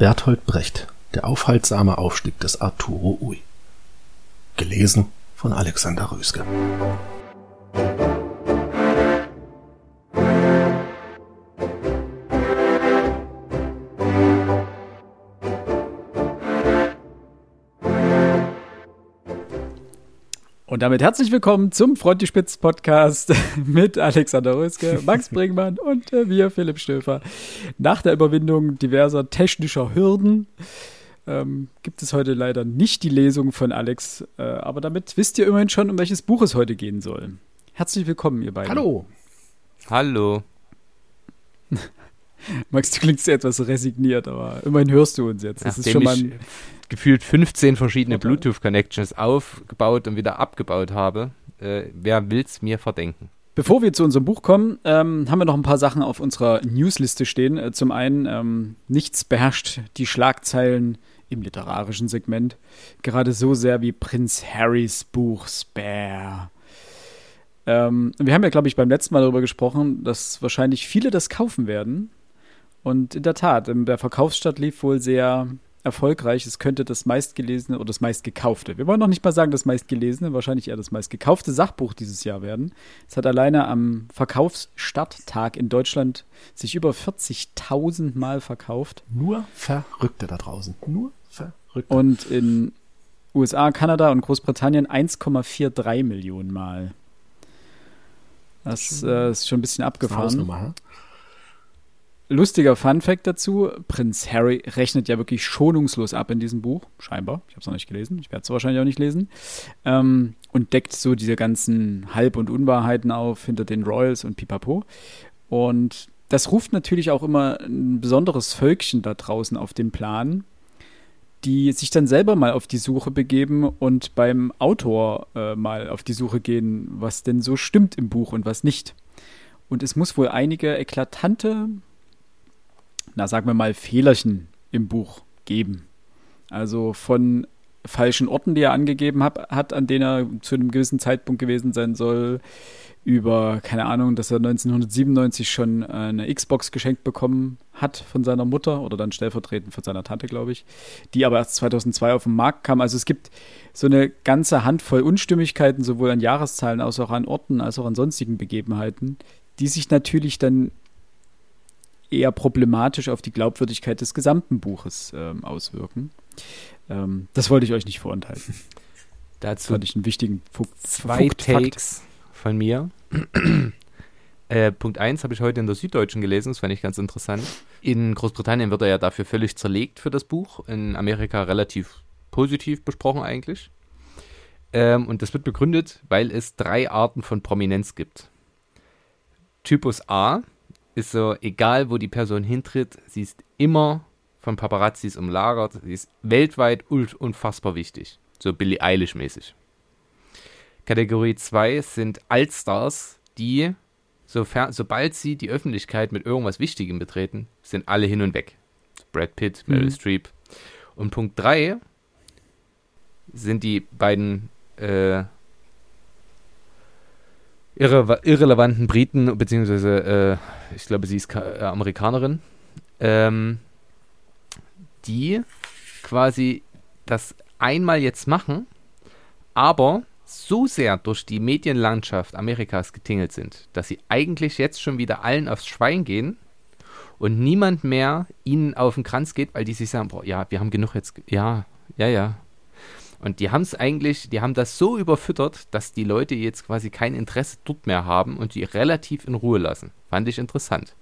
Bertolt Brecht Der aufhaltsame Aufstieg des Arturo Ui. Gelesen von Alexander Röske Und damit herzlich willkommen zum Fronti Spitz Podcast mit Alexander Röske, Max Bringmann und äh, wir, Philipp Stöfer. Nach der Überwindung diverser technischer Hürden ähm, gibt es heute leider nicht die Lesung von Alex, äh, aber damit wisst ihr immerhin schon, um welches Buch es heute gehen soll. Herzlich willkommen, ihr beiden. Hallo. Hallo. Max, du klingst etwas resigniert, aber immerhin hörst du uns jetzt. Das Nachdem ist schon mal ich ein, gefühlt 15 verschiedene? Bluetooth-Connections aufgebaut und wieder abgebaut habe. Äh, wer will's mir verdenken? Bevor wir zu unserem Buch kommen, ähm, haben wir noch ein paar Sachen auf unserer Newsliste stehen. Äh, zum einen, ähm, nichts beherrscht die Schlagzeilen im literarischen Segment gerade so sehr wie Prinz Harrys Buch Spare. Ähm, wir haben ja, glaube ich, beim letzten Mal darüber gesprochen, dass wahrscheinlich viele das kaufen werden. Und in der Tat, ähm, der Verkaufsstart lief wohl sehr erfolgreich. Es könnte das meistgelesene oder das meistgekaufte, wir wollen noch nicht mal sagen das meistgelesene, wahrscheinlich eher das meistgekaufte Sachbuch dieses Jahr werden. Es hat alleine am Verkaufsstarttag in Deutschland sich über 40.000 Mal verkauft. Nur Verrückte da draußen. Nur Verrückte. Und in USA, Kanada und Großbritannien 1,43 Millionen Mal. Das äh, ist schon ein bisschen ist abgefahren. Hausnummer, Lustiger Fun-Fact dazu: Prinz Harry rechnet ja wirklich schonungslos ab in diesem Buch, scheinbar. Ich habe es noch nicht gelesen, ich werde es wahrscheinlich auch nicht lesen. Ähm, und deckt so diese ganzen Halb- und Unwahrheiten auf hinter den Royals und Pipapo. Und das ruft natürlich auch immer ein besonderes Völkchen da draußen auf den Plan, die sich dann selber mal auf die Suche begeben und beim Autor äh, mal auf die Suche gehen, was denn so stimmt im Buch und was nicht. Und es muss wohl einige eklatante na sagen wir mal, Fehlerchen im Buch geben. Also von falschen Orten, die er angegeben hab, hat, an denen er zu einem gewissen Zeitpunkt gewesen sein soll, über, keine Ahnung, dass er 1997 schon äh, eine Xbox geschenkt bekommen hat von seiner Mutter oder dann stellvertretend von seiner Tante, glaube ich, die aber erst 2002 auf den Markt kam. Also es gibt so eine ganze Handvoll Unstimmigkeiten, sowohl an Jahreszahlen als auch an Orten, als auch an sonstigen Begebenheiten, die sich natürlich dann eher problematisch auf die Glaubwürdigkeit des gesamten Buches ähm, auswirken. Ähm, das wollte ich euch nicht vorenthalten. Dazu fand ich einen wichtigen Fu zwei Fakt- Fakt. Takes von mir. äh, Punkt 1 habe ich heute in der Süddeutschen gelesen, das fand ich ganz interessant. In Großbritannien wird er ja dafür völlig zerlegt für das Buch, in Amerika relativ positiv besprochen eigentlich. Ähm, und das wird begründet, weil es drei Arten von Prominenz gibt. Typus A ist so, egal wo die Person hintritt, sie ist immer von Paparazzis umlagert, sie ist weltweit unfassbar wichtig. So Billie Eilish mäßig. Kategorie 2 sind Allstars, die, sofern, sobald sie die Öffentlichkeit mit irgendwas Wichtigem betreten, sind alle hin und weg. Brad Pitt, Meryl Mhm. Streep. Und Punkt 3 sind die beiden äh, irre, irrelevanten Briten, beziehungsweise äh, ich glaube, sie ist äh, Amerikanerin, ähm, die quasi das einmal jetzt machen, aber so sehr durch die Medienlandschaft Amerikas getingelt sind, dass sie eigentlich jetzt schon wieder allen aufs Schwein gehen und niemand mehr ihnen auf den Kranz geht, weil die sich sagen, boah, ja, wir haben genug jetzt, ja, ja, ja. Und die haben es eigentlich, die haben das so überfüttert, dass die Leute jetzt quasi kein Interesse dort mehr haben und die relativ in Ruhe lassen. Fand ich interessant.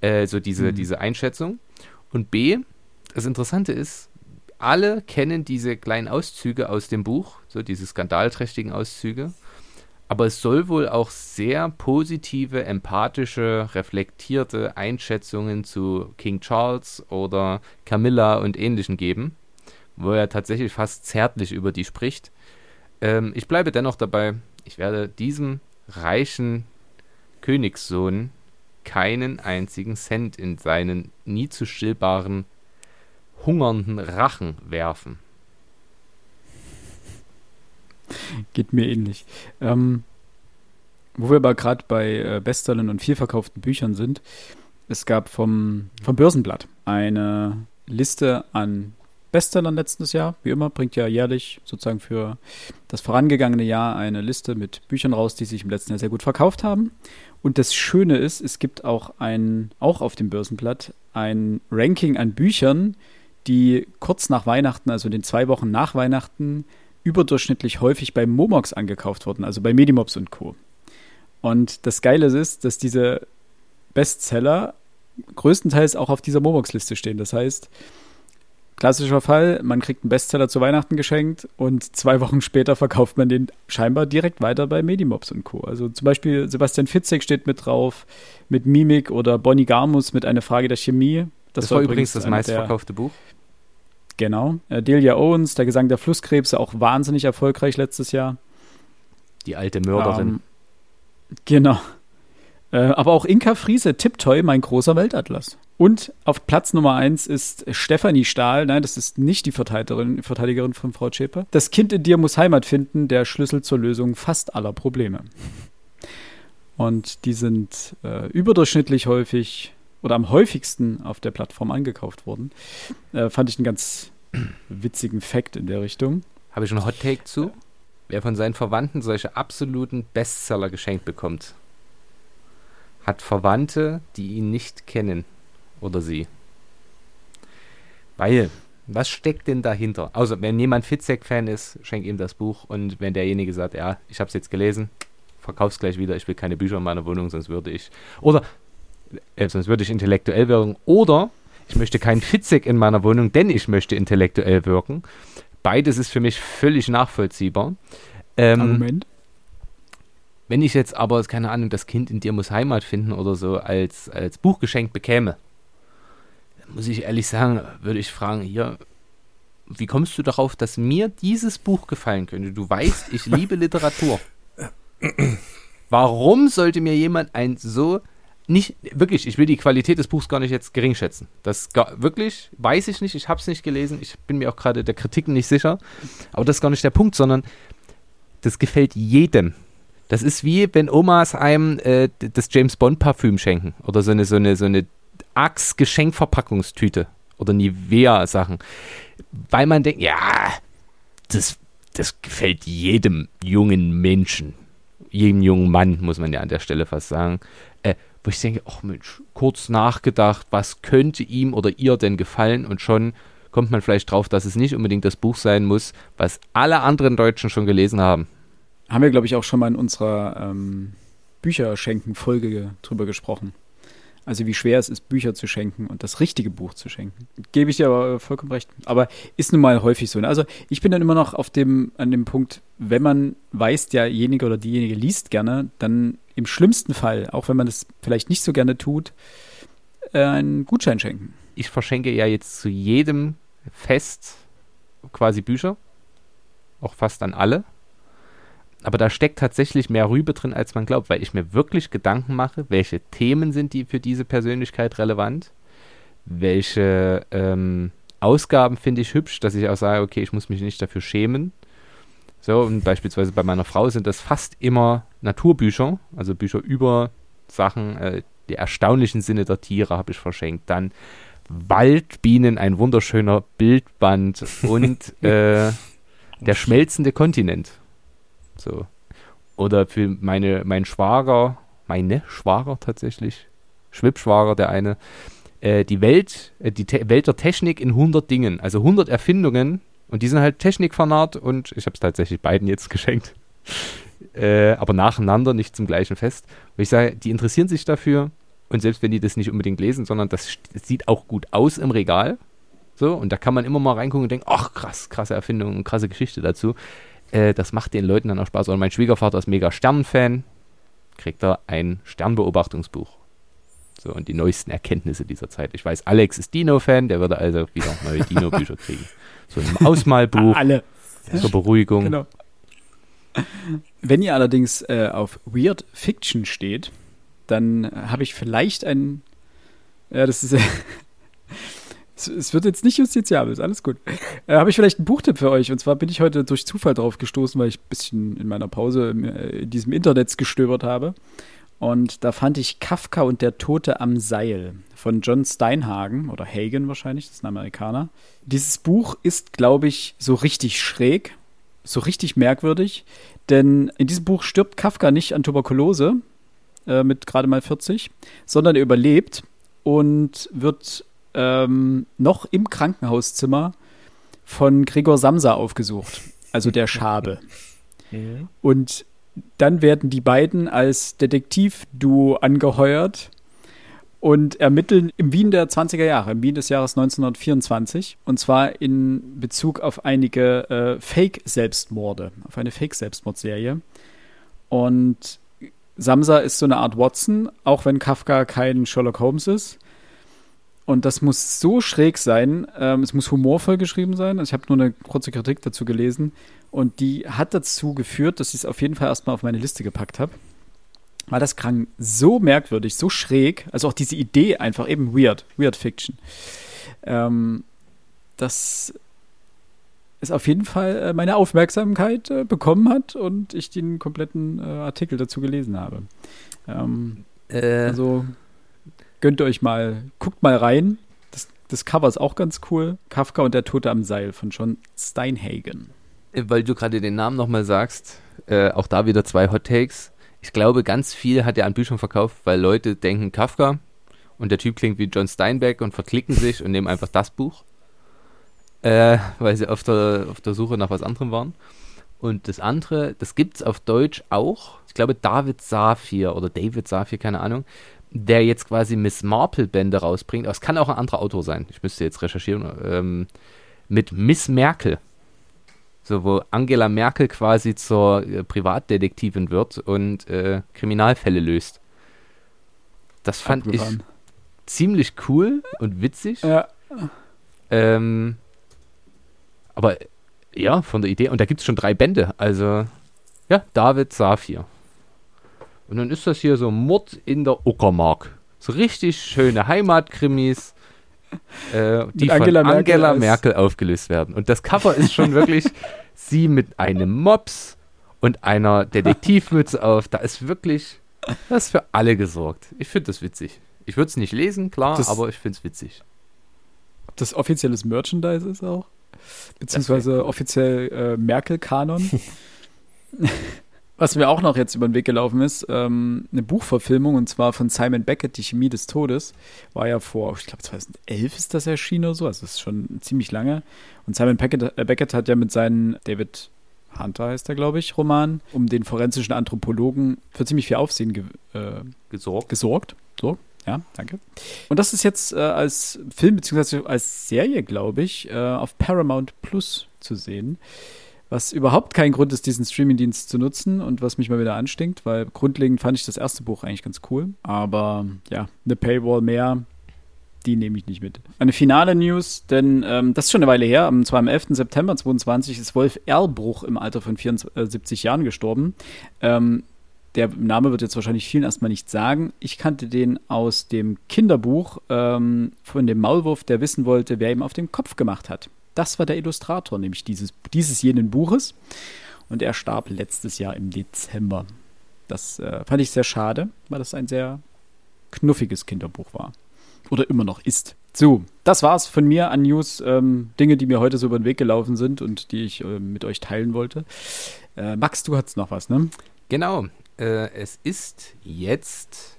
Äh, so diese, Mhm. diese Einschätzung. Und B, das Interessante ist, alle kennen diese kleinen Auszüge aus dem Buch, so diese skandalträchtigen Auszüge. Aber es soll wohl auch sehr positive, empathische, reflektierte Einschätzungen zu King Charles oder Camilla und ähnlichen geben, wo er tatsächlich fast zärtlich über die spricht. Ähm, ich bleibe dennoch dabei, ich werde diesem reichen Königssohn keinen einzigen Cent in seinen nie zu stillbaren, hungernden Rachen werfen. Geht mir ähnlich. Ähm, wo wir aber gerade bei äh, Bestsellern und vielverkauften Büchern sind, es gab vom, vom Börsenblatt eine Liste an Bestsellern letztes Jahr. Wie immer bringt ja jährlich sozusagen für das vorangegangene Jahr eine Liste mit Büchern raus, die sich im letzten Jahr sehr gut verkauft haben. Und das Schöne ist, es gibt auch ein, auch auf dem Börsenblatt, ein Ranking an Büchern, die kurz nach Weihnachten, also in den zwei Wochen nach Weihnachten, überdurchschnittlich häufig bei Momox angekauft wurden, also bei Medimobs und Co. Und das Geile ist, dass diese Bestseller größtenteils auch auf dieser Momox-Liste stehen. Das heißt, klassischer Fall, man kriegt einen Bestseller zu Weihnachten geschenkt und zwei Wochen später verkauft man den scheinbar direkt weiter bei Medimobs und Co. Also zum Beispiel Sebastian Fitzek steht mit drauf, mit Mimik oder Bonnie Garmus mit Eine Frage der Chemie. Das, das war, übrigens das meistverkaufte Buch. Genau. Äh, Delia Owens, der Gesang der Flusskrebse, auch wahnsinnig erfolgreich letztes Jahr. Die alte Mörderin. Ähm, genau. Äh, aber auch Inka Friese, Tiptoy, mein großer Weltatlas. Und auf Platz Nummer eins ist Stefanie Stahl. Nein, das ist nicht die Verteidigerin, Verteidigerin von Frau Schäper. Das Kind in dir muss Heimat finden, der Schlüssel zur Lösung fast aller Probleme. Und die sind äh, überdurchschnittlich häufig oder am häufigsten auf der Plattform angekauft worden. Äh, fand ich einen ganz witzigen Fact in der Richtung. Habe ich einen Hot Take zu? Wer von seinen Verwandten solche absoluten Bestseller geschenkt bekommt, hat Verwandte, die ihn nicht kennen oder sie. Weil, was steckt denn dahinter? Also, wenn jemand Fitzek-Fan ist, schenk ihm das Buch und wenn derjenige sagt, ja, ich habe es jetzt gelesen, verkauf's gleich wieder, ich will keine Bücher in meiner Wohnung, sonst würde ich. Oder, äh, sonst würde ich intellektuell wirken. Oder, ich möchte keinen Fitzek in meiner Wohnung, denn ich möchte intellektuell wirken. Beides ist für mich völlig nachvollziehbar. Ähm, Argument? Wenn ich jetzt aber, keine Ahnung, das Kind in dir muss Heimat finden oder so als, als Buchgeschenk bekäme, muss ich ehrlich sagen, würde ich fragen, hier, wie kommst du darauf, dass mir dieses Buch gefallen könnte? Du weißt, ich liebe Literatur. Warum sollte mir jemand ein so nicht wirklich, ich will die Qualität des Buchs gar nicht jetzt gering schätzen. Das gar, wirklich weiß ich nicht, ich habe es nicht gelesen, ich bin mir auch gerade der Kritiken nicht sicher, aber das ist gar nicht der Punkt, sondern das gefällt jedem. Das ist wie, wenn Omas einem äh, das James Bond Parfüm schenken oder so eine, so eine, so eine Axe-Geschenkverpackungstüte oder Nivea-Sachen. Weil man denkt, ja, das, das gefällt jedem jungen Menschen, jedem jungen Mann, muss man ja an der Stelle fast sagen. Äh, wo ich denke, ach Mensch, kurz nachgedacht, was könnte ihm oder ihr denn gefallen und schon kommt man vielleicht drauf, dass es nicht unbedingt das Buch sein muss, was alle anderen Deutschen schon gelesen haben haben wir, glaube ich, auch schon mal in unserer ähm, Bücherschenken-Folge drüber gesprochen. Also wie schwer es ist, Bücher zu schenken und das richtige Buch zu schenken. Gebe ich dir aber vollkommen recht. Aber ist nun mal häufig so. Ne? Also ich bin dann immer noch auf dem, an dem Punkt, wenn man weiß, derjenige oder diejenige liest gerne, dann im schlimmsten Fall, auch wenn man das vielleicht nicht so gerne tut, äh, einen Gutschein schenken. Ich verschenke ja jetzt zu jedem Fest quasi Bücher. Auch fast an alle aber da steckt tatsächlich mehr Rübe drin, als man glaubt, weil ich mir wirklich Gedanken mache, welche Themen sind die für diese Persönlichkeit relevant, welche ähm, Ausgaben finde ich hübsch, dass ich auch sage, okay, ich muss mich nicht dafür schämen. So, und beispielsweise bei meiner Frau sind das fast immer Naturbücher, also Bücher über Sachen, äh, die erstaunlichen Sinne der Tiere habe ich verschenkt. Dann Waldbienen, ein wunderschöner Bildband und äh, der schmelzende Kontinent so. Oder für meine, mein Schwager, meine Schwager tatsächlich, Schwibschwager, der eine, äh, die Welt, äh, die Te Welt der Technik in 100 Dingen, also 100 Erfindungen und die sind halt Technikfanat und ich habe es tatsächlich beiden jetzt geschenkt. Äh, aber nacheinander, nicht zum gleichen Fest. Und ich sage, die interessieren sich dafür und selbst wenn die das nicht unbedingt lesen, sondern das, das sieht auch gut aus im Regal. So, und da kann man immer mal reingucken und denken, ach krass, krasse Erfindung und krasse Geschichte dazu. Äh, das macht den Leuten dann auch Spaß. Und mein Schwiegervater ist mega Sternenfan. Kriegt er ein Sternbeobachtungsbuch. So, und die neuesten Erkenntnisse dieser Zeit. Ich weiß, Alex ist Dino-Fan, der würde also wieder neue Dino-Bücher kriegen. So ein Ausmalbuch. Alle. Zur Beruhigung. Genau. Wenn ihr allerdings äh, auf Weird Fiction steht, dann habe ich vielleicht ein. Ja, das ist. Es, es, wird jetzt nicht justiziabel, ist alles gut. Äh, Habe ich vielleicht einen Buchtipp für euch? Und zwar bin ich heute durch Zufall drauf gestoßen, weil ich ein bisschen in meiner Pause in, äh, in diesem Internet gestöbert habe. Und da fand ich Kafka und der Tote am Seil von John Steinhagen oder Hagen wahrscheinlich, das ist ein Amerikaner. Dieses Buch ist, glaube ich, so richtig schräg, so richtig merkwürdig, denn in diesem Buch stirbt Kafka nicht an Tuberkulose äh, mit gerade mal 40, sondern er überlebt und wird ähm, noch im Krankenhauszimmer von Gregor Samsa aufgesucht, also der Schabe. Und dann werden die beiden als Detektivduo angeheuert und ermitteln im Wien der 20er Jahre, im Wien des Jahres 1924. Und zwar in Bezug auf einige äh, Fake-Selbstmorde, auf eine Fake-Selbstmordserie. Und Samsa ist so eine Art Watson, auch wenn Kafka kein Sherlock Holmes ist. Und das muss so schräg sein. Ähm, es muss humorvoll geschrieben sein. Also ich habe nur eine kurze Kritik dazu gelesen. Und die hat dazu geführt, dass ich es auf jeden Fall erstmal auf meine Liste gepackt habe. Weil das klang so merkwürdig, so schräg. Also auch diese Idee einfach eben weird. Weird Fiction. Ähm, dass es auf jeden Fall äh, meine Aufmerksamkeit äh, bekommen hat und ich den kompletten äh, Artikel dazu gelesen habe. Ähm, Äh, also gönnt euch mal, guckt mal rein. Das, das Cover ist auch ganz cool. Kafka und der Tote am Seil von John Steinhagen. weil du gerade den Namen nochmal sagst, äh, auch da wieder zwei Hot Takes. Ich glaube, ganz viel hat er an Büchern verkauft, weil Leute denken Kafka und der Typ klingt wie John Steinbeck und verklicken sich und nehmen einfach das Buch, äh, weil sie auf der, auf der Suche nach was anderem waren. Und das andere, das gibt's auf Deutsch auch. Ich glaube, David Safir oder David Safir, keine Ahnung, der jetzt quasi Miss Marple Bände rausbringt. Aber es kann auch ein anderer Autor sein. Ich müsste jetzt recherchieren. Ähm, mit Miss Merkel. So, wo Angela Merkel quasi zur äh, Privatdetektivin wird und äh, Kriminalfälle löst. Das fand Abgefahren. ich ziemlich cool und witzig. Ja, Ähm, aber ja, von der Idee. Und da gibt es schon drei Bände. Also, ja, David Safir. Und dann ist das hier so Mord in der Uckermark. So richtig schöne Heimatkrimis, äh, die Angela von Merkel Angela als- Merkel aufgelöst werden. Und das Cover ist schon wirklich sie mit einem Mops und einer Detektivmütze auf. Da ist wirklich, das ist für alle gesorgt. Ich finde das witzig. Ich würde es nicht lesen, klar, Das- aber ich finde es witzig. ob das offizielles Merchandise ist auch. Beziehungsweise offiziell äh, Merkel-Kanon. Was mir auch noch jetzt über den Weg gelaufen ist, ähm, eine Buchverfilmung und zwar von Simon Beckett, Die Chemie des Todes, war ja vor, ich glaube 2011 ist das erschienen oder so, also das ist schon ziemlich lange. Und Simon Beckett, äh, Beckett hat ja mit seinen David Hunter heißt er, glaube ich, Roman, um den forensischen Anthropologen für ziemlich viel Aufsehen ge äh, Gesorgt. gesorgt. So, ja, danke. Und das ist jetzt äh, als Film beziehungsweise als Serie, glaube ich, äh, auf Paramount Plus zu sehen. Was überhaupt kein Grund ist, diesen Streamingdienst zu nutzen und was mich mal wieder anstinkt, weil grundlegend fand ich das erste Buch eigentlich ganz cool. Aber ja, eine Paywall mehr, die nehme ich nicht mit. Eine finale News, denn ähm, das ist schon eine Weile her, am, zwar am 11. September 22 ist Wolf Erlbruch im Alter von 74 Jahren gestorben. Ähm, der Name wird jetzt wahrscheinlich vielen erstmal nicht sagen. Ich kannte den aus dem Kinderbuch ähm, von dem Maulwurf, der wissen wollte, wer ihm auf den Kopf gemacht hat. Das war der Illustrator, nämlich dieses, dieses jenen Buches. Und er starb letztes Jahr im Dezember. Das äh, fand ich sehr schade, weil das ein sehr knuffiges Kinderbuch war. Oder immer noch ist. So, das war's von mir an News, ähm, Dinge, die mir heute so über den Weg gelaufen sind und die ich äh, mit euch teilen wollte. Äh, Max, du hattest noch was, ne? Genau. Äh, es ist jetzt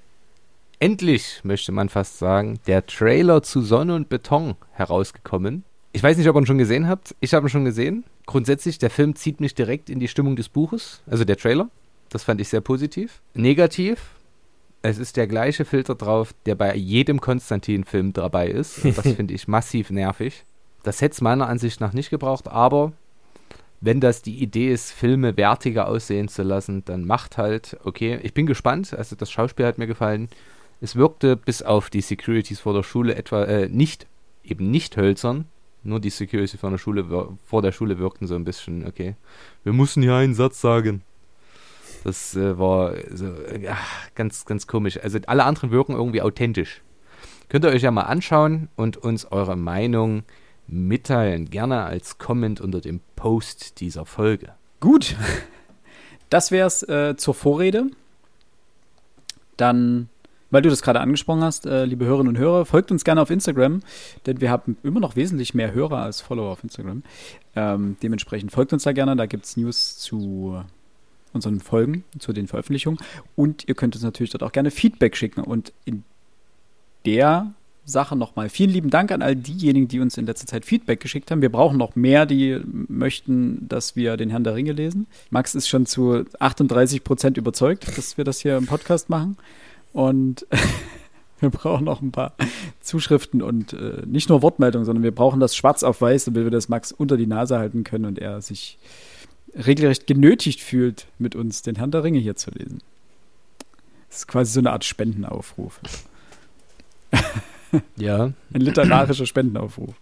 endlich, möchte man fast sagen, der Trailer zu Sonne und Beton herausgekommen. Ich weiß nicht, ob ihr ihn schon gesehen habt. Ich habe ihn schon gesehen. Grundsätzlich, der Film zieht mich direkt in die Stimmung des Buches, also der Trailer. Das fand ich sehr positiv. Negativ, es ist der gleiche Filter drauf, der bei jedem Konstantin-Film dabei ist. Und das finde ich massiv nervig. Das hätte es meiner Ansicht nach nicht gebraucht, aber wenn das die Idee ist, Filme wertiger aussehen zu lassen, dann macht halt, okay, ich bin gespannt, also das Schauspiel hat mir gefallen. Es wirkte bis auf die Securities vor der Schule etwa äh, nicht, eben nicht hölzern, nur die Securities vor der Schule vor der Schule wirkten so ein bisschen, okay. Wir mussten hier einen Satz sagen. Das äh, war so, äh, ja, ganz, ganz komisch. Also alle anderen wirken irgendwie authentisch. Könnt ihr euch ja mal anschauen und uns eure Meinung mitteilen. Gerne als Comment unter dem Post dieser Folge. Gut. Das wär's äh, zur Vorrede. dann, weil du das gerade angesprochen hast, äh, liebe Hörerinnen und Hörer, folgt uns gerne auf Instagram, denn wir haben immer noch wesentlich mehr Hörer als Follower auf Instagram. Ähm, dementsprechend folgt uns da gerne, da gibt es News zu unseren Folgen, zu den Veröffentlichungen und ihr könnt uns natürlich dort auch gerne Feedback schicken und in der Sache nochmal. Vielen lieben Dank an all diejenigen, die uns in letzter Zeit Feedback geschickt haben. Wir brauchen noch mehr, die möchten, dass wir den Herrn der Ringe lesen. Max ist schon zu 38 Prozent überzeugt, dass wir das hier im Podcast machen. Und wir brauchen noch ein paar Zuschriften und äh, nicht nur Wortmeldungen, sondern wir brauchen das schwarz auf weiß, damit wir das Max unter die Nase halten können und er sich regelrecht genötigt fühlt, mit uns den Herrn der Ringe hier zu lesen. Das ist quasi so eine Art Spendenaufruf. Ja. Ein literarischer Spendenaufruf.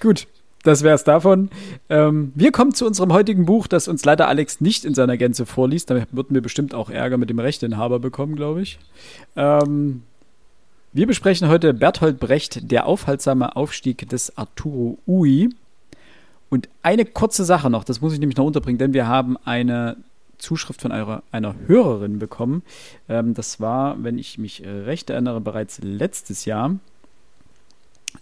Gut, das wäre es davon. Ähm, wir kommen zu unserem heutigen Buch, das uns leider Alex nicht in seiner Gänze vorliest. Damit würden wir bestimmt auch Ärger mit dem Rechteinhaber bekommen, glaube ich. Ähm, wir besprechen heute Berthold Brecht, der aufhaltsame Aufstieg des Arturo Ui. Und eine kurze Sache noch, das muss ich nämlich noch unterbringen, denn wir haben eine Zuschrift von einer, einer Hörerin bekommen. Ähm, das war, wenn ich mich recht erinnere, bereits letztes Jahr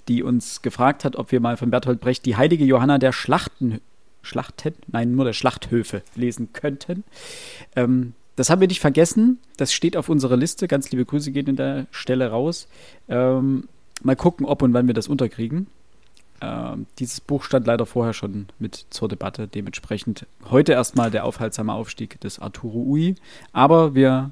die uns gefragt hat, ob wir mal von Bertolt Brecht die heilige Johanna der Schlachten, Schlachten, nein, nur der Schlachthöfe lesen könnten. Ähm, das haben wir nicht vergessen. Das steht auf unserer Liste. Ganz liebe Grüße gehen in der Stelle raus. Ähm, mal gucken, ob und wann wir das unterkriegen. Ähm, dieses Buch stand leider vorher schon mit zur Debatte. Dementsprechend heute erstmal der aufhaltsame Aufstieg des Arturo Ui. Aber wir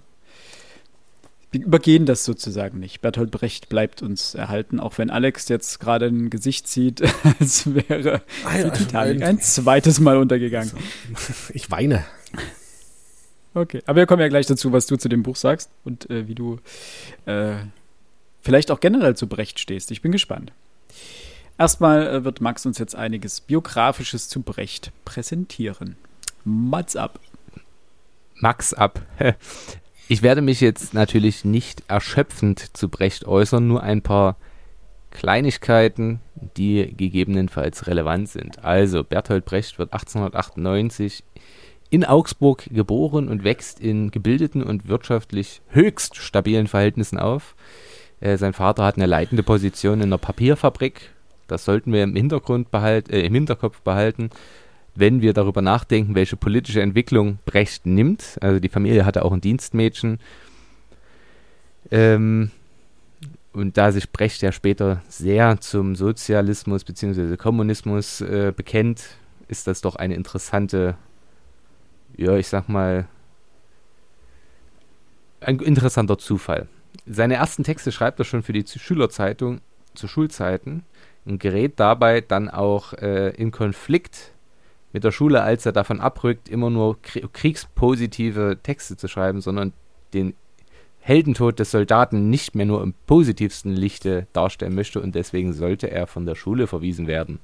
wir übergehen das sozusagen nicht. Bertolt Brecht bleibt uns erhalten, auch wenn Alex jetzt gerade ein Gesicht zieht, als wäre die Titanic ein zweites Mal untergegangen. Ich weine. Okay, aber wir kommen ja gleich dazu, was du zu dem Buch sagst und äh, wie du äh, vielleicht auch generell zu Brecht stehst. Ich bin gespannt. Erstmal äh, wird Max uns jetzt einiges Biografisches zu Brecht präsentieren. Mats ab. Max ab. Ich werde mich jetzt natürlich nicht erschöpfend zu Brecht äußern, nur ein paar Kleinigkeiten, die gegebenenfalls relevant sind. Also, Bertolt Brecht wird 1898 in Augsburg geboren und wächst in gebildeten und wirtschaftlich höchst stabilen Verhältnissen auf. Äh, sein Vater hat eine leitende Position in einer Papierfabrik. Das sollten wir im, Hintergrund behalt, äh, im Hinterkopf behalten wenn wir darüber nachdenken, welche politische Entwicklung Brecht nimmt. Also die Familie hatte auch ein Dienstmädchen. Ähm, und da sich Brecht ja später sehr zum Sozialismus bzw. Kommunismus äh, bekennt, ist das doch eine interessante, ja, ich sag mal, ein interessanter Zufall. Seine ersten Texte schreibt er schon für die Schülerzeitung zu Schulzeiten und gerät dabei dann auch äh, in Konflikt mit der Schule, als er davon abrückt, immer nur kriegspositive Texte zu schreiben, sondern den Heldentod des Soldaten nicht mehr nur im positivsten Lichte darstellen möchte und deswegen sollte er von der Schule verwiesen werden.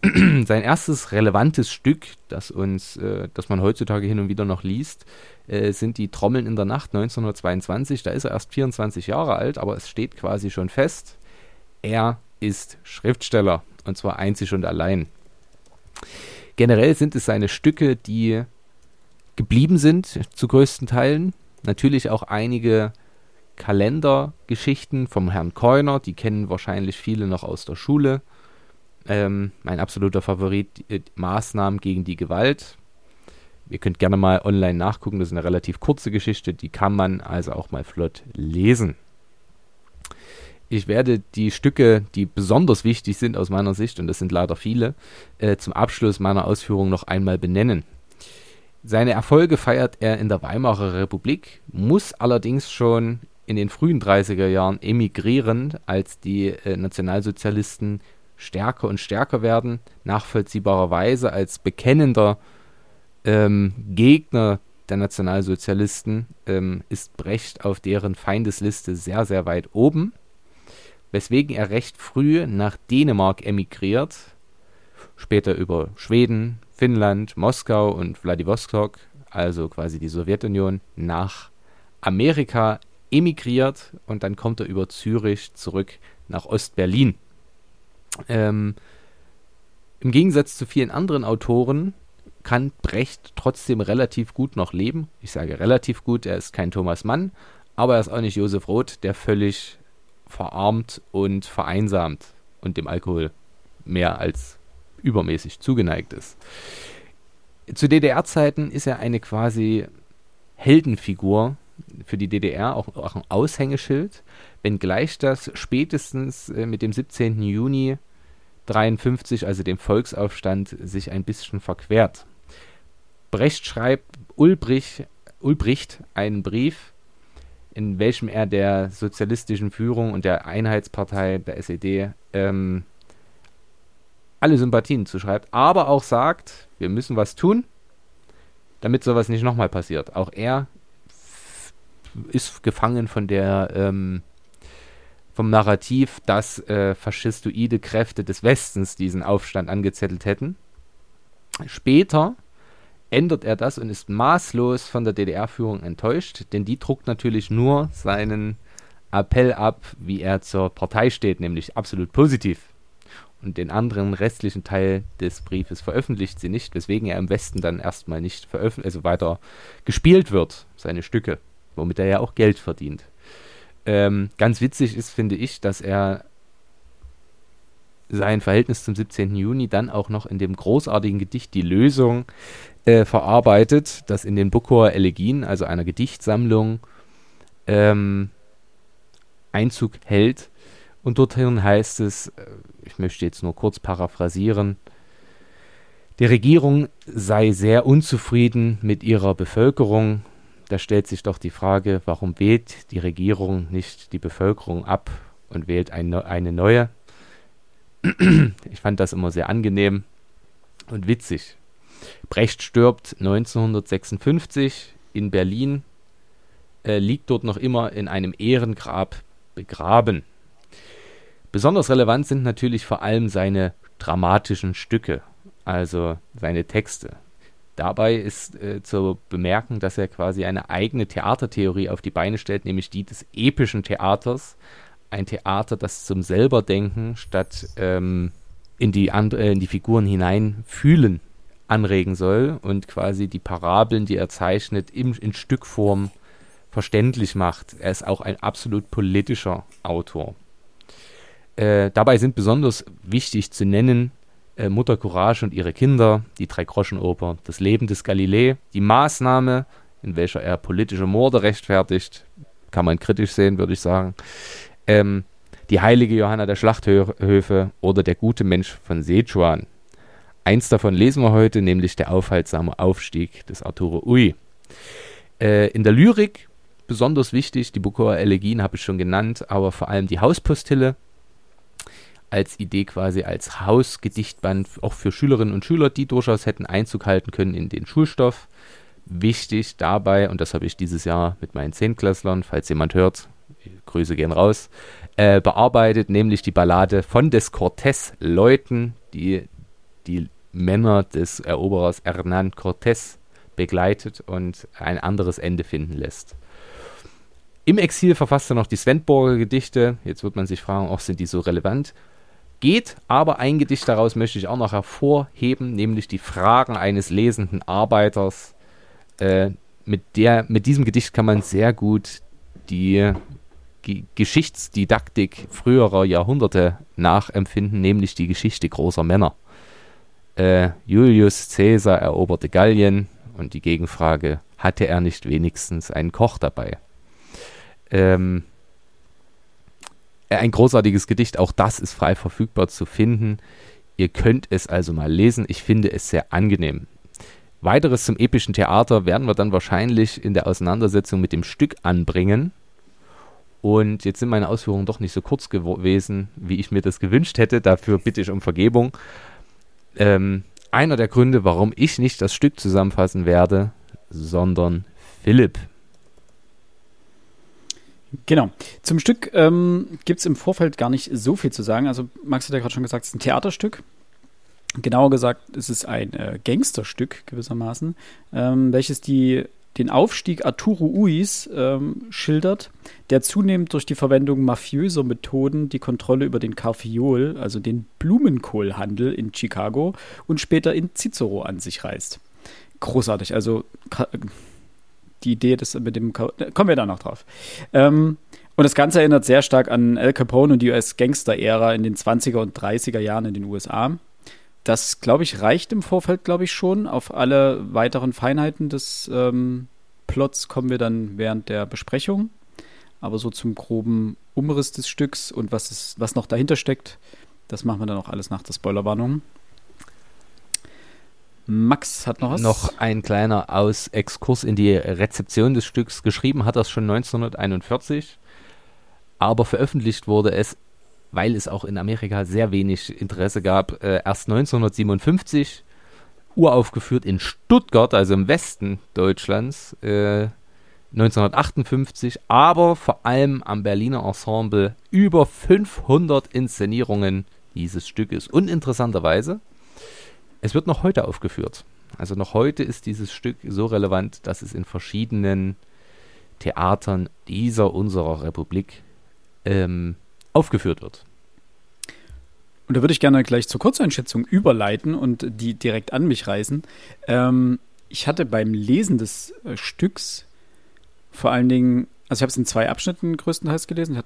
Sein erstes relevantes Stück, das uns, äh, das man heutzutage hin und wieder noch liest, äh, sind die Trommeln in der Nacht 1922. Da ist er erst 24 Jahre alt, aber es steht quasi schon fest, er ist Schriftsteller und zwar einzig und allein. Generell sind es seine Stücke, die geblieben sind, zu größten Teilen. Natürlich auch einige Kalendergeschichten vom Herrn Keuner, die kennen wahrscheinlich viele noch aus der Schule. Ähm, mein absoluter Favorit, äh, Maßnahmen gegen die Gewalt. Ihr könnt gerne mal online nachgucken, das ist eine relativ kurze Geschichte, die kann man also auch mal flott lesen. Ich werde die Stücke, die besonders wichtig sind aus meiner Sicht, und das sind leider viele, äh, zum Abschluss meiner Ausführungen noch einmal benennen. Seine Erfolge feiert er in der Weimarer Republik, muss allerdings schon in den frühen 30er Jahren emigrieren, als die äh, Nationalsozialisten stärker und stärker werden. Nachvollziehbarerweise als bekennender ähm, Gegner der Nationalsozialisten ähm, ist Brecht auf deren Feindesliste sehr, sehr weit oben weswegen er recht früh nach Dänemark emigriert, später über Schweden, Finnland, Moskau und Wladiwostok, also quasi die Sowjetunion, nach Amerika emigriert und dann kommt er über Zürich zurück nach Ostberlin. Ähm, Im Gegensatz zu vielen anderen Autoren kann Brecht trotzdem relativ gut noch leben. Ich sage relativ gut, er ist kein Thomas Mann, aber er ist auch nicht Josef Roth, der völlig verarmt und vereinsamt und dem Alkohol mehr als übermäßig zugeneigt ist. Zu DDR-Zeiten ist er eine quasi Heldenfigur für die DDR, auch, auch ein Aushängeschild, wenngleich das spätestens äh, mit dem 17. Juni 53, also dem Volksaufstand, sich ein bisschen verquert. Brecht schreibt Ulbrich, Ulbricht einen Brief, in welchem er der sozialistischen Führung und der Einheitspartei der SED ähm, alle Sympathien zuschreibt, aber auch sagt, wir müssen was tun, damit sowas nicht nochmal passiert. Auch er ist gefangen von der ähm, vom Narrativ, dass äh, faschistoide Kräfte des Westens diesen Aufstand angezettelt hätten. Später ändert er das und ist maßlos von der DDR-Führung enttäuscht, denn die druckt natürlich nur seinen Appell ab, wie er zur Partei steht, nämlich absolut positiv. Und den anderen restlichen Teil des Briefes veröffentlicht sie nicht, weswegen er im Westen dann erstmal nicht veröffentlicht, also weiter gespielt wird, seine Stücke, womit er ja auch Geld verdient. Ähm, ganz witzig ist, finde ich, dass er sein Verhältnis zum 17. Juni dann auch noch in dem großartigen Gedicht Die Lösung äh, verarbeitet, das in den Bukower Elegien, also einer Gedichtsammlung, ähm, Einzug hält. Und dorthin heißt es, äh, ich möchte jetzt nur kurz paraphrasieren, die Regierung sei sehr unzufrieden mit ihrer Bevölkerung, da stellt sich doch die Frage, warum wählt die Regierung nicht die Bevölkerung ab und wählt eine, eine neue? Ich fand das immer sehr angenehm und witzig. Brecht stirbt 1956 in Berlin, äh, liegt dort noch immer in einem Ehrengrab begraben. Besonders relevant sind natürlich vor allem seine dramatischen Stücke, also seine Texte. Dabei ist äh, zu bemerken, dass er quasi eine eigene Theatertheorie auf die Beine stellt, nämlich die des epischen Theaters. Ein Theater, das zum Selberdenken statt ähm, in, die äh, in die Figuren hinein fühlen anregen soll und quasi die Parabeln, die er zeichnet, im, in Stückform verständlich macht. Er ist auch ein absolut politischer Autor. Äh, dabei sind besonders wichtig zu nennen äh, Mutter Courage und ihre Kinder, die Drei-Groschen-Oper, das Leben des Galilei, die Maßnahme, in welcher er politische Morde rechtfertigt, kann man kritisch sehen, würde ich sagen, ähm, die heilige Johanna der Schlachthöfe oder der gute Mensch von Sichuan. Eins davon lesen wir heute, nämlich der aufhaltsame Aufstieg des Arturo Ui. Äh, in der Lyrik besonders wichtig, die Bukower Elegien habe ich schon genannt, aber vor allem die Hauspostille, als Idee quasi als Hausgedichtband auch für Schülerinnen und Schüler, die durchaus hätten Einzug halten können in den Schulstoff. Wichtig dabei, und das habe ich dieses Jahr mit meinen Zehntklässlern, falls jemand hört, Grüße gehen raus, äh, bearbeitet, nämlich die Ballade von des Cortés Leuten, die die Männer des Eroberers Hernán Cortés begleitet und ein anderes Ende finden lässt. Im Exil verfasst er noch die Svendborger Gedichte. Jetzt wird man sich fragen, auch sind die so relevant? geht, aber ein Gedicht daraus möchte ich auch noch hervorheben, nämlich die Fragen eines lesenden Arbeiters. Äh, mit, der, mit diesem Gedicht kann man sehr gut die G Geschichtsdidaktik früherer Jahrhunderte nachempfinden, nämlich die Geschichte großer Männer. Äh, Julius Caesar eroberte Gallien und die Gegenfrage, hatte er nicht wenigstens einen Koch dabei? Ähm, äh, ein großartiges Gedicht, auch das ist frei verfügbar zu finden. Ihr könnt es also mal lesen. Ich finde es sehr angenehm. Weiteres zum epischen Theater werden wir dann wahrscheinlich in der Auseinandersetzung mit dem Stück anbringen. Und jetzt sind meine Ausführungen doch nicht so kurz gewesen, wie ich mir das gewünscht hätte. Dafür bitte ich um Vergebung. Ähm, einer der Gründe, warum ich nicht das Stück zusammenfassen werde, sondern Philipp. Genau. Zum Stück ähm, gibt es im Vorfeld gar nicht so viel zu sagen. Also Max hat ja gerade schon gesagt, es ist ein Theaterstück. Genauer gesagt, es ist ein äh, Gangsterstück gewissermaßen, ähm, welches die, den Aufstieg Arturo Uis ähm, schildert, der zunehmend durch die Verwendung mafiöser Methoden die Kontrolle über den Carfiol, also den Blumenkohlhandel in Chicago und später in Cicero an sich reißt. Großartig. Also die Idee, das mit dem, kommen wir da noch drauf. Ähm, und das Ganze erinnert sehr stark an Al Capone und die US-Gangster-Ära in den 20er und 30er Jahren in den USA. Das, glaube ich, reicht im Vorfeld, glaube ich, schon. Auf alle weiteren Feinheiten des ähm, Plots kommen wir dann während der Besprechung. Aber so zum groben Umriss des Stücks und was, ist, was noch dahinter steckt, das machen wir dann auch alles nach der Spoilerwarnung. Max hat noch was? Noch ein kleiner Aus Exkurs in die Rezeption des Stücks. Geschrieben hat das schon 1941, aber veröffentlicht wurde es, weil es auch in Amerika sehr wenig Interesse gab, äh, erst 1957. Uraufgeführt in Stuttgart, also im Westen Deutschlands, äh, 1958, aber vor allem am Berliner Ensemble über 500 Inszenierungen dieses Stückes. Und interessanterweise, es wird noch heute aufgeführt. Also noch heute ist dieses Stück so relevant, dass es in verschiedenen Theatern dieser unserer Republik ähm, aufgeführt wird. Und da würde ich gerne gleich zur Kurzeinschätzung überleiten und die direkt an mich reißen. Ähm, ich hatte beim Lesen des äh, Stücks vor allen Dingen, also ich habe es in zwei Abschnitten größtenteils gelesen. Hat,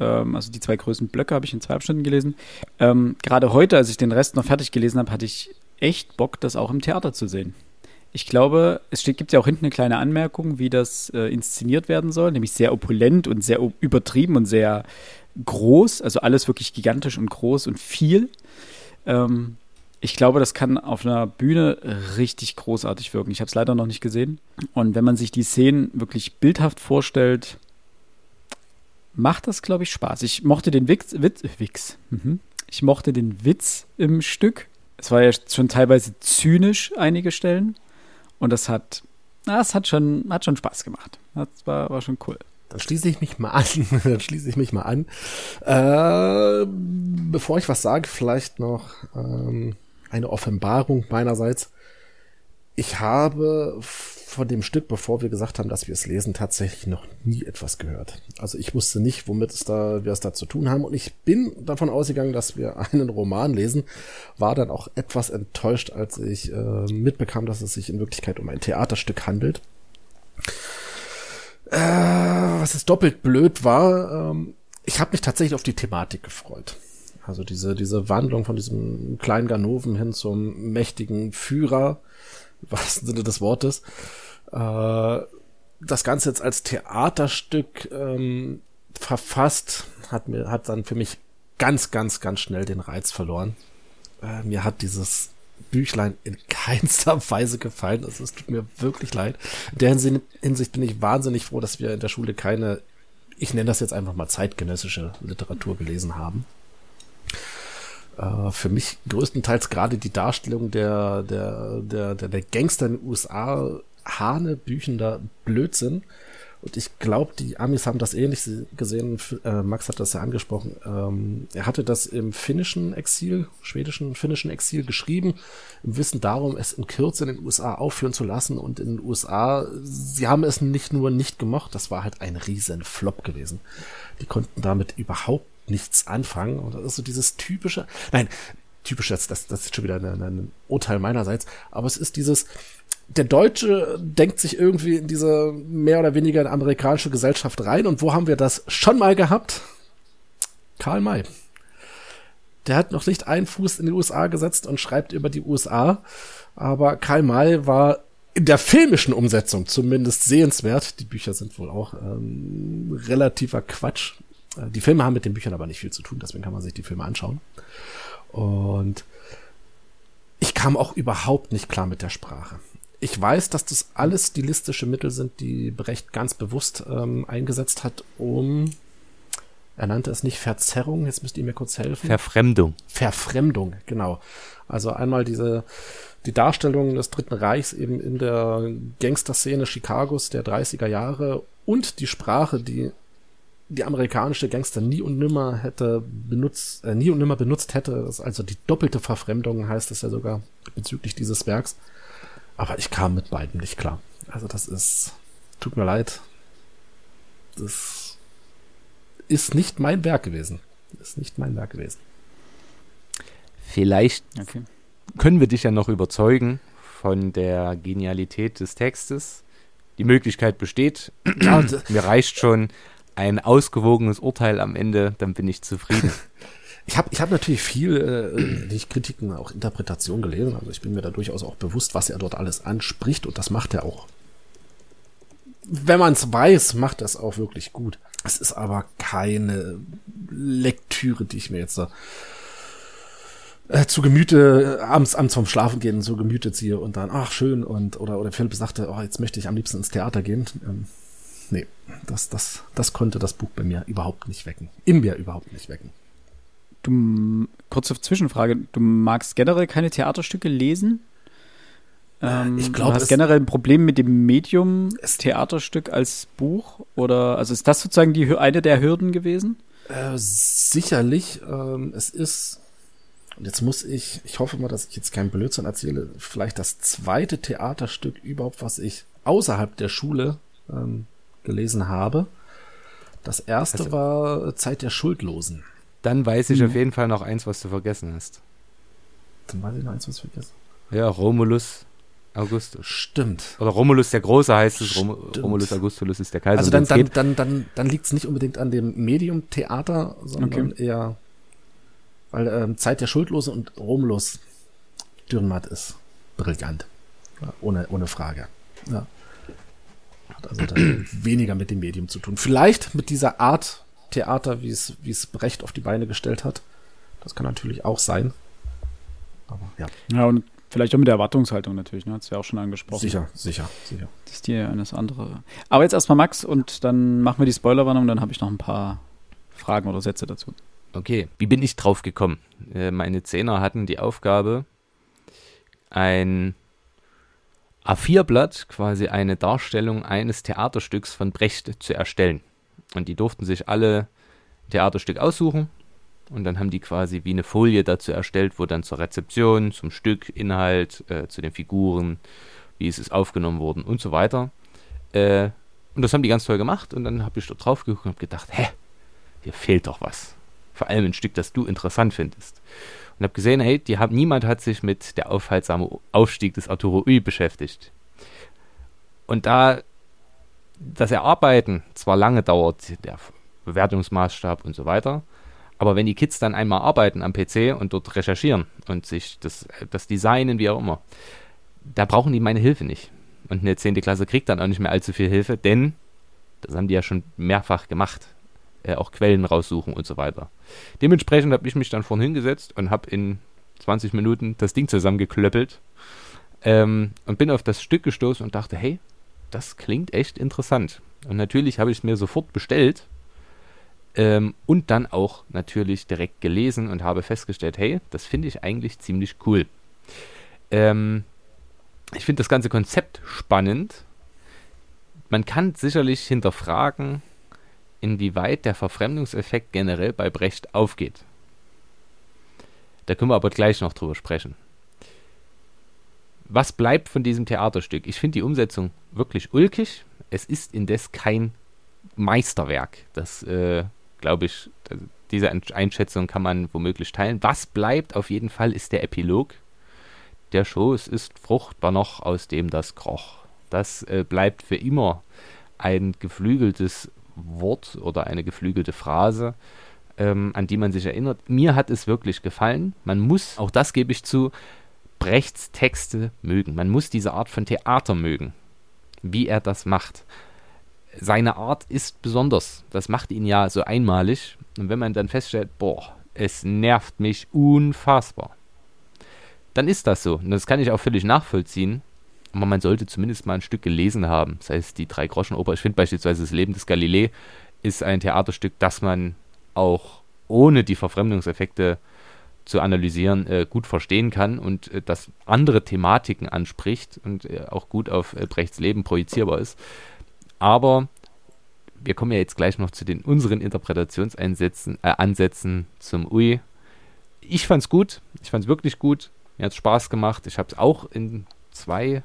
ähm, also die zwei größten Blöcke habe ich in zwei Abschnitten gelesen. Ähm, Gerade heute, als ich den Rest noch fertig gelesen habe, hatte ich echt Bock, das auch im Theater zu sehen. Ich glaube, es steht, gibt ja auch hinten eine kleine Anmerkung, wie das äh, inszeniert werden soll, nämlich sehr opulent und sehr übertrieben und sehr groß, also alles wirklich gigantisch und groß und viel. Ähm, ich glaube, das kann auf einer Bühne richtig großartig wirken. Ich habe es leider noch nicht gesehen. Und wenn man sich die Szenen wirklich bildhaft vorstellt, macht das, glaube ich, Spaß. Ich mochte den Witz, Witz, Witz. Mhm. ich mochte den Witz im Stück es war ja schon teilweise zynisch, einige Stellen. Und das hat, das hat schon, hat schon Spaß gemacht. Das war, war schon cool. Dann schließe ich mich mal an. Dann schließe ich mich mal an. Äh, bevor ich was sage, vielleicht noch ähm, eine Offenbarung meinerseits. Ich habe von dem Stück, bevor wir gesagt haben, dass wir es lesen, tatsächlich noch nie etwas gehört. Also ich wusste nicht, womit es da, wir es da zu tun haben. Und ich bin davon ausgegangen, dass wir einen Roman lesen, war dann auch etwas enttäuscht, als ich äh, mitbekam, dass es sich in Wirklichkeit um ein Theaterstück handelt. Äh, was es doppelt blöd war, ähm, ich habe mich tatsächlich auf die Thematik gefreut. Also diese, diese Wandlung von diesem kleinen Ganoven hin zum mächtigen Führer, was Sinne des Wortes. Äh, das Ganze jetzt als Theaterstück ähm, verfasst, hat mir, hat dann für mich ganz, ganz, ganz schnell den Reiz verloren. Äh, mir hat dieses Büchlein in keinster Weise gefallen. Also, es tut mir wirklich leid. In der Hinsicht bin ich wahnsinnig froh, dass wir in der Schule keine, ich nenne das jetzt einfach mal zeitgenössische Literatur gelesen haben. Äh, für mich größtenteils gerade die Darstellung der, der, der, der, der Gangster in den USA hanebüchender Blödsinn. Und ich glaube, die Amis haben das ähnlich gesehen. Äh, Max hat das ja angesprochen. Ähm, er hatte das im finnischen Exil, schwedischen, finnischen Exil geschrieben, im Wissen darum, es in Kürze in den USA aufführen zu lassen. Und in den USA, sie haben es nicht nur nicht gemocht, das war halt ein riesen Flop gewesen. Die konnten damit überhaupt nichts anfangen. Und das ist so dieses typische, nein, typisch, das, das, das ist schon wieder ein, ein Urteil meinerseits, aber es ist dieses, der Deutsche denkt sich irgendwie in diese mehr oder weniger amerikanische Gesellschaft rein. Und wo haben wir das schon mal gehabt? Karl May. Der hat noch nicht einen Fuß in die USA gesetzt und schreibt über die USA. Aber Karl May war in der filmischen Umsetzung zumindest sehenswert. Die Bücher sind wohl auch ähm, relativer Quatsch. Äh, die Filme haben mit den Büchern aber nicht viel zu tun, deswegen kann man sich die Filme anschauen. Und ich kam auch überhaupt nicht klar mit der Sprache ich weiß, dass das alles stilistische Mittel sind, die Brecht ganz bewusst ähm, eingesetzt hat, um, er nannte es nicht Verzerrung, jetzt müsst ihr mir kurz helfen. Verfremdung. Verfremdung, genau. Also einmal diese, die Darstellung des Dritten Reichs eben in der Gangsterszene Chicagos der 30er Jahre und die Sprache, die die amerikanische Gangster nie und nimmer hätte benutzt, äh, nie und nimmer benutzt hätte. Also die doppelte Verfremdung heißt es ja sogar bezüglich dieses Werks. Aber ich kam mit beiden nicht klar. Also das ist, tut mir leid. Das ist nicht mein Werk gewesen. ist nicht mein Werk gewesen. Vielleicht okay. können wir dich ja noch überzeugen von der Genialität des Textes. die Möglichkeit besteht. Mir reicht schon ein ausgewogenes Urteil am Ende, dann bin ich zufrieden. Ich habe ich hab natürlich viel, äh, nicht Kritiken, auch Interpretation gelesen. Also ich bin mir da durchaus auch bewusst, was er dort alles anspricht und das macht er auch. Wenn man es weiß, macht das auch wirklich gut. Es ist aber keine Lektüre, die ich mir jetzt da äh, zu Gemüte, äh, abends, abends vom Schlafen gehen zu Gemüte ziehe und dann, ach schön, und oder, oder Philipp sagte, oh, jetzt möchte ich am liebsten ins Theater gehen. Ähm, nee, das, das, das konnte das Buch bei mir überhaupt nicht wecken. In mir überhaupt nicht wecken. Du, kurze Zwischenfrage, du magst generell keine Theaterstücke lesen? Ähm, ich glaube, du hast generell ein Problem mit dem Medium Theaterstück als Buch? Oder also ist das sozusagen die eine der Hürden gewesen? Äh, sicherlich. Ähm, es ist, und jetzt muss ich, ich hoffe mal, dass ich jetzt keinen Blödsinn erzähle, vielleicht das zweite Theaterstück überhaupt, was ich außerhalb der Schule ähm, gelesen habe. Das erste also, war Zeit der Schuldlosen. Dann weiß ich mhm. auf jeden Fall noch eins, was du vergessen hast. Dann weiß ich noch eins, was ich vergessen Ja, Romulus Augustus. Stimmt. Oder Romulus der Große heißt es, Rom Romulus Augustulus ist der Kaiser. Also dann, dann, dann, dann, dann liegt es nicht unbedingt an dem Medium Theater, sondern okay. eher, weil ähm, Zeit der Schuldlose und Romulus Dürrenmatt ist brillant. Ja, ohne, ohne Frage. Ja. Hat also weniger mit dem Medium zu tun. Vielleicht mit dieser Art Theater, wie es, wie es Brecht auf die Beine gestellt hat. Das kann natürlich auch sein. Aber ja. Ja, und Vielleicht auch mit der Erwartungshaltung natürlich, ne? Hat es ja auch schon angesprochen. Sicher, sicher, sicher. Das ist die eines andere. Aber jetzt erstmal Max und dann machen wir die Spoilerwarnung, dann habe ich noch ein paar Fragen oder Sätze dazu. Okay, wie bin ich drauf gekommen? Äh, meine Zehner hatten die Aufgabe, ein A4-Blatt, quasi eine Darstellung eines Theaterstücks von Brecht zu erstellen. Und die durften sich alle Theaterstück aussuchen und dann haben die quasi wie eine Folie dazu erstellt, wo dann zur Rezeption, zum Stück, Inhalt, äh, zu den Figuren, wie es ist aufgenommen worden und so weiter. Äh, und das haben die ganz toll gemacht. Und dann habe ich dort drauf geguckt und habe gedacht, hä, hier fehlt doch was. Vor allem ein Stück, das du interessant findest. Und habe gesehen, hey, die haben, niemand hat sich mit der aufhaltsame Aufstieg des Arturo Ui beschäftigt. Und da das Erarbeiten zwar lange dauert, der Bewertungsmaßstab und so weiter, aber wenn die Kids dann einmal arbeiten am PC und dort recherchieren und sich das, das designen, wie auch immer, da brauchen die meine Hilfe nicht. Und eine 10. Klasse kriegt dann auch nicht mehr allzu viel Hilfe, denn das haben die ja schon mehrfach gemacht. Äh, auch Quellen raussuchen und so weiter. Dementsprechend habe ich mich dann vorhin hingesetzt und habe in 20 Minuten das Ding zusammengeklöppelt ähm, und bin auf das Stück gestoßen und dachte, hey, das klingt echt interessant. Und natürlich habe ich es mir sofort bestellt ähm, und dann auch natürlich direkt gelesen und habe festgestellt, hey, das finde ich eigentlich ziemlich cool. Ähm, ich finde das ganze Konzept spannend. Man kann sicherlich hinterfragen, inwieweit der Verfremdungseffekt generell bei Brecht aufgeht. Da können wir aber gleich noch drüber sprechen. Was bleibt von diesem Theaterstück? Ich finde die Umsetzung wirklich ulkig. Es ist indes kein Meisterwerk. Das äh, glaube ich, diese Einschätzung kann man womöglich teilen. Was bleibt auf jeden Fall ist der Epilog der. Es ist fruchtbar noch, aus dem das kroch. Das äh, bleibt für immer ein geflügeltes Wort oder eine geflügelte Phrase, ähm, an die man sich erinnert. Mir hat es wirklich gefallen. Man muss, auch das gebe ich zu, Brechts Texte mögen. Man muss diese Art von Theater mögen, wie er das macht seine Art ist besonders. Das macht ihn ja so einmalig. Und wenn man dann feststellt, boah, es nervt mich unfassbar, dann ist das so. Und das kann ich auch völlig nachvollziehen. Aber man sollte zumindest mal ein Stück gelesen haben. Das heißt, die Drei-Groschen-Oper. Ich finde beispielsweise das Leben des Galilei ist ein Theaterstück, das man auch ohne die Verfremdungseffekte zu analysieren äh, gut verstehen kann und äh, das andere Thematiken anspricht und äh, auch gut auf äh, Brechts Leben projizierbar ist. Aber wir kommen ja jetzt gleich noch zu den unseren Interpretationseinsätzen, äh, Ansätzen zum UI. Ich fand's gut, ich fand's wirklich gut. Mir hat's Spaß gemacht. Ich habe es auch in zwei,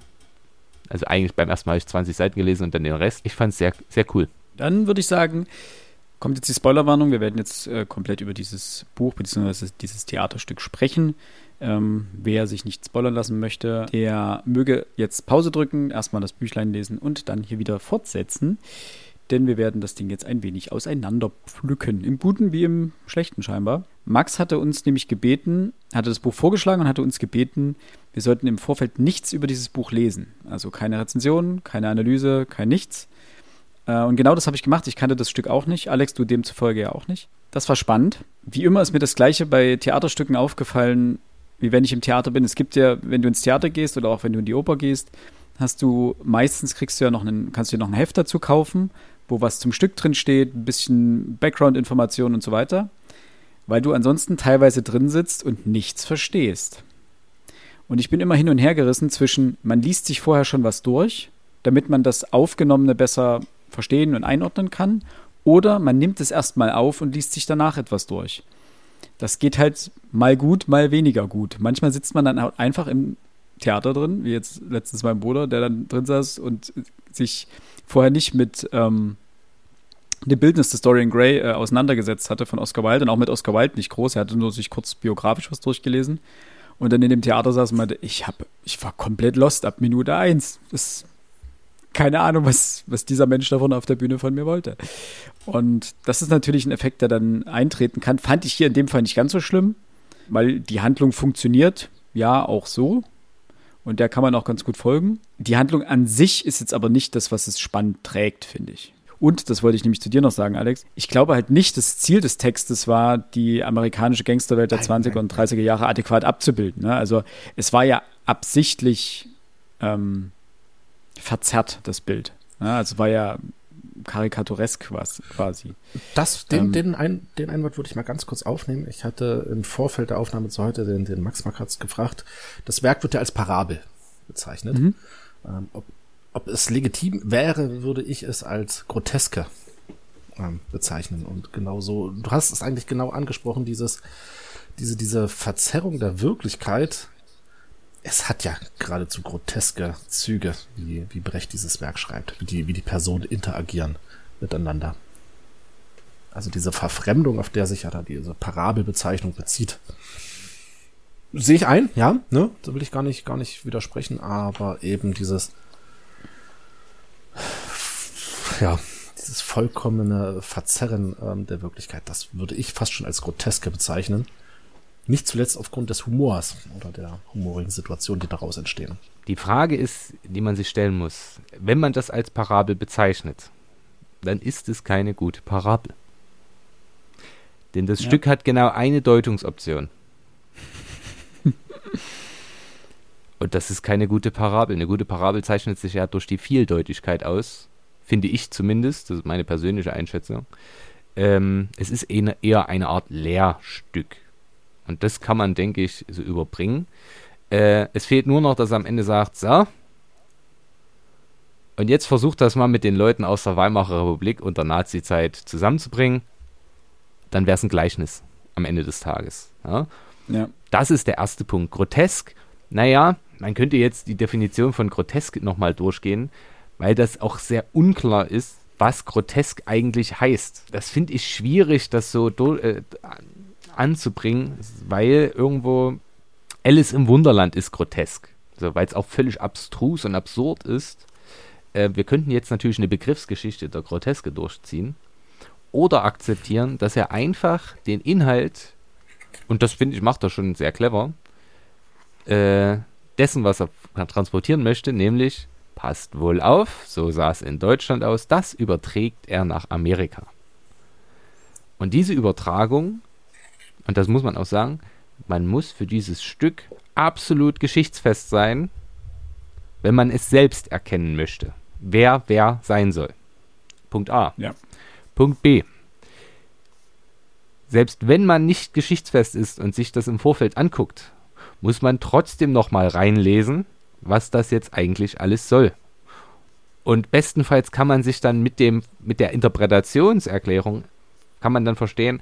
also eigentlich beim ersten Mal habe ich 20 Seiten gelesen und dann den Rest. Ich fand's sehr, sehr cool. Dann würde ich sagen, kommt jetzt die Spoilerwarnung. Wir werden jetzt äh, komplett über dieses Buch bzw. dieses Theaterstück sprechen. Ähm, wer sich nicht spoilern lassen möchte, der möge jetzt Pause drücken, erstmal das Büchlein lesen und dann hier wieder fortsetzen. Denn wir werden das Ding jetzt ein wenig auseinander pflücken. Im Guten wie im Schlechten scheinbar. Max hatte uns nämlich gebeten, hatte das Buch vorgeschlagen und hatte uns gebeten, wir sollten im Vorfeld nichts über dieses Buch lesen. Also keine Rezension, keine Analyse, kein nichts. Äh, und genau das habe ich gemacht. Ich kannte das Stück auch nicht. Alex, du demzufolge ja auch nicht. Das war spannend. Wie immer ist mir das Gleiche bei Theaterstücken aufgefallen, wie wenn ich im Theater bin. Es gibt ja, wenn du ins Theater gehst oder auch wenn du in die Oper gehst, hast du meistens kriegst du ja noch einen, kannst du dir noch ein Heft dazu kaufen, wo was zum Stück drin steht, ein bisschen Background-Informationen und so weiter, weil du ansonsten teilweise drin sitzt und nichts verstehst. Und ich bin immer hin und her gerissen zwischen, man liest sich vorher schon was durch, damit man das Aufgenommene besser verstehen und einordnen kann, oder man nimmt es erstmal auf und liest sich danach etwas durch. Das geht halt mal gut, mal weniger gut. Manchmal sitzt man dann halt einfach im Theater drin, wie jetzt letztens mein Bruder, der dann drin saß und sich vorher nicht mit ähm, dem Bildnis des Dorian Gray äh, auseinandergesetzt hatte von Oscar Wilde und auch mit Oscar Wilde nicht groß. Er hatte nur sich kurz biografisch was durchgelesen und dann in dem Theater saß und meinte, ich hab, ich war komplett lost ab Minute eins. Das, keine Ahnung, was, was dieser Mensch davon auf der Bühne von mir wollte. Und das ist natürlich ein Effekt, der dann eintreten kann. Fand ich hier in dem Fall nicht ganz so schlimm, weil die Handlung funktioniert, ja, auch so. Und der kann man auch ganz gut folgen. Die Handlung an sich ist jetzt aber nicht das, was es spannend trägt, finde ich. Und, das wollte ich nämlich zu dir noch sagen, Alex, ich glaube halt nicht, das Ziel des Textes war, die amerikanische Gangsterwelt der 20er und 30er Jahre adäquat abzubilden. Ne? Also es war ja absichtlich ähm, verzerrt, das Bild. Ne? Also war ja karikaturesk was, quasi. Das, den, ähm, den, ein, den Einwand würde ich mal ganz kurz aufnehmen. Ich hatte im Vorfeld der Aufnahme zu heute den, den Max Makratz gefragt. Das Werk wird ja als Parabel bezeichnet. Mhm. Ähm, ob, ob es legitim wäre, würde ich es als groteske ähm, bezeichnen. Und genauso, du hast es eigentlich genau angesprochen, dieses, diese, diese Verzerrung der Wirklichkeit. Es hat ja geradezu groteske Züge, wie, wie Brecht dieses Werk schreibt, wie die, wie die Personen interagieren miteinander. Also diese Verfremdung, auf der sich ja da diese Parabelbezeichnung bezieht. Sehe ich ein, ja, ne? Da will ich gar nicht, gar nicht widersprechen, aber eben dieses, ja, dieses vollkommene Verzerren ähm, der Wirklichkeit, das würde ich fast schon als groteske bezeichnen. Nicht zuletzt aufgrund des Humors oder der humorigen Situation, die daraus entstehen. Die Frage ist, die man sich stellen muss, wenn man das als Parabel bezeichnet, dann ist es keine gute Parabel. Denn das ja. Stück hat genau eine Deutungsoption. Und das ist keine gute Parabel. Eine gute Parabel zeichnet sich ja durch die Vieldeutigkeit aus finde ich zumindest, das ist meine persönliche Einschätzung. Ähm, es ist eher eine Art Lehrstück. Und das kann man, denke ich, so überbringen. Äh, es fehlt nur noch, dass er am Ende sagt, so, und jetzt versucht das mal mit den Leuten aus der Weimarer Republik und der Nazi-Zeit zusammenzubringen. Dann wäre es ein Gleichnis am Ende des Tages. Ja? Ja. Das ist der erste Punkt. Grotesk, naja, man könnte jetzt die Definition von grotesk nochmal durchgehen weil das auch sehr unklar ist, was grotesk eigentlich heißt. Das finde ich schwierig, das so äh, anzubringen, weil irgendwo Alice im Wunderland ist grotesk. Also, weil es auch völlig abstrus und absurd ist. Äh, wir könnten jetzt natürlich eine Begriffsgeschichte der Groteske durchziehen oder akzeptieren, dass er einfach den Inhalt, und das finde ich, macht er schon sehr clever, äh, dessen, was er transportieren möchte, nämlich Passt wohl auf, so sah es in Deutschland aus, das überträgt er nach Amerika. Und diese Übertragung, und das muss man auch sagen, man muss für dieses Stück absolut geschichtsfest sein, wenn man es selbst erkennen möchte, wer wer sein soll. Punkt A. Ja. Punkt B. Selbst wenn man nicht geschichtsfest ist und sich das im Vorfeld anguckt, muss man trotzdem nochmal reinlesen, was das jetzt eigentlich alles soll. Und bestenfalls kann man sich dann mit dem, mit der Interpretationserklärung, kann man dann verstehen,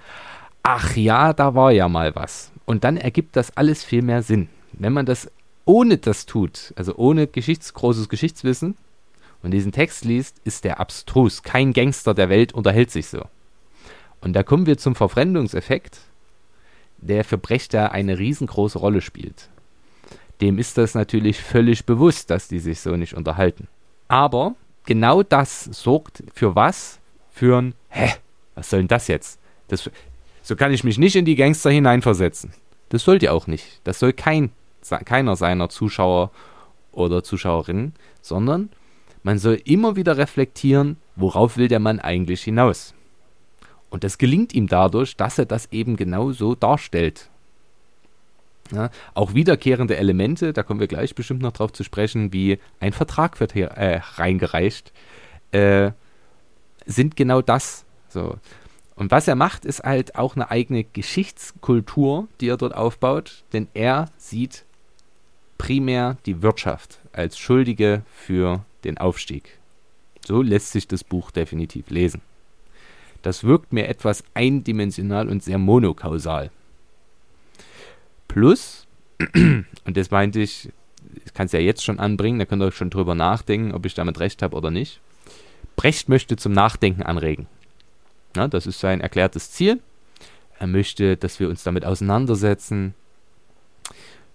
ach ja, da war ja mal was. Und dann ergibt das alles viel mehr Sinn. Wenn man das ohne das tut, also ohne Geschichts großes Geschichtswissen und diesen Text liest, ist der abstrus. Kein Gangster der Welt unterhält sich so. Und da kommen wir zum Verfremdungseffekt, der für Brecht da eine riesengroße Rolle spielt. Dem ist das natürlich völlig bewusst, dass die sich so nicht unterhalten. Aber genau das sorgt für was? Für ein Hä? Was soll denn das jetzt? Das, so kann ich mich nicht in die Gangster hineinversetzen. Das sollt ihr auch nicht. Das soll kein, keiner seiner Zuschauer oder Zuschauerinnen, sondern man soll immer wieder reflektieren, worauf will der Mann eigentlich hinaus. Und das gelingt ihm dadurch, dass er das eben genau so darstellt. Ja, auch wiederkehrende Elemente, da kommen wir gleich bestimmt noch drauf zu sprechen, wie ein Vertrag wird hier äh, reingereicht, äh, sind genau das. So. Und was er macht, ist halt auch eine eigene Geschichtskultur, die er dort aufbaut, denn er sieht primär die Wirtschaft als Schuldige für den Aufstieg. So lässt sich das Buch definitiv lesen. Das wirkt mir etwas eindimensional und sehr monokausal. Plus, und das meinte ich, ich kann es ja jetzt schon anbringen, da könnt ihr schon drüber nachdenken, ob ich damit recht habe oder nicht. Brecht möchte zum Nachdenken anregen. Ja, das ist sein erklärtes Ziel. Er möchte, dass wir uns damit auseinandersetzen.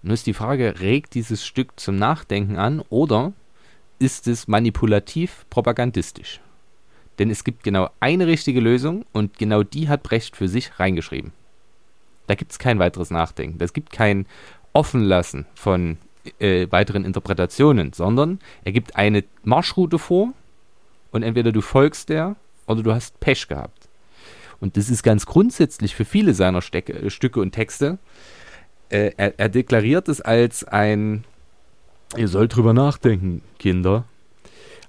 Nun ist die Frage, regt dieses Stück zum Nachdenken an oder ist es manipulativ propagandistisch? Denn es gibt genau eine richtige Lösung und genau die hat Brecht für sich reingeschrieben. Da gibt es kein weiteres Nachdenken. Es gibt kein Offenlassen von äh, weiteren Interpretationen, sondern er gibt eine Marschroute vor und entweder du folgst der oder du hast Pech gehabt. Und das ist ganz grundsätzlich für viele seiner Stecke, äh, Stücke und Texte. Äh, er, er deklariert es als ein, ihr sollt drüber nachdenken, Kinder.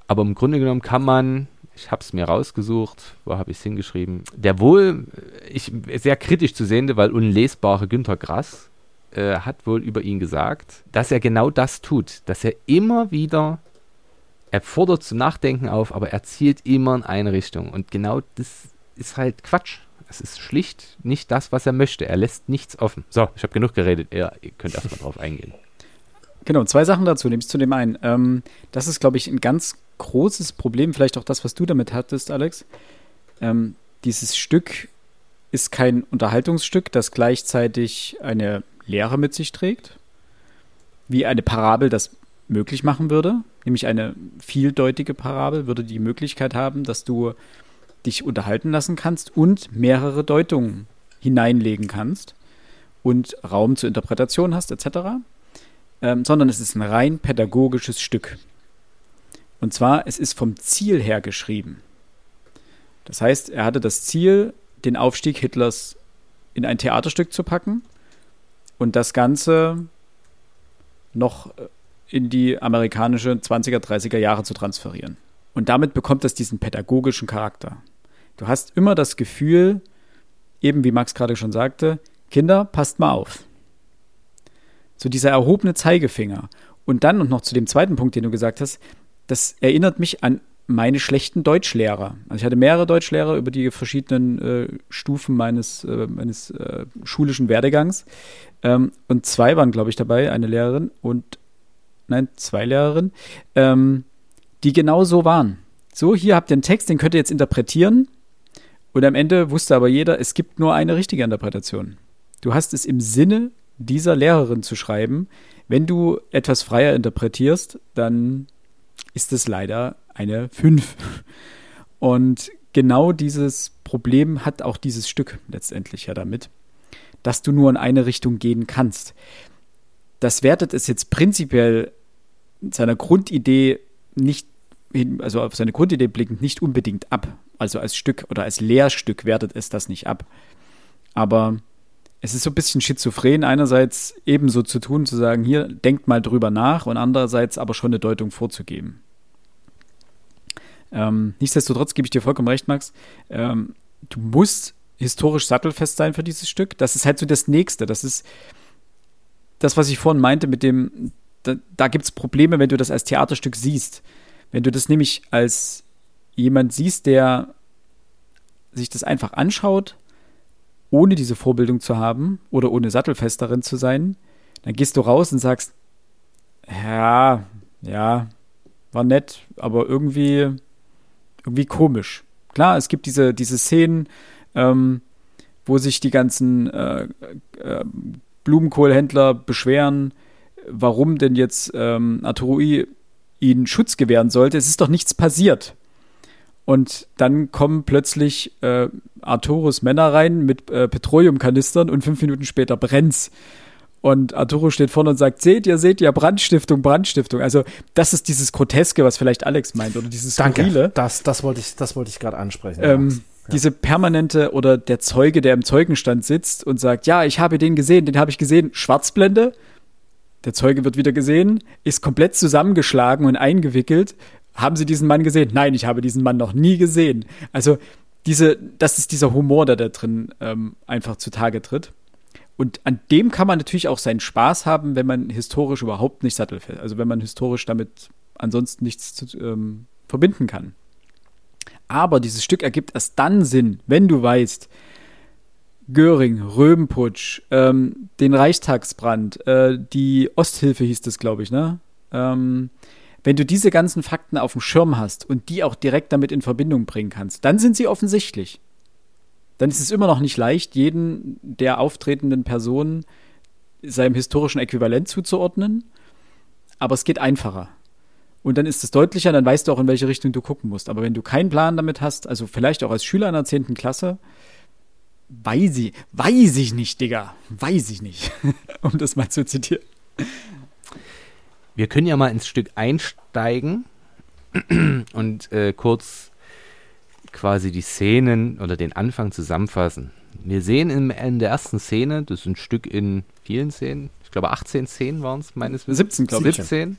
Aber im Grunde genommen kann man ich habe es mir rausgesucht, wo habe ich es hingeschrieben, der wohl ich, sehr kritisch zu sehende, weil unlesbare Günter Grass äh, hat wohl über ihn gesagt, dass er genau das tut, dass er immer wieder, er fordert zum Nachdenken auf, aber er zielt immer in eine Richtung. Und genau das ist halt Quatsch. Es ist schlicht nicht das, was er möchte. Er lässt nichts offen. So, ich habe genug geredet. Ihr, ihr könnt erstmal drauf eingehen. Genau, zwei Sachen dazu, nämlich zu dem einen. Ähm, das ist, glaube ich, ein ganz großes Problem, vielleicht auch das, was du damit hattest, Alex. Ähm, dieses Stück ist kein Unterhaltungsstück, das gleichzeitig eine Lehre mit sich trägt, wie eine Parabel das möglich machen würde, nämlich eine vieldeutige Parabel würde die Möglichkeit haben, dass du dich unterhalten lassen kannst und mehrere Deutungen hineinlegen kannst und Raum zur Interpretation hast, etc. Ähm, sondern es ist ein rein pädagogisches Stück. Und zwar, es ist vom Ziel her geschrieben. Das heißt, er hatte das Ziel, den Aufstieg Hitlers in ein Theaterstück zu packen und das Ganze noch in die amerikanische 20er, 30er Jahre zu transferieren. Und damit bekommt es diesen pädagogischen Charakter. Du hast immer das Gefühl, eben wie Max gerade schon sagte, Kinder, passt mal auf. So dieser erhobene Zeigefinger. Und dann und noch zu dem zweiten Punkt, den du gesagt hast, das erinnert mich an meine schlechten Deutschlehrer. Also ich hatte mehrere Deutschlehrer über die verschiedenen äh, Stufen meines, äh, meines äh, schulischen Werdegangs. Ähm, und zwei waren, glaube ich, dabei, eine Lehrerin und nein, zwei Lehrerinnen, ähm, die genau so waren. So, hier habt ihr einen Text, den könnt ihr jetzt interpretieren. Und am Ende wusste aber jeder, es gibt nur eine richtige Interpretation. Du hast es im Sinne dieser Lehrerin zu schreiben. Wenn du etwas freier interpretierst, dann ist es leider eine 5. Und genau dieses Problem hat auch dieses Stück letztendlich ja damit, dass du nur in eine Richtung gehen kannst. Das wertet es jetzt prinzipiell seiner Grundidee nicht also auf seine Grundidee blickend nicht unbedingt ab. Also als Stück oder als Lehrstück wertet es das nicht ab. Aber es ist so ein bisschen schizophren, einerseits ebenso zu tun, zu sagen, hier, denkt mal drüber nach und andererseits aber schon eine Deutung vorzugeben. Ähm, nichtsdestotrotz gebe ich dir vollkommen recht, Max. Ähm, du musst historisch sattelfest sein für dieses Stück. Das ist halt so das Nächste. Das ist das, was ich vorhin meinte mit dem, da, da gibt es Probleme, wenn du das als Theaterstück siehst. Wenn du das nämlich als jemand siehst, der sich das einfach anschaut, ohne diese Vorbildung zu haben oder ohne sattelfest darin zu sein, dann gehst du raus und sagst, ja, ja, war nett, aber irgendwie irgendwie komisch. Klar, es gibt diese, diese Szenen, ähm, wo sich die ganzen äh, äh, Blumenkohlhändler beschweren, warum denn jetzt ähm, Arturo ihnen Schutz gewähren sollte. Es ist doch nichts passiert. Und dann kommen plötzlich äh, Arturos Männer rein mit äh, Petroleumkanistern und fünf Minuten später brennt's. Und Arturo steht vorne und sagt, seht ihr, seht ihr, Brandstiftung, Brandstiftung. Also das ist dieses Groteske, was vielleicht Alex meint, oder dieses Danke. Skurrile. Das, das wollte ich, das wollte ich gerade ansprechen. Ähm, ja. Diese permanente oder der Zeuge, der im Zeugenstand sitzt und sagt, ja, ich habe den gesehen, den habe ich gesehen, Schwarzblende. Der Zeuge wird wieder gesehen, ist komplett zusammengeschlagen und eingewickelt. Haben Sie diesen Mann gesehen? Nein, ich habe diesen Mann noch nie gesehen. Also diese, das ist dieser Humor, der da drin ähm, einfach zutage tritt. Und an dem kann man natürlich auch seinen Spaß haben, wenn man historisch überhaupt nicht sattelfest, also wenn man historisch damit ansonsten nichts zu, ähm, verbinden kann. Aber dieses Stück ergibt erst dann Sinn, wenn du weißt, Göring, Röbenputsch, ähm, den Reichstagsbrand, äh, die Osthilfe hieß das, glaube ich, ne? Ähm, wenn du diese ganzen Fakten auf dem Schirm hast und die auch direkt damit in Verbindung bringen kannst, dann sind sie offensichtlich. Dann ist es immer noch nicht leicht, jeden der auftretenden Personen seinem historischen Äquivalent zuzuordnen, aber es geht einfacher. Und dann ist es deutlicher, dann weißt du auch, in welche Richtung du gucken musst. Aber wenn du keinen Plan damit hast, also vielleicht auch als Schüler in der 10. Klasse, weiß ich, weiß ich nicht, Digga. Weiß ich nicht. um das mal zu zitieren. Wir können ja mal ins Stück einsteigen und äh, kurz quasi die Szenen oder den Anfang zusammenfassen. Wir sehen in, in der ersten Szene, das ist ein Stück in vielen Szenen, ich glaube 18 Szenen waren es meines Wissens. 17, glaube ich. 17,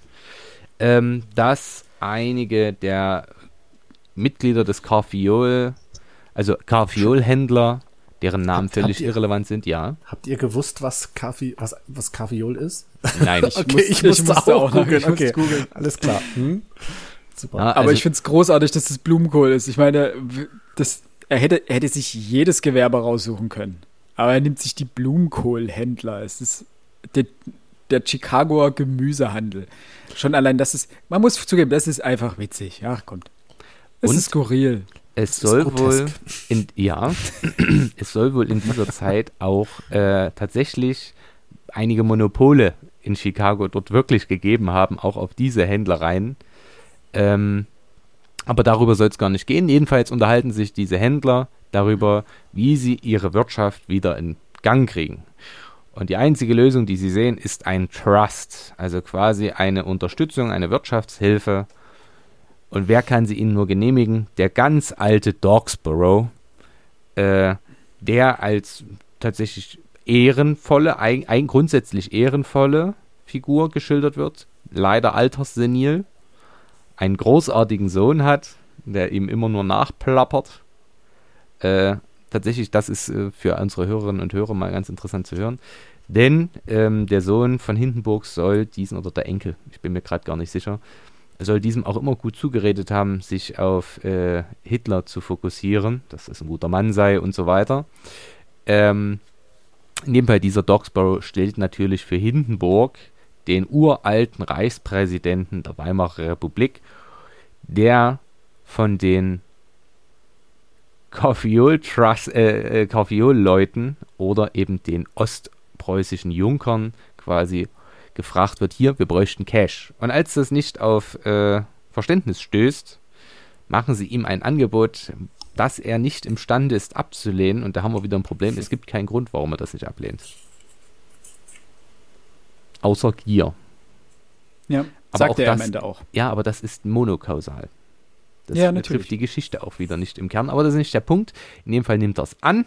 ähm, dass einige der Mitglieder des Carfiol, also Carfiol-Händler, deren Namen Habt- völlig habt ihr- irrelevant sind, ja. Habt ihr gewusst, was Kaffee, was, was Kaffeeol ist? Nein, Ich okay, muss- ich ich musste, musste auch, auch noch- googeln. Okay, googeln. alles klar. Hm? Super. Ja, Aber also- ich finde es großartig, dass das Blumenkohl ist. Ich meine, das, er, hätte, er hätte sich jedes Gewerbe raussuchen können. Aber er nimmt sich die Blumenkohlhändler. Es ist der, der Chicagoer Gemüsehandel. Schon allein das ist, man muss zugeben, das ist einfach witzig. Ja, kommt. Es ist skurril. Es soll grotesk. wohl in ja, es soll wohl in dieser Zeit auch äh, tatsächlich einige Monopole in Chicago dort wirklich gegeben haben, auch auf diese Händlereien. Ähm, aber darüber soll es gar nicht gehen. Jedenfalls unterhalten sich diese Händler darüber, wie sie ihre Wirtschaft wieder in Gang kriegen. Und die einzige Lösung, die sie sehen, ist ein Trust, also quasi eine Unterstützung, eine Wirtschaftshilfe. Und wer kann sie ihnen nur genehmigen? Der ganz alte Dogsborough, äh, der als tatsächlich ehrenvolle, ein, ein grundsätzlich ehrenvolle Figur geschildert wird, leider alterssenil, einen großartigen Sohn hat, der ihm immer nur nachplappert. Äh, tatsächlich, das ist äh, für unsere Hörerinnen und Hörer mal ganz interessant zu hören. Denn ähm, der Sohn von Hindenburg soll diesen, oder der Enkel, ich bin mir gerade gar nicht sicher, soll diesem auch immer gut zugeredet haben, sich auf äh, Hitler zu fokussieren, dass es ein guter Mann sei und so weiter. Ähm, nebenbei dieser Dogsborough stellt natürlich für Hindenburg den uralten Reichspräsidenten der Weimarer Republik, der von den Kaufjol Trust, äh, äh, oder eben den ostpreußischen Junkern quasi gefragt wird, hier, wir bräuchten Cash. Und als das nicht auf äh, Verständnis stößt, machen sie ihm ein Angebot, das er nicht imstande ist abzulehnen. Und da haben wir wieder ein Problem. Es gibt keinen Grund, warum er das nicht ablehnt. Außer Gier. Ja, Aber sagt er am das- Ende auch. Ja, aber das ist monokausal. Das Ja, betrifft natürlich. die Geschichte auch wieder nicht im Kern. Aber das ist nicht der Punkt. In dem Fall nimmt er es an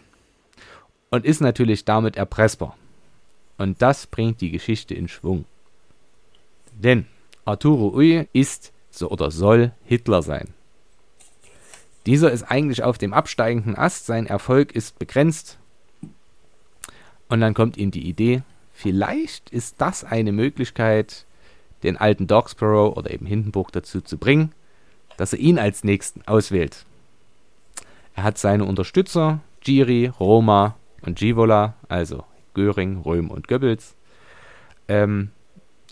und ist natürlich damit erpressbar. Und das bringt die Geschichte in Schwung. Denn Arturo Ui ist so oder soll Hitler sein. Dieser ist eigentlich auf dem absteigenden Ast, sein Erfolg ist begrenzt. Und dann kommt ihm die Idee, vielleicht ist das eine Möglichkeit, den alten Dogsborough oder eben Hindenburg dazu zu bringen, dass er ihn als nächsten auswählt. Er hat seine Unterstützer, Giri, Roma und Givola, also Göring, Röhm und Goebbels, ähm,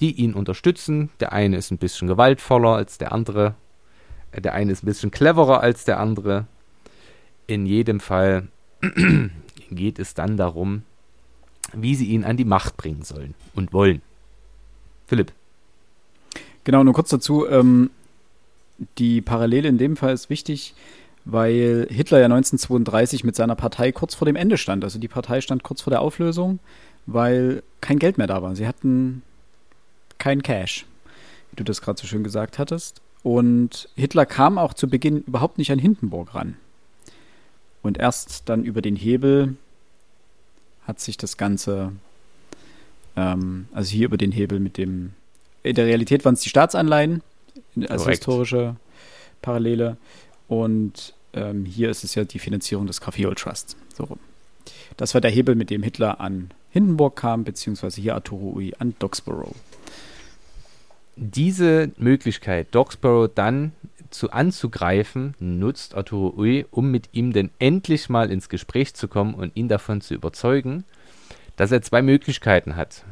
die ihn unterstützen. Der eine ist ein bisschen gewaltvoller als der andere. Äh, Der eine ist ein bisschen cleverer als der andere. In jedem Fall geht es dann darum, wie sie ihn an die Macht bringen sollen und wollen. Philipp. Genau, nur kurz dazu. Ähm, die Parallele in dem Fall ist wichtig, weil Hitler ja 1932 mit seiner Partei kurz vor dem Ende stand. Also die Partei stand kurz vor der Auflösung, weil kein Geld mehr da war. Sie hatten kein Cash, wie du das gerade so schön gesagt hattest. Und Hitler kam auch zu Beginn überhaupt nicht an Hindenburg ran. Und erst dann über den Hebel hat sich das Ganze, ähm, also hier über den Hebel mit dem, in der Realität waren es die Staatsanleihen als Korrekt. historische Parallele. Und ähm, hier ist es ja die Finanzierung des Oil Trusts. So. Das war der Hebel, mit dem Hitler an Hindenburg kam, beziehungsweise hier Arturo Ui an Doxborough. Diese Möglichkeit, Doxborough dann zu anzugreifen, nutzt Arturo Ui, um mit ihm denn endlich mal ins Gespräch zu kommen und ihn davon zu überzeugen, dass er zwei Möglichkeiten hat.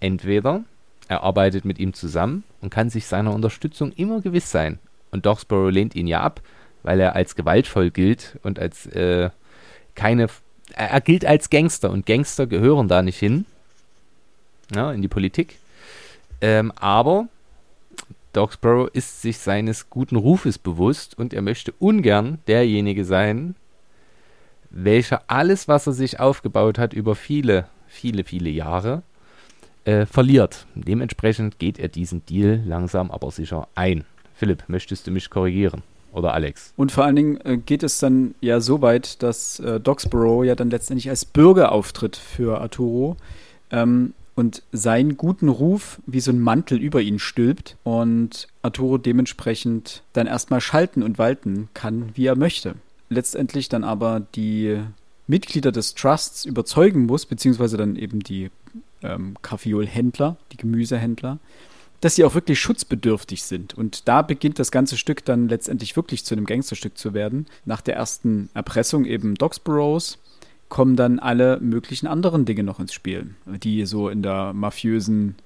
Entweder er arbeitet mit ihm zusammen und kann sich seiner Unterstützung immer gewiss sein. Und Doxborough lehnt ihn ja ab, weil er als gewaltvoll gilt und als äh, keine. Er gilt als Gangster und Gangster gehören da nicht hin. Ja, in die Politik. Ähm, aber Doxborough ist sich seines guten Rufes bewusst und er möchte ungern derjenige sein, welcher alles, was er sich aufgebaut hat über viele, viele, viele Jahre, äh, verliert. Dementsprechend geht er diesen Deal langsam aber sicher ein. Philipp, möchtest du mich korrigieren? Oder Alex. Und vor allen Dingen äh, geht es dann ja so weit, dass äh, Doxborough ja dann letztendlich als Bürger auftritt für Arturo ähm, und seinen guten Ruf wie so ein Mantel über ihn stülpt und Arturo dementsprechend dann erstmal schalten und walten kann, wie er möchte. Letztendlich dann aber die Mitglieder des Trusts überzeugen muss, beziehungsweise dann eben die ähm, Kaffeolhändler, die Gemüsehändler, dass sie auch wirklich schutzbedürftig sind. Und da beginnt das ganze Stück dann letztendlich wirklich zu einem Gangsterstück zu werden. Nach der ersten Erpressung eben Doxboroughs kommen dann alle möglichen anderen Dinge noch ins Spiel, die so in der mafiösen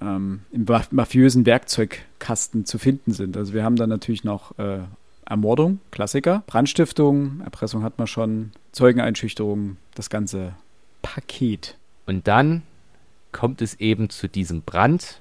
ähm, im mafiösen Werkzeugkasten zu finden sind. Also wir haben dann natürlich noch äh, Ermordung, Klassiker, Brandstiftung, Erpressung hat man schon, Zeugeneinschüchterung, das ganze Paket. Und dann kommt es eben zu diesem Brand,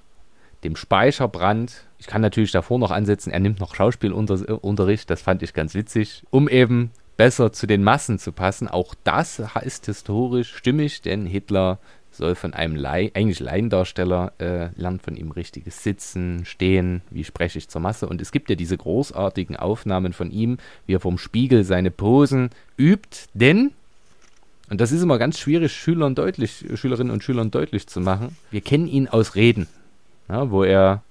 dem Speicherbrand. Ich kann natürlich davor noch ansetzen, er nimmt noch Schauspielunterricht, das fand ich ganz witzig, um eben besser zu den Massen zu passen. Auch das ist historisch stimmig, denn Hitler soll von einem Lai eigentlich Laiendarsteller äh, lernt von ihm richtiges Sitzen, Stehen, wie spreche ich zur Masse. Und es gibt ja diese großartigen Aufnahmen von ihm, wie er vom Spiegel seine Posen übt, denn und das ist immer ganz schwierig, Schülern deutlich, Schülerinnen und Schülern deutlich zu machen. Wir kennen ihn aus Reden, ja, wo er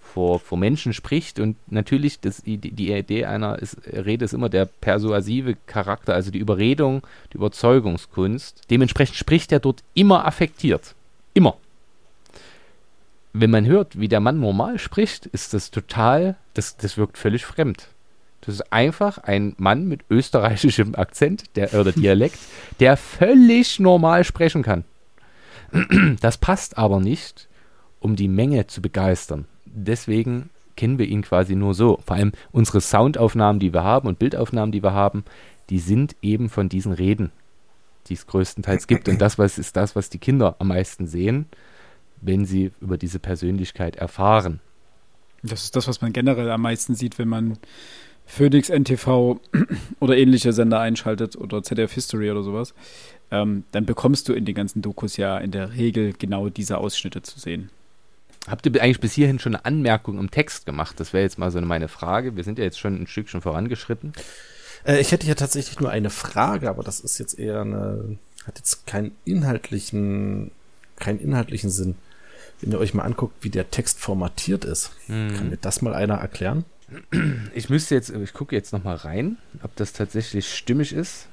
vor, vor Menschen spricht und natürlich das, die, die Idee einer ist, Rede ist immer der persuasive Charakter, also die Überredung, die Überzeugungskunst. Dementsprechend spricht er dort immer affektiert. Immer. Wenn man hört, wie der Mann normal spricht, ist das total, das, das wirkt völlig fremd. Das ist einfach ein Mann mit österreichischem Akzent der, oder Dialekt, der völlig normal sprechen kann. Das passt aber nicht, um die Menge zu begeistern. Deswegen kennen wir ihn quasi nur so. Vor allem unsere Soundaufnahmen, die wir haben und Bildaufnahmen, die wir haben, die sind eben von diesen Reden, die es größtenteils gibt. Und das was ist das, was die Kinder am meisten sehen, wenn sie über diese Persönlichkeit erfahren. Das ist das, was man generell am meisten sieht, wenn man Phoenix NTV oder ähnliche Sender einschaltet oder ZDF History oder sowas, ähm, dann bekommst du in den ganzen Dokus ja in der Regel genau diese Ausschnitte zu sehen. Habt ihr eigentlich bis hierhin schon eine Anmerkung im Text gemacht? Das wäre jetzt mal so meine Frage. Wir sind ja jetzt schon ein Stück schon vorangeschritten. Äh, ich hätte ja tatsächlich nur eine Frage, aber das ist jetzt eher eine, hat jetzt keinen inhaltlichen, keinen inhaltlichen Sinn. Wenn ihr euch mal anguckt, wie der Text formatiert ist, hm. kann mir das mal einer erklären? Ich müsste jetzt, ich gucke jetzt noch mal rein, ob das tatsächlich stimmig ist.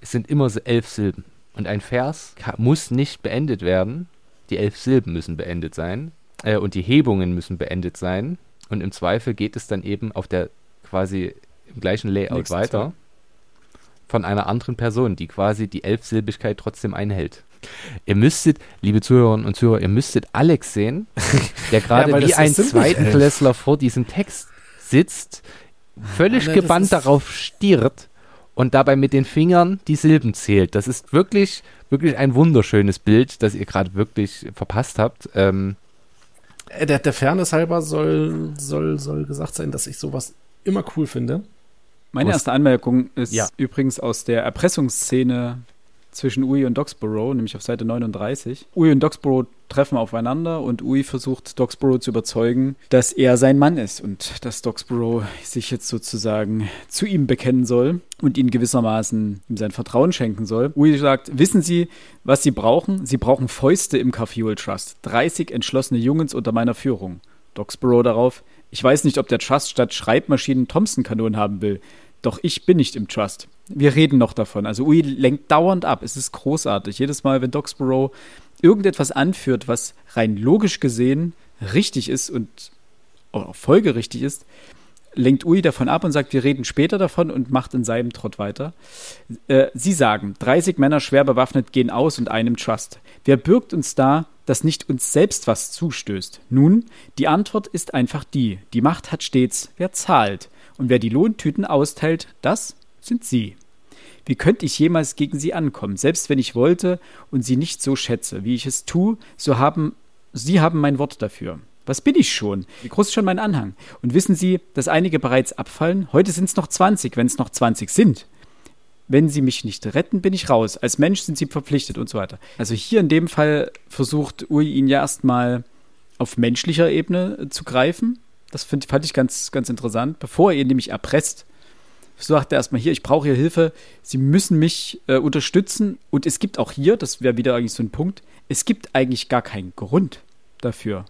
Es sind immer so elf Silben. Und ein Vers muss nicht beendet werden. Die elf Silben müssen beendet sein. Äh, und die Hebungen müssen beendet sein. Und im Zweifel geht es dann eben auf der quasi im gleichen Layout Nächste weiter. Zeit. Von einer anderen Person, die quasi die Elfsilbigkeit trotzdem einhält. Ihr müsstet, liebe Zuhörerinnen und Zuhörer, ihr müsstet Alex sehen, der gerade ja, wie ein Zweitenklässler vor diesem Text sitzt, völlig ja, gebannt darauf stiert und dabei mit den Fingern die Silben zählt. Das ist wirklich, wirklich ein wunderschönes Bild, das ihr gerade wirklich verpasst habt. Ähm, Äh, Der, der Fairness halber soll, soll, soll gesagt sein, dass ich sowas immer cool finde. Meine erste Anmerkung ist Ja. übrigens aus der Erpressungsszene zwischen Ui und Doxborough, nämlich auf Seite 39. Ui und Doxborough treffen aufeinander und Ui versucht Doxborough zu überzeugen, dass er sein Mann ist und dass Doxborough sich jetzt sozusagen zu ihm bekennen soll und ihn gewissermaßen ihm sein Vertrauen schenken soll. Ui sagt, wissen Sie, was Sie brauchen? Sie brauchen Fäuste im Cafuel Trust. 30 entschlossene Jungens unter meiner Führung. Doxborough darauf, ich weiß nicht, ob der Trust statt Schreibmaschinen Thompson-Kanonen haben will. Doch ich bin nicht im Trust. Wir reden noch davon. Also Ui lenkt dauernd ab. Es ist großartig. Jedes Mal, wenn Doxborough irgendetwas anführt, was rein logisch gesehen richtig ist und auch folgerichtig ist, lenkt Ui davon ab und sagt, wir reden später davon und macht in seinem Trott weiter. Äh, Sie sagen, 30 Männer schwer bewaffnet gehen aus und einem Trust. Wer bürgt uns da, dass nicht uns selbst was zustößt? Nun, die Antwort ist einfach die. Die Macht hat stets, wer zahlt. Und wer die Lohntüten austeilt, das sind Sie. Wie könnte ich jemals gegen Sie ankommen, selbst wenn ich wollte und Sie nicht so schätze, wie ich es tue, so haben Sie haben mein Wort dafür. Was bin ich schon? Wie groß ist schon mein Anhang? Und wissen Sie, dass einige bereits abfallen? Heute sind es noch 20, wenn es noch 20 sind. Wenn Sie mich nicht retten, bin ich raus. Als Mensch sind Sie verpflichtet und so weiter. Also hier in dem Fall versucht Ui ihn ja erstmal auf menschlicher Ebene zu greifen. Das find, fand ich ganz, ganz interessant. Bevor er ihn nämlich erpresst, sagt er erstmal hier, ich brauche hier Hilfe, Sie müssen mich äh, unterstützen. Und es gibt auch hier, das wäre wieder eigentlich so ein Punkt, es gibt eigentlich gar keinen Grund dafür.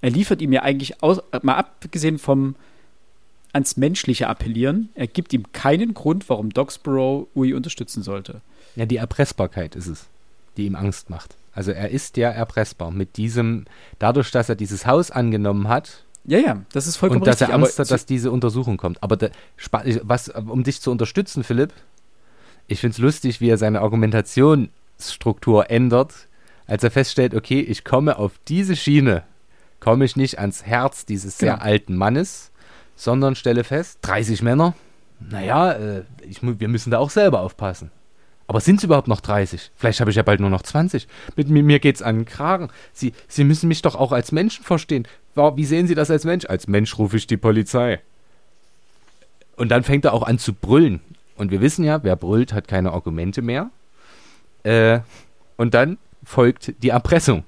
Er liefert ihm ja eigentlich, aus, äh, mal abgesehen vom ans Menschliche appellieren, er gibt ihm keinen Grund, warum Doxborough Ui unterstützen sollte. ja, die Erpressbarkeit ist es, die ihm Angst macht. Also er ist ja erpressbar mit diesem, dadurch, dass er dieses Haus angenommen hat Ja, ja, das ist vollkommen und dass richtig. er Angst hat, dass diese Untersuchung kommt. Aber Spa- was, um dich zu unterstützen, Philipp, ich finde es lustig, wie er seine Argumentationsstruktur ändert, als er feststellt, okay, ich komme auf diese Schiene, komme ich nicht ans Herz dieses sehr Genau. alten Mannes, sondern stelle fest, 30 Männer, naja, äh, ich, wir müssen da auch selber aufpassen. Aber sind es überhaupt noch 30? Vielleicht habe ich ja bald nur noch 20. Mit mir, mir geht's an den Kragen. Sie, Sie müssen mich doch auch als Menschen verstehen. Wie sehen Sie das als Mensch? Als Mensch rufe ich die Polizei. Und dann fängt er auch an zu brüllen. Und wir wissen ja, wer brüllt, hat keine Argumente mehr. Äh, und dann folgt die Erpressung,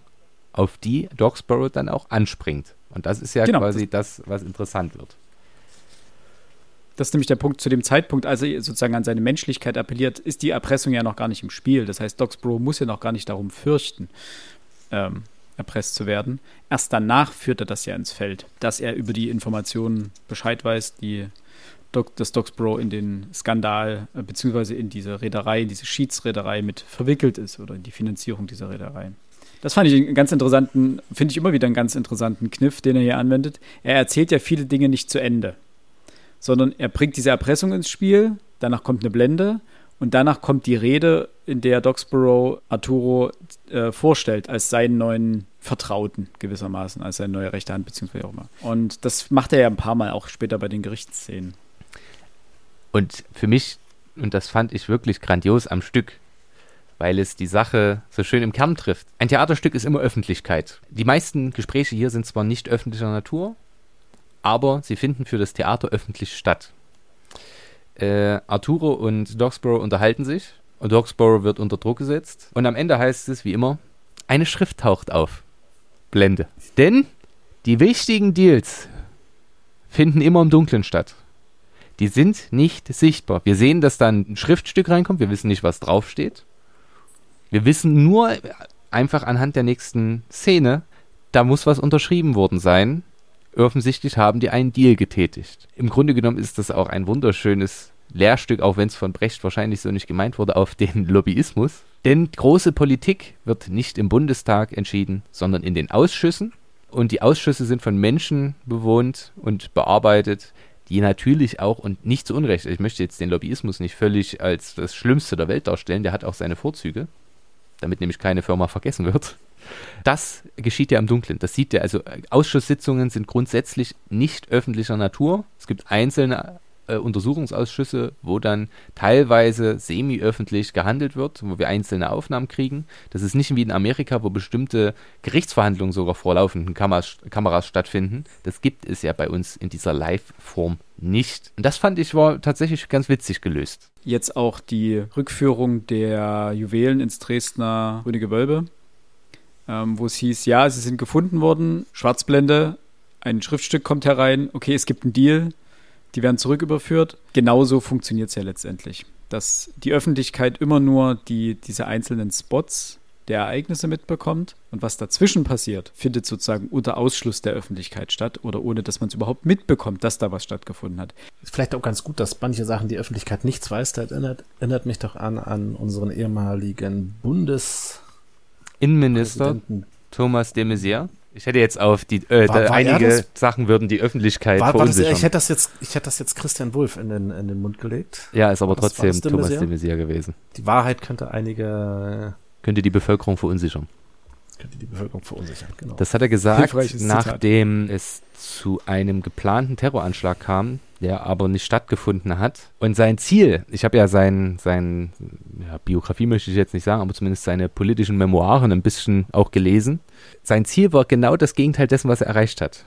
auf die Dogsborough dann auch anspringt. Und das ist ja Genau, quasi das, was interessant wird. Das ist nämlich der Punkt zu dem Zeitpunkt, als er sozusagen an seine Menschlichkeit appelliert, ist die Erpressung ja noch gar nicht im Spiel. Das heißt, Doxborough muss ja noch gar nicht darum fürchten, ähm, erpresst zu werden. Erst danach führt er das ja ins Feld, dass er über die Informationen Bescheid weiß, die Doc, das Doxborough in den Skandal äh, beziehungsweise in diese Reederei, in diese Schiedsreederei mit verwickelt ist oder in die Finanzierung dieser Reederei. Das fand ich einen ganz interessanten, finde ich immer wieder einen ganz interessanten Kniff, den er hier anwendet. Er erzählt ja viele Dinge nicht zu Ende sondern er bringt diese Erpressung ins Spiel, danach kommt eine Blende und danach kommt die Rede, in der Doxborough Arturo äh, vorstellt als seinen neuen Vertrauten gewissermaßen, als seine neue rechte Hand, beziehungsweise auch immer. Und das macht er ja ein paar Mal auch später bei den Gerichtsszenen. Und für mich, und das fand ich wirklich grandios am Stück, weil es die Sache so schön im Kern trifft. Ein Theaterstück ist immer Öffentlichkeit. Die meisten Gespräche hier sind zwar nicht öffentlicher Natur, aber sie finden für das Theater öffentlich statt. Äh, Arturo und Doxborough unterhalten sich und Doxborough wird unter Druck gesetzt und am Ende heißt es wie immer, eine Schrift taucht auf. Blende. Denn die wichtigen Deals finden immer im Dunkeln statt. Die sind nicht sichtbar. Wir sehen, dass da ein Schriftstück reinkommt. Wir wissen nicht, was draufsteht. Wir wissen nur einfach anhand der nächsten Szene, da muss was unterschrieben worden sein. Offensichtlich haben die einen Deal getätigt. Im Grunde genommen ist das auch ein wunderschönes Lehrstück, auch wenn es von Brecht wahrscheinlich so nicht gemeint wurde, auf den Lobbyismus. Denn große Politik wird nicht im Bundestag entschieden, sondern in den Ausschüssen. Und die Ausschüsse sind von Menschen bewohnt und bearbeitet, die natürlich auch, und nicht zu Unrecht, ich möchte jetzt den Lobbyismus nicht völlig als das Schlimmste der Welt darstellen, der hat auch seine Vorzüge, damit nämlich keine Firma vergessen wird. Das geschieht ja im Dunkeln. Das sieht ja, also Ausschusssitzungen sind grundsätzlich nicht öffentlicher Natur. Es gibt einzelne äh, Untersuchungsausschüsse, wo dann teilweise semi-öffentlich gehandelt wird, wo wir einzelne Aufnahmen kriegen. Das ist nicht wie in Amerika, wo bestimmte Gerichtsverhandlungen sogar vor laufenden Kameras, Kameras stattfinden. Das gibt es ja bei uns in dieser Live-Form nicht. Und das fand ich war tatsächlich ganz witzig gelöst. Jetzt auch die Rückführung der Juwelen ins Dresdner Grüne Gewölbe, ähm, wo es hieß, ja, sie sind gefunden worden, Schwarzblende, ein Schriftstück kommt herein, okay, es gibt einen Deal, die werden zurücküberführt. Genauso funktioniert es ja letztendlich. Dass die Öffentlichkeit immer nur die, diese einzelnen Spots der Ereignisse mitbekommt und was dazwischen passiert, findet sozusagen unter Ausschluss der Öffentlichkeit statt oder ohne dass man es überhaupt mitbekommt, dass da was stattgefunden hat. Ist vielleicht auch ganz gut, dass manche Sachen die Öffentlichkeit nichts weiß. Das erinnert, erinnert mich doch an, an unseren ehemaligen Bundes Innenminister Thomas de Maizière. Ich hätte jetzt auf die äh, War- war einige? Sachen würden die Öffentlichkeit War, war das, ich hätte das jetzt, ich hätte das jetzt Christian Wulff in den, in den Mund gelegt. ja, ist aber das- trotzdem das Thomas de Maizière gewesen. Die Wahrheit könnte einige, Könnte die Bevölkerung verunsichern. Könnte die Bevölkerung verunsichern. Genau. Das hat er gesagt, Hilfreiches Zitat. nachdem es zu einem geplanten Terroranschlag kam, der aber nicht stattgefunden hat. Und sein Ziel, ich habe ja sein, sein ja, Biografie möchte ich jetzt nicht sagen, aber zumindest seine politischen Memoiren ein bisschen auch gelesen. Sein Ziel war genau das Gegenteil dessen, was er erreicht hat.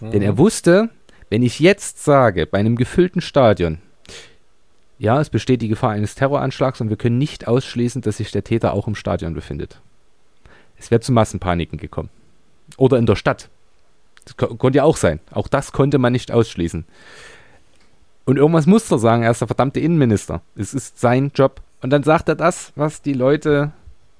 Denn er wusste, wenn ich jetzt sage, bei einem gefüllten Stadion, ja, es besteht die Gefahr eines Terroranschlags und wir können nicht ausschließen, dass sich der Täter auch im Stadion befindet. Es wäre zu Massenpaniken gekommen. Oder in der Stadt. Das ko konnte ja auch sein. Auch das konnte man nicht ausschließen. Und irgendwas muss er sagen, er ist der verdammte Innenminister. Es ist sein Job. Und dann sagt er das, was die Leute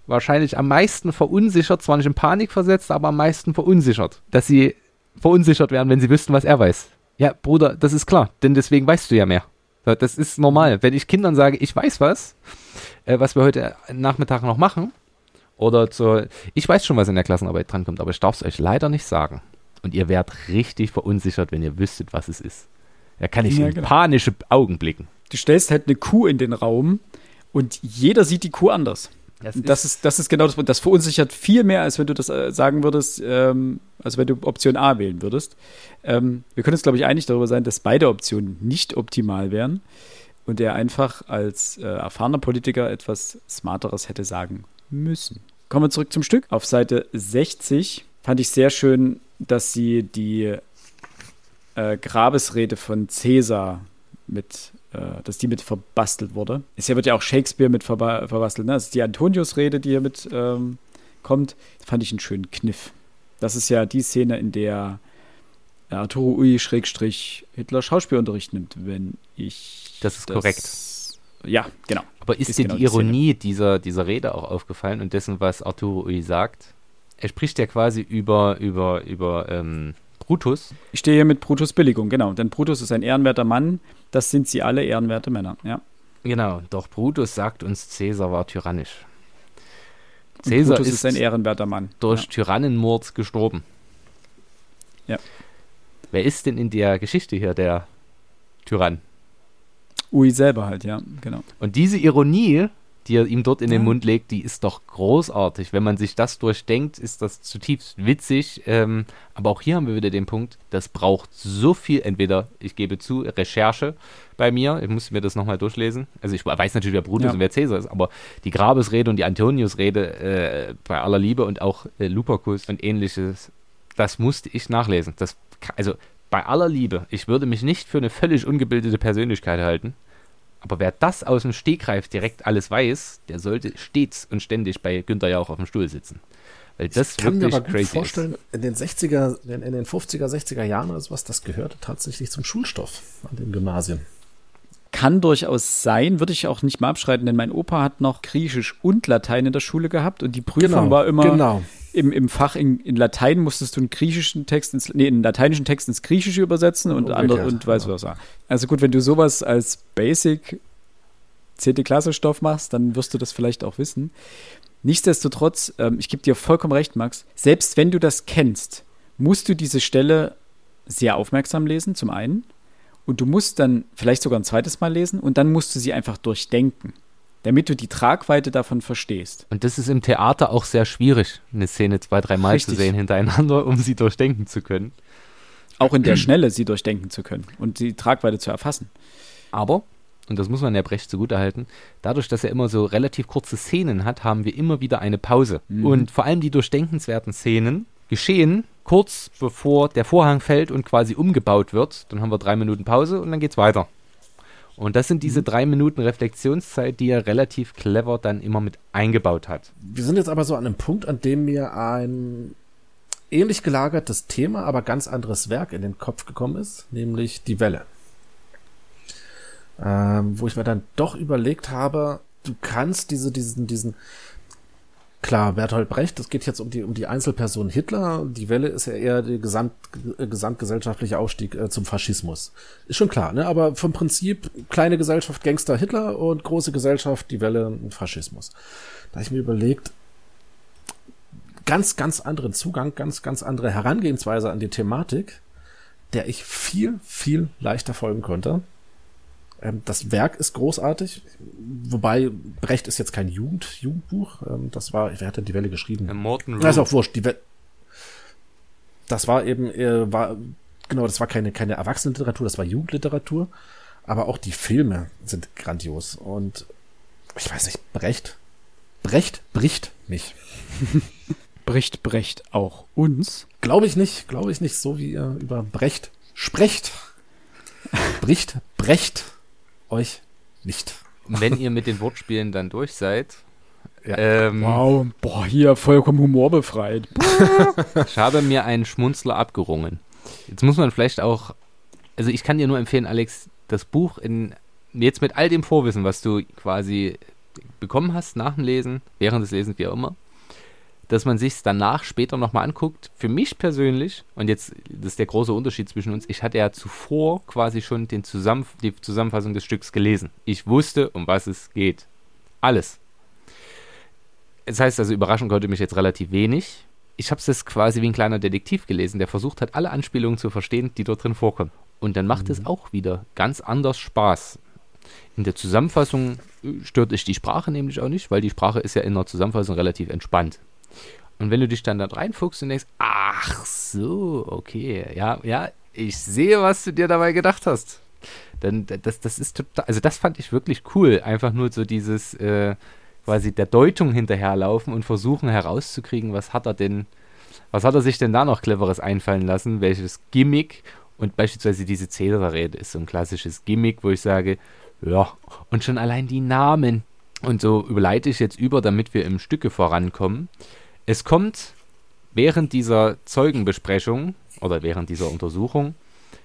wahrscheinlich am meisten verunsichert, zwar nicht in Panik versetzt, aber am meisten verunsichert. Dass sie verunsichert werden, wenn sie wüssten, was er weiß. Ja, Bruder, das ist klar, denn deswegen weißt du ja mehr. Das ist normal. Wenn ich Kindern sage, ich weiß was, äh, was wir heute Nachmittag noch machen, oder zur, ich weiß schon, was in der Klassenarbeit drankommt, aber ich darf es euch leider nicht sagen. Und ihr werdet richtig verunsichert, wenn ihr wüsstet, was es ist. Da kann ich Ja, in genau. panische Augen blicken. Du stellst halt eine Kuh in den Raum und jeder sieht die Kuh anders. Und Das ist, das ist genau das. Und das verunsichert viel mehr, als wenn du das äh, sagen würdest, ähm, als wenn du Option A wählen würdest. Ähm, wir können uns, glaube ich, einig darüber sein, dass beide Optionen nicht optimal wären und er einfach als äh, erfahrener Politiker etwas Smarteres hätte sagen müssen. Kommen wir zurück zum Stück. Auf Seite 60 fand ich sehr schön, dass sie die äh, Grabesrede von Caesar mit, äh, dass die mit verbastelt wurde. Es hier wird ja auch Shakespeare mit verba verbastelt. Ne? Das ist die Antonius-Rede, die hier mit ähm, kommt. Das fand ich einen schönen Kniff. Das ist ja die Szene, in der äh, Arturo Ui Schrägstrich Hitler Schauspielunterricht nimmt, wenn ich. Das ist korrekt. Ja, genau. Aber ist, Ist dir genau die die. Ironie dieser, dieser Rede auch aufgefallen und dessen, was Arturo Ui sagt? Er spricht ja quasi über, über, über ähm, Brutus. Ich stehe hier mit Brutus Billigung, genau. Denn Brutus ist ein ehrenwerter Mann. Das sind sie alle ehrenwerte Männer. Ja. Genau, doch Brutus sagt uns, Cäsar war tyrannisch. Cäsar Brutus ist, ist ein ehrenwerter Mann. durch Ja. Tyrannenmord gestorben. Ja. Wer ist denn in der Geschichte hier der Tyrann? Ui selber halt, ja, genau. Und diese Ironie, die er ihm dort in den Ja. Mund legt, die ist doch großartig. Wenn man sich das durchdenkt, ist das zutiefst witzig. Ähm, aber auch hier haben wir wieder den Punkt, das braucht so viel, entweder, ich gebe zu, Recherche bei mir, ich muss mir das nochmal durchlesen. Also ich weiß natürlich, wer Brutus Ja. und wer Cäsar ist, aber die Grabesrede und die Antoniusrede äh, bei aller Liebe und auch äh, Lupercus und ähnliches, das musste ich nachlesen. Das, also bei aller Liebe, ich würde mich nicht für eine völlig ungebildete Persönlichkeit halten. Aber wer das aus dem Stegreif direkt alles weiß, der sollte stets und ständig bei Günther Jauch auf dem Stuhl sitzen. Weil das ich kann mir wirklich aber gut crazy vorstellen, in den 60er, in, in den 50er, 60er Jahren oder sowas, das gehörte tatsächlich zum Schulstoff an den Gymnasien. Kann durchaus sein, würde ich auch nicht mal abschreiten, denn mein Opa hat noch Griechisch und Latein in der Schule gehabt und die Prüfung war immer Genau. Im, im Fach in, in Latein musstest du einen griechischen Text ins, nee, einen lateinischen Text ins Griechische übersetzen und Umgekehrt, andere und vice ja. versa. Also gut, wenn du sowas als Basic 10. Klasse Stoff machst, dann wirst du das vielleicht auch wissen. Nichtsdestotrotz, ähm, ich gebe dir vollkommen recht, Max, selbst wenn du das kennst, musst du diese Stelle sehr aufmerksam lesen, zum einen. Und du musst dann vielleicht sogar ein zweites Mal lesen und dann musst du sie einfach durchdenken, damit du die Tragweite davon verstehst. Und das ist im Theater auch sehr schwierig, eine Szene zwei, dreimal zu sehen hintereinander, um sie durchdenken zu können. auch in der Schnelle sie durchdenken zu können und die Tragweite zu erfassen. Aber, und das muss man ja Brecht zugutehalten, dadurch, dass er immer so relativ kurze Szenen hat, haben wir immer wieder eine Pause. Mhm. Und vor allem die durchdenkenswerten Szenen geschehen kurz bevor der Vorhang fällt und quasi umgebaut wird. Dann haben wir drei Minuten Pause und dann geht's weiter. Und das sind diese drei Minuten Reflexionszeit, die er relativ clever dann immer mit eingebaut hat. Wir sind jetzt aber so an einem Punkt, an dem mir ein ähnlich gelagertes Thema, aber ganz anderes Werk in den Kopf gekommen ist, nämlich die Welle. Ähm, wo ich mir dann doch überlegt habe, du kannst diese, diesen, diesen, klar, Bertolt Brecht, es geht jetzt um die, um die Einzelperson Hitler, die Welle ist ja eher der Gesamt, äh, gesamtgesellschaftliche Aufstieg äh, zum Faschismus. Ist schon klar, ne? Aber vom Prinzip, kleine Gesellschaft Gangster Hitler und große Gesellschaft, die Welle Faschismus. Da habe ich mir überlegt, ganz, ganz anderen Zugang, ganz, ganz andere Herangehensweise an die Thematik, der ich viel, viel leichter folgen konnte. Ähm, das Werk ist großartig, wobei Brecht ist jetzt kein Jugend, Jugendbuch. Ähm, das war, wer hat denn die Welle geschrieben? Morton Das ist auch wurscht. Die das war eben, äh, war, genau, das war keine, keine Erwachsenenliteratur, das war Jugendliteratur. Aber auch die Filme sind grandios. Und ich weiß nicht, Brecht, Brecht bricht mich. Bricht Brecht auch uns? Glaube ich nicht, glaube ich nicht, so wie ihr über Brecht sprecht. Bricht, Brecht euch nicht. Wenn ihr mit den Wortspielen dann durch seid, Ja. ähm, Wow, boah, hier vollkommen humorbefreit. ich habe mir einen Schmunzler abgerungen. Jetzt muss man vielleicht auch, also ich kann dir nur empfehlen, Alex, das Buch in, jetzt mit all dem Vorwissen, was du quasi bekommen hast nach dem Lesen, während des Lesens, wie auch immer, dass man sich danach später nochmal anguckt. Für mich persönlich, und jetzt, das ist der große Unterschied zwischen uns, ich hatte ja zuvor quasi schon den Zusammen die Zusammenfassung des Stücks gelesen. Ich wusste, um was es geht. Alles. Das heißt also, überraschen konnte mich jetzt relativ wenig. Ich habe es quasi wie ein kleiner Detektiv gelesen, der versucht hat, alle Anspielungen zu verstehen, die dort drin vorkommen. Und dann macht es auch wieder ganz anders Spaß. In der Zusammenfassung äh, stört dich die Sprache nämlich auch nicht, weil die Sprache ist ja in der Zusammenfassung relativ entspannt. Und wenn du dich dann da reinfuchst und denkst, ach so, okay, ja, ja, ich sehe, was du dir dabei gedacht hast. Dann, das, das ist total, also das fand ich wirklich cool. Einfach nur so dieses, äh, quasi der Deutung hinterherlaufen und versuchen herauszukriegen, was hat er denn, was hat er sich denn da noch Cleveres einfallen lassen, welches Gimmick und beispielsweise diese Cäsar-Rede ist so ein klassisches Gimmick, wo ich sage, ja, und schon allein die Namen. Und so überleite ich jetzt über, damit wir im Stücke vorankommen. Es kommt während dieser Zeugenbesprechung oder während dieser Untersuchung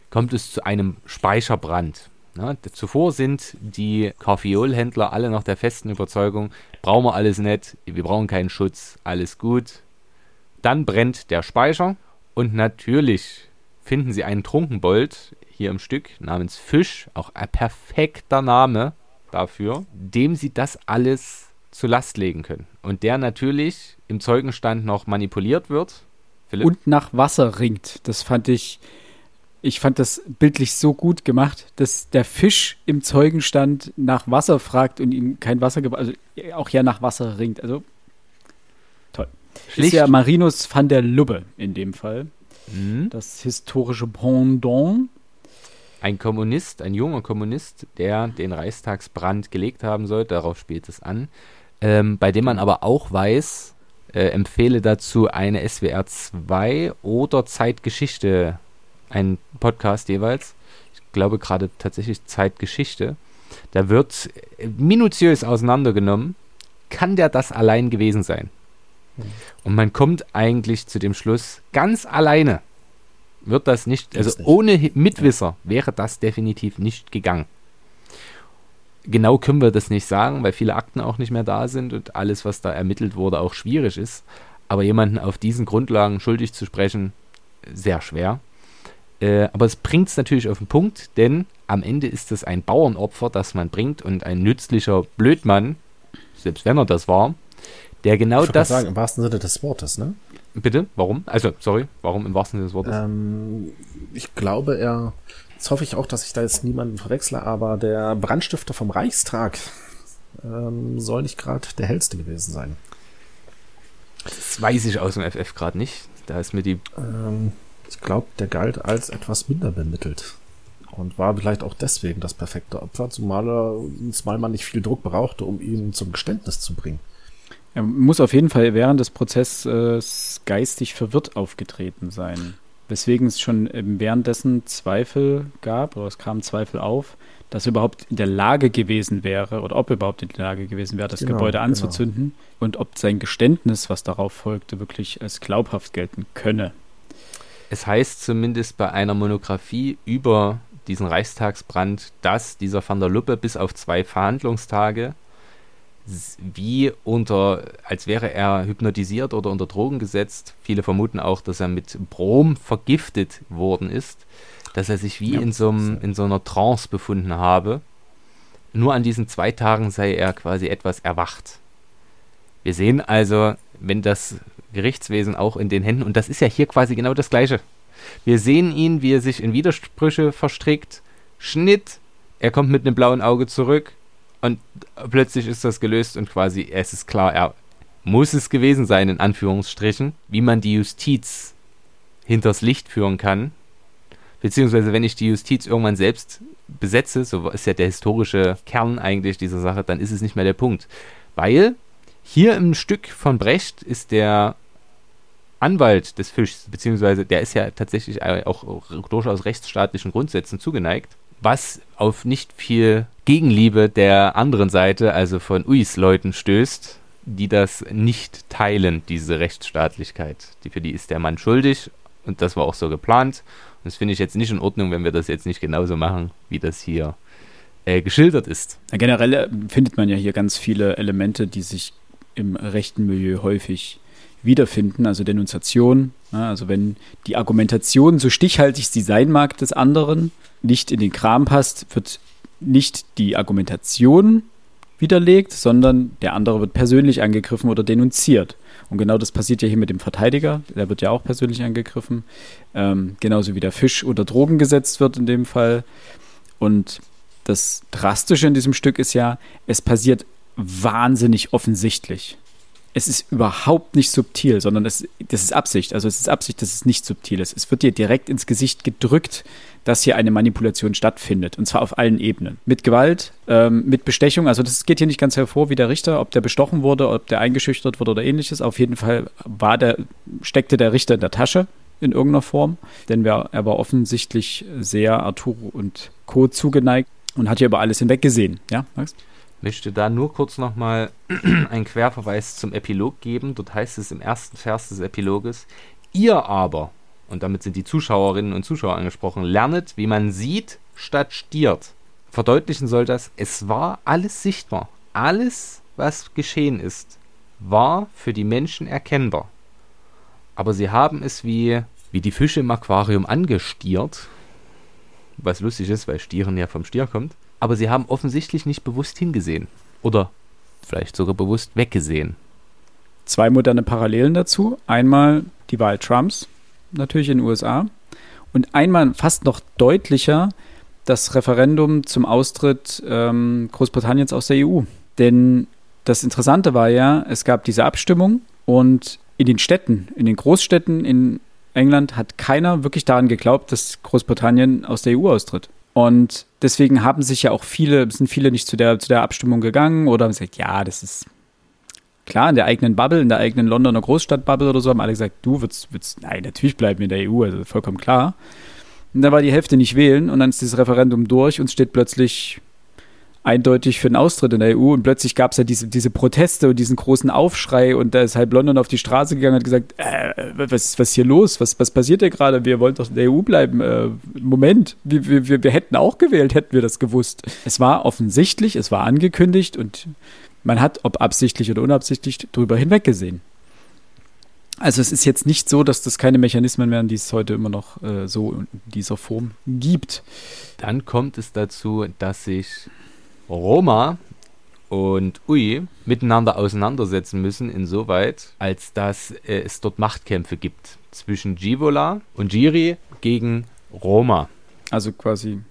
kommt es zu einem Speicherbrand. Ja, zuvor sind die Kaffeolhändler alle noch der festen Überzeugung, brauchen wir alles nicht, wir brauchen keinen Schutz, alles gut. Dann brennt der Speicher und natürlich finden sie einen Trunkenbold hier im Stück namens Fisch, auch ein perfekter Name dafür, dem sie das alles zu Last legen können. Und der natürlich im Zeugenstand noch manipuliert wird. Philipp? Und nach Wasser ringt. Das fand ich, ich fand das bildlich so gut gemacht, dass der Fisch im Zeugenstand nach Wasser fragt und ihm kein Wasser also auch ja nach Wasser ringt. Also toll. Schlicht. Ist ja Marinus van der Lubbe in dem Fall. Mhm. Das historische Pendant. Ein Kommunist, ein junger Kommunist, der den Reichstagsbrand gelegt haben soll, darauf spielt es an, ähm, bei dem man aber auch weiß, äh, empfehle dazu eine SWR 2 oder Zeitgeschichte, ein Podcast jeweils. Ich glaube gerade tatsächlich Zeitgeschichte. Da wird äh, minutiös auseinandergenommen, kann der das allein gewesen sein? Und man kommt eigentlich zu dem Schluss, ganz alleine wird das nicht, also ohne Mitwisser wäre das definitiv nicht gegangen. Genau können wir das nicht sagen, weil viele Akten auch nicht mehr da sind und alles, was da ermittelt wurde, auch schwierig ist. Aber jemanden auf diesen Grundlagen schuldig zu sprechen, sehr schwer. Äh, aber es bringt es natürlich auf den Punkt, denn am Ende ist es ein Bauernopfer, das man bringt und ein nützlicher Blödmann, selbst wenn er das war, der genau Ich das. sagen, im wahrsten Sinne des Wortes, ne? Bitte? Warum? Also, sorry, warum im wahrsten Sinne des Wortes? Ähm, ich glaube, er, jetzt hoffe ich auch, dass ich da jetzt niemanden verwechsle, aber der Brandstifter vom Reichstag ähm, soll nicht gerade der hellste gewesen sein. Das weiß ich aus dem FF gerade nicht. Da ist mir die. Ähm, Ich glaube, der galt als etwas minder bemittelt. Und war vielleicht auch deswegen das perfekte Opfer, zumal, er, zumal man nicht viel Druck brauchte, um ihn zum Geständnis zu bringen. Er muss auf jeden Fall während des Prozesses geistig verwirrt aufgetreten sein. Weswegen es schon währenddessen Zweifel gab, oder es kamen Zweifel auf, dass er überhaupt in der Lage gewesen wäre, oder ob er überhaupt in der Lage gewesen wäre, das genau, Gebäude genau. anzuzünden genau. und ob sein Geständnis, was darauf folgte, wirklich als glaubhaft gelten könne. Es heißt zumindest bei einer Monographie über diesen Reichstagsbrand, dass dieser Van der Luppe bis auf zwei Verhandlungstage wie unter, als wäre er hypnotisiert oder unter Drogen gesetzt. Viele vermuten auch, dass er mit Brom vergiftet worden ist, dass er sich wie ja. in, so einem, in so einer Trance befunden habe. Nur an diesen zwei Tagen sei er quasi etwas erwacht. Wir sehen also, wenn das Gerichtswesen auch in den Händen, und das ist ja hier quasi genau das Gleiche. Wir sehen ihn, wie er sich in Widersprüche verstrickt. Schnitt, er kommt mit einem blauen Auge zurück und plötzlich ist das gelöst und quasi es ist klar, er muss es gewesen sein, in Anführungsstrichen, wie man die Justiz hinters Licht führen kann. Beziehungsweise, wenn ich die Justiz irgendwann selbst besetze, so ist ja der historische Kern eigentlich dieser Sache, dann ist es nicht mehr der Punkt. Weil hier im Stück von Brecht ist der Anwalt des Fischs, beziehungsweise der ist ja tatsächlich auch durchaus rechtsstaatlichen Grundsätzen zugeneigt, was auf nicht viel Gegenliebe der anderen Seite, also von Uis Leuten, stößt, die das nicht teilen, diese Rechtsstaatlichkeit. Die, für die ist der Mann schuldig und das war auch so geplant. Und das finde ich jetzt nicht in Ordnung, wenn wir das jetzt nicht genauso machen, wie das hier äh, geschildert ist. Generell äh, findet man ja hier ganz viele Elemente, die sich im rechten Milieu häufig wiederfinden, also Denunziation. Ja, also wenn die Argumentation, so stichhaltig sie sein mag, des anderen nicht in den Kram passt, wird nicht die Argumentation widerlegt, sondern der andere wird persönlich angegriffen oder denunziert. Und genau das passiert ja hier mit dem Verteidiger, der wird ja auch persönlich angegriffen, ähm, genauso wie der Fisch unter Drogen gesetzt wird in dem Fall. Und das Drastische in diesem Stück ist ja, es passiert wahnsinnig offensichtlich es ist überhaupt nicht subtil, sondern es, das ist Absicht. Also es ist Absicht, dass es nicht subtil ist. Es wird dir direkt ins Gesicht gedrückt, dass hier eine Manipulation stattfindet. Und zwar auf allen Ebenen. Mit Gewalt, ähm, mit Bestechung. Also das geht hier nicht ganz hervor, wie der Richter, ob der bestochen wurde, ob der eingeschüchtert wurde oder ähnliches. Auf jeden Fall war der, steckte der Richter in der Tasche in irgendeiner Form. Denn er war offensichtlich sehr Arturo und Co. zugeneigt und hat hier über alles hinweggesehen. Ja, Max? Möchte da nur kurz nochmal einen Querverweis zum Epilog geben. Dort heißt es im ersten Vers des Epiloges, ihr aber, und damit sind die Zuschauerinnen und Zuschauer angesprochen, lernet, wie man sieht, statt stiert. Verdeutlichen soll das, es war alles sichtbar. Alles, was geschehen ist, war für die Menschen erkennbar. Aber sie haben es wie, wie die Fische im Aquarium angestiert, was lustig ist, weil Stieren ja vom Stier kommt aber sie haben offensichtlich nicht bewusst hingesehen. Oder vielleicht sogar bewusst weggesehen. Zwei moderne Parallelen dazu. Einmal die Wahl Trumps, natürlich in den USA. Und einmal fast noch deutlicher das Referendum zum Austritt ähm, Großbritanniens aus der EU. Denn das Interessante war ja, es gab diese Abstimmung und in den Städten, in den Großstädten in England hat keiner wirklich daran geglaubt, dass Großbritannien aus der EU austritt. Und deswegen haben sich ja auch viele, sind viele nicht zu der, zu der Abstimmung gegangen oder haben gesagt, ja, das ist klar, in der eigenen Bubble, in der eigenen Londoner Großstadtbubble oder so, haben alle gesagt, du würdest, würdest nein, natürlich bleiben wir in der EU, also vollkommen klar. Und da war die Hälfte nicht wählen und dann ist dieses Referendum durch und steht plötzlich eindeutig für den Austritt in der EU und plötzlich gab es ja diese, diese Proteste und diesen großen Aufschrei und da ist halb London auf die Straße gegangen und hat gesagt, äh, was, was hier los? Was, was passiert hier gerade? Wir wollen doch in der EU bleiben. Äh, Moment, wir, wir, wir hätten auch gewählt, hätten wir das gewusst. Es war offensichtlich, es war angekündigt und man hat, ob absichtlich oder unabsichtlich, drüber hinweggesehen. Also es ist jetzt nicht so, dass das keine Mechanismen wären, die es heute immer noch äh, so in dieser Form gibt. Dann kommt es dazu, dass sich Roma und Ui miteinander auseinandersetzen müssen, insoweit, als dass äh, es dort Machtkämpfe gibt zwischen Givola und Giri gegen Roma. Also quasi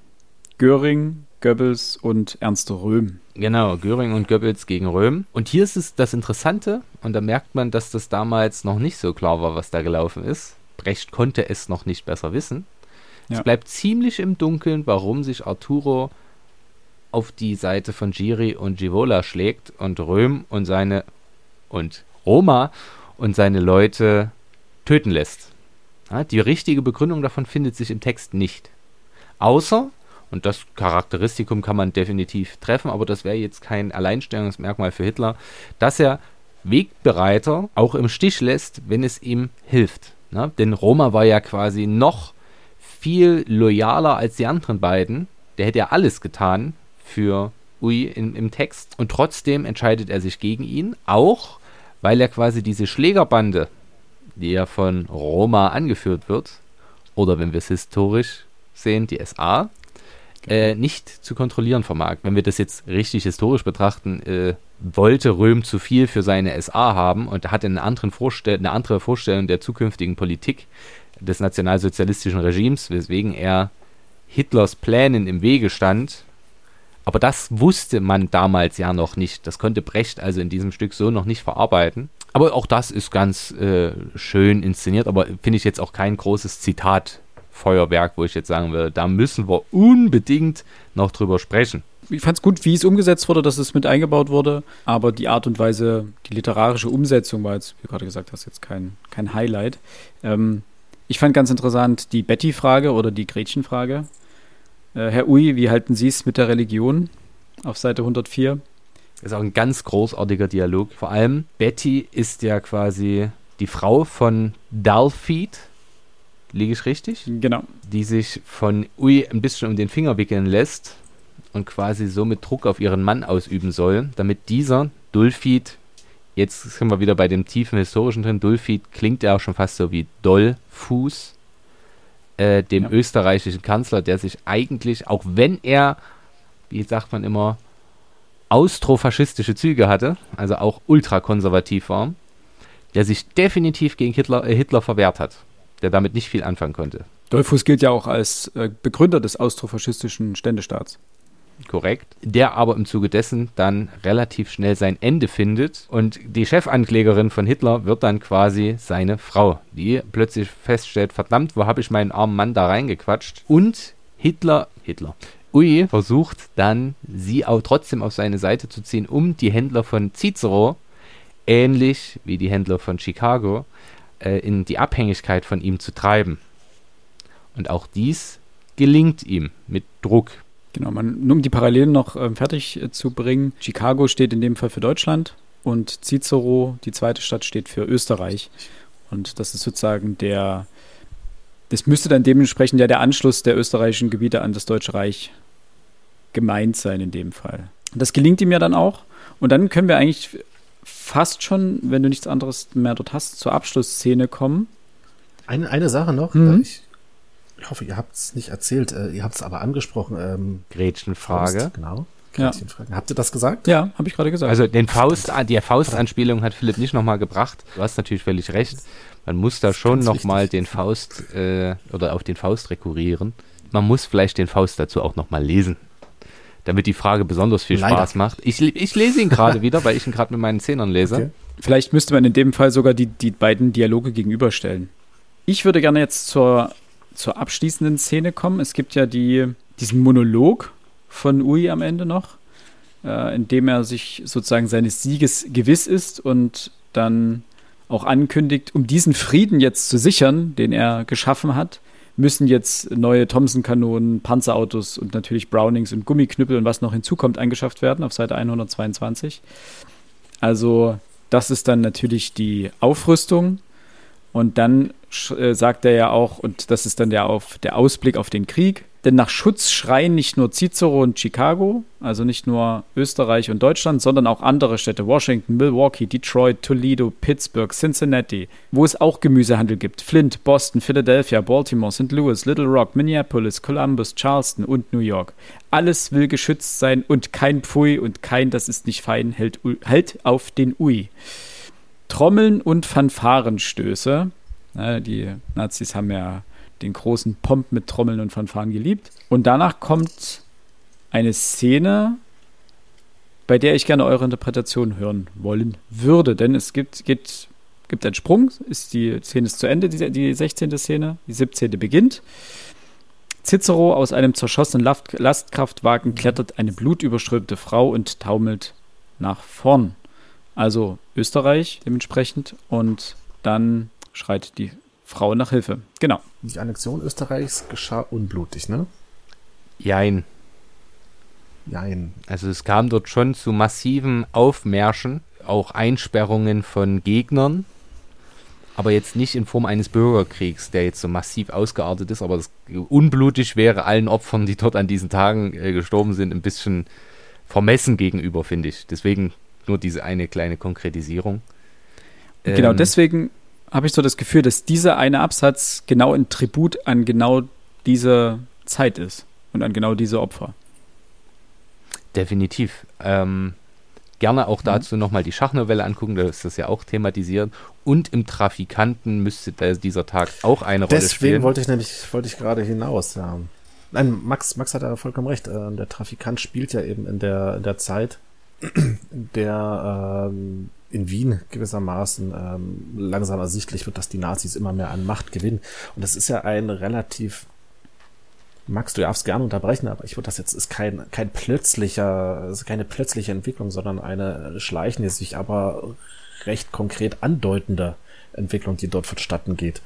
Göring, Goebbels und Ernst Röhm. Genau, Göring und Goebbels gegen Röhm. Und hier ist es das Interessante, und da merkt man, dass das damals noch nicht so klar war, was da gelaufen ist. Brecht konnte es noch nicht besser wissen. Ja. Es bleibt ziemlich im Dunkeln, warum sich Arturo auf die Seite von Giri und Givola schlägt und Röhm und seine und Roma und seine Leute töten lässt. Ja, die richtige Begründung davon findet sich im Text nicht. Außer, und das Charakteristikum kann man definitiv treffen, aber das wäre jetzt kein Alleinstellungsmerkmal für Hitler, dass er Wegbereiter auch im Stich lässt, wenn es ihm hilft. Ja, denn Roma war ja quasi noch viel loyaler als die anderen beiden. Der hätte ja alles getan für Ui in, im Text. Und trotzdem entscheidet er sich gegen ihn, auch weil er quasi diese Schlägerbande, die ja von Roma angeführt wird, oder wenn wir es historisch sehen, die SA, äh, nicht zu kontrollieren vermag. Wenn wir das jetzt richtig historisch betrachten, äh, wollte Röhm zu viel für seine SA haben und hatte eine, andere Vorstellung der zukünftigen Politik des nationalsozialistischen Regimes, weswegen er Hitlers Plänen im Wege stand. Aber das wusste man damals ja noch nicht. Das konnte Brecht also in diesem Stück so noch nicht verarbeiten. Aber auch das ist ganz äh, schön inszeniert, aber finde ich jetzt auch kein großes Zitatfeuerwerk, wo ich jetzt sagen würde, da müssen wir unbedingt noch drüber sprechen. Ich fand es gut, wie es umgesetzt wurde, dass es mit eingebaut wurde, aber die Art und Weise, die literarische Umsetzung war jetzt, wie du gerade gesagt hast, jetzt kein, kein Highlight. Ähm, ich fand ganz interessant die Betty-Frage oder die Gretchen-Frage. Äh, Herr Ui, wie halten Sie es mit der Religion auf Seite 104? Das ist auch ein ganz großartiger Dialog. Vor allem, Betty ist ja quasi die Frau von Dalfeed, liege ich richtig? Genau. Die sich von Ui ein bisschen um den Finger wickeln lässt und quasi somit Druck auf ihren Mann ausüben soll, damit dieser Dulfid, jetzt sind wir wieder bei dem tiefen historischen drin, Dulfid klingt ja auch schon fast so wie Dollfuß, äh, dem Ja. österreichischen Kanzler, der sich eigentlich, auch wenn er, wie sagt man immer, austrofaschistische Züge hatte, also auch ultrakonservativ war, der sich definitiv gegen Hitler, äh, Hitler verwehrt hat, der damit nicht viel anfangen konnte. Dollfuß gilt ja auch als äh, Begründer des austrofaschistischen Ständestaats. Korrekt. Der aber im Zuge dessen dann relativ schnell sein Ende findet. Und die Chefanklägerin von Hitler wird dann quasi seine Frau, die plötzlich feststellt, verdammt, wo habe ich meinen armen Mann da reingequatscht? Und Hitler, Hitler, Ui versucht dann, sie auch trotzdem auf seine Seite zu ziehen, um die Händler von Cicero, ähnlich wie die Händler von Chicago, äh, in die Abhängigkeit von ihm zu treiben. Und auch dies gelingt ihm mit Druck. Genau, man, nur um die Parallelen noch ähm, fertig äh, zu bringen. Chicago steht in dem Fall für Deutschland und Cicero, die zweite Stadt, steht für Österreich. Und das ist sozusagen der, das müsste dann dementsprechend ja der Anschluss der österreichischen Gebiete an das Deutsche Reich gemeint sein in dem Fall. Das gelingt ihm ja dann auch. Und dann können wir eigentlich fast schon, wenn du nichts anderes mehr dort hast, zur Abschlussszene kommen. Eine, eine Sache noch. Mhm. äh, Ich, ich hoffe, ihr habt es nicht erzählt. äh, Ihr habt es aber angesprochen. Ähm, Gretchenfrage. Faust, genau. Ja. Gretchenfrage. Habt ihr das gesagt? Ja, habe ich gerade gesagt. Also den Faust, die Faust-Anspielung hat Philipp nicht nochmal gebracht. Du hast natürlich völlig recht. Man muss da schon nochmal den Faust äh, oder auf den Faust rekurrieren. Man muss vielleicht den Faust dazu auch nochmal lesen. Damit die Frage besonders viel Leider. Spaß macht. Ich, ich lese ihn gerade wieder, weil ich ihn gerade mit meinen Zehnern lese. Okay. Vielleicht müsste man in dem Fall sogar die, die beiden Dialoge gegenüberstellen. Ich würde gerne jetzt zur, zur abschließenden Szene kommen. Es gibt ja die, diesen Monolog von Ui am Ende noch, äh, in dem er sich sozusagen seines Sieges gewiss ist und dann auch ankündigt, um diesen Frieden jetzt zu sichern, den er geschaffen hat, müssen jetzt neue Thompson-Kanonen, Panzerautos und natürlich Brownings und Gummiknüppel und was noch hinzukommt angeschafft werden auf Seite 122. Also das ist dann natürlich die Aufrüstung. Und dann äh, sagt er ja auch, und das ist dann der, auf, der Ausblick auf den Krieg, denn nach Schutz schreien nicht nur Cicero und Chicago, also nicht nur Österreich und Deutschland, sondern auch andere Städte, Washington, Milwaukee, Detroit, Toledo, Pittsburgh, Cincinnati, wo es auch Gemüsehandel gibt, Flint, Boston, Philadelphia, Baltimore, St. Louis, Little Rock, Minneapolis, Columbus, Charleston und New York. Alles will geschützt sein und kein Pfui und kein Das ist nicht fein hält, hält auf den Ui. Trommeln und Fanfarenstöße. Na, die Nazis haben ja den großen Pomp mit Trommeln und Fanfaren geliebt. Und danach kommt eine Szene, bei der ich gerne eure Interpretation hören wollen würde. Denn es gibt, geht gibt einen Sprung, ist die Szene ist zu Ende, die, die 16. Szene, die 17. beginnt. Cicero aus einem zerschossenen Last Lastkraftwagen klettert eine blutüberströmte Frau und taumelt nach vorn. Also Österreich dementsprechend und dann schreit die Frau nach Hilfe. Genau. Die Annexion Österreichs geschah unblutig, ne? Jein. Jein. Also es kam dort schon zu massiven Aufmärschen, auch Einsperrungen von Gegnern, aber jetzt nicht in Form eines Bürgerkriegs, der jetzt so massiv ausgeartet ist, aber das unblutig wäre allen Opfern, die dort an diesen Tagen äh, gestorben sind, ein bisschen vermessen gegenüber, finde ich. Deswegen nur diese eine kleine Konkretisierung. genau, Ähm, deswegen habe ich so das Gefühl, dass dieser eine Absatz genau ein Tribut an genau diese Zeit ist und an genau diese Opfer. Definitiv. Ähm, gerne Mhm. auch dazu nochmal die Schachnovelle angucken, da ist das ja auch thematisiert. Und im Trafikanten müsste da dieser Tag auch eine Rolle Deswegen spielen. wollte ich nämlich, wollte ich gerade hinaus, ja. Nein, Max, Max hat ja vollkommen recht. Äh, Der Trafikant spielt ja eben in der, in der Zeit, der ähm, in Wien gewissermaßen ähm, langsam ersichtlich wird, dass die Nazis immer mehr an Macht gewinnen. Und das ist ja ein relativ Max, du darfst gerne unterbrechen, aber ich würde das jetzt ist kein kein plötzlicher, ist keine plötzliche Entwicklung, sondern eine schleichende, sich aber recht konkret andeutende Entwicklung, die dort vonstatten geht.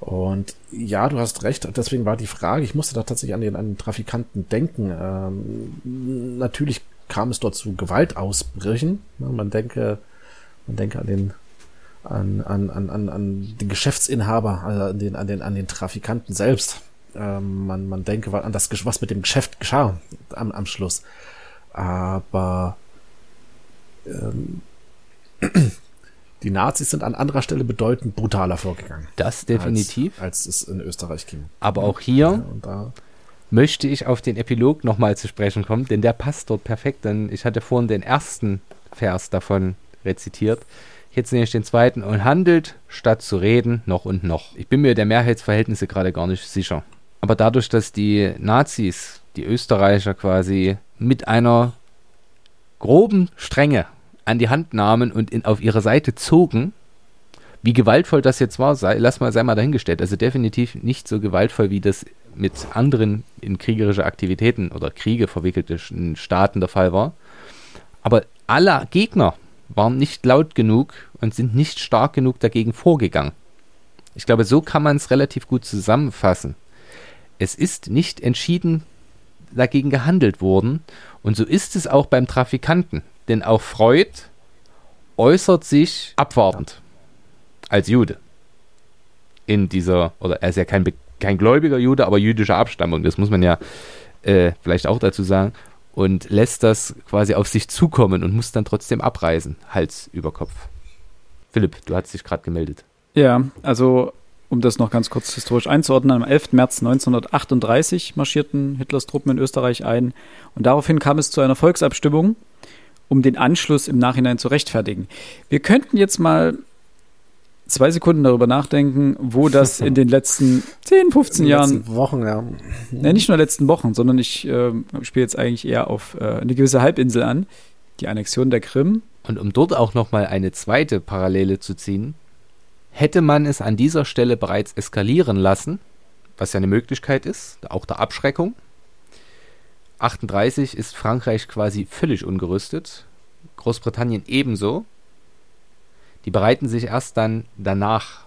Und ja, du hast recht. Deswegen war die Frage, ich musste da tatsächlich an den, an den Trafikanten denken. Ähm, natürlich kam es dort zu Gewaltausbrüchen. Man denke, man denke an den, an, an, an, an, den Geschäftsinhaber, also an den, an den, an den Trafikanten selbst. Ähm, man, man denke an das, was mit dem Geschäft geschah am, am Schluss. Aber ähm, die Nazis sind an anderer Stelle bedeutend brutaler vorgegangen. das definitiv. Als, als es in Österreich ging. Aber auch hier Ja, und da, möchte ich auf den Epilog nochmal zu sprechen kommen, denn der passt dort perfekt. Denn ich hatte vorhin den ersten Vers davon rezitiert. Jetzt nehme ich den zweiten und handelt, statt zu reden, noch und noch. Ich bin mir der Mehrheitsverhältnisse gerade gar nicht sicher. Aber dadurch, dass die Nazis, die Österreicher quasi mit einer groben Strenge an die Hand nahmen und in, auf ihre Seite zogen, wie gewaltvoll das jetzt war, sei, lass mal, sei mal dahingestellt. Also definitiv nicht so gewaltvoll, wie das mit anderen in kriegerische Aktivitäten oder Kriege verwickelte Sch- Staaten der Fall war. Aber alle Gegner waren nicht laut genug und sind nicht stark genug dagegen vorgegangen. Ich glaube, so kann man es relativ gut zusammenfassen. Es ist nicht entschieden dagegen gehandelt worden und so ist es auch beim Trafikanten. Denn auch Freud äußert sich abwartend als Jude. In dieser, oder er ist ja kein, kein gläubiger Jude, aber jüdischer Abstammung, das muss man ja äh, vielleicht auch dazu sagen, und lässt das quasi auf sich zukommen und muss dann trotzdem abreisen, Hals über Kopf. Philipp, du hast dich gerade gemeldet. Ja, also um das noch ganz kurz historisch einzuordnen, am 11. März 1938 marschierten Hitlers Truppen in Österreich ein und daraufhin kam es zu einer Volksabstimmung, um den Anschluss im Nachhinein zu rechtfertigen. Wir könnten jetzt mal zwei Sekunden darüber nachdenken, wo das in den letzten 10, 15 in den Jahren letzten Wochen, ja. Ne, nicht nur letzten Wochen, sondern ich äh, spiele jetzt eigentlich eher auf äh, eine gewisse Halbinsel an. Die Annexion der Krim. Und um dort auch nochmal eine zweite Parallele zu ziehen, hätte man es an dieser Stelle bereits eskalieren lassen, was ja eine Möglichkeit ist, auch der Abschreckung. 38 ist Frankreich quasi völlig ungerüstet, Großbritannien ebenso. Die bereiten sich erst dann danach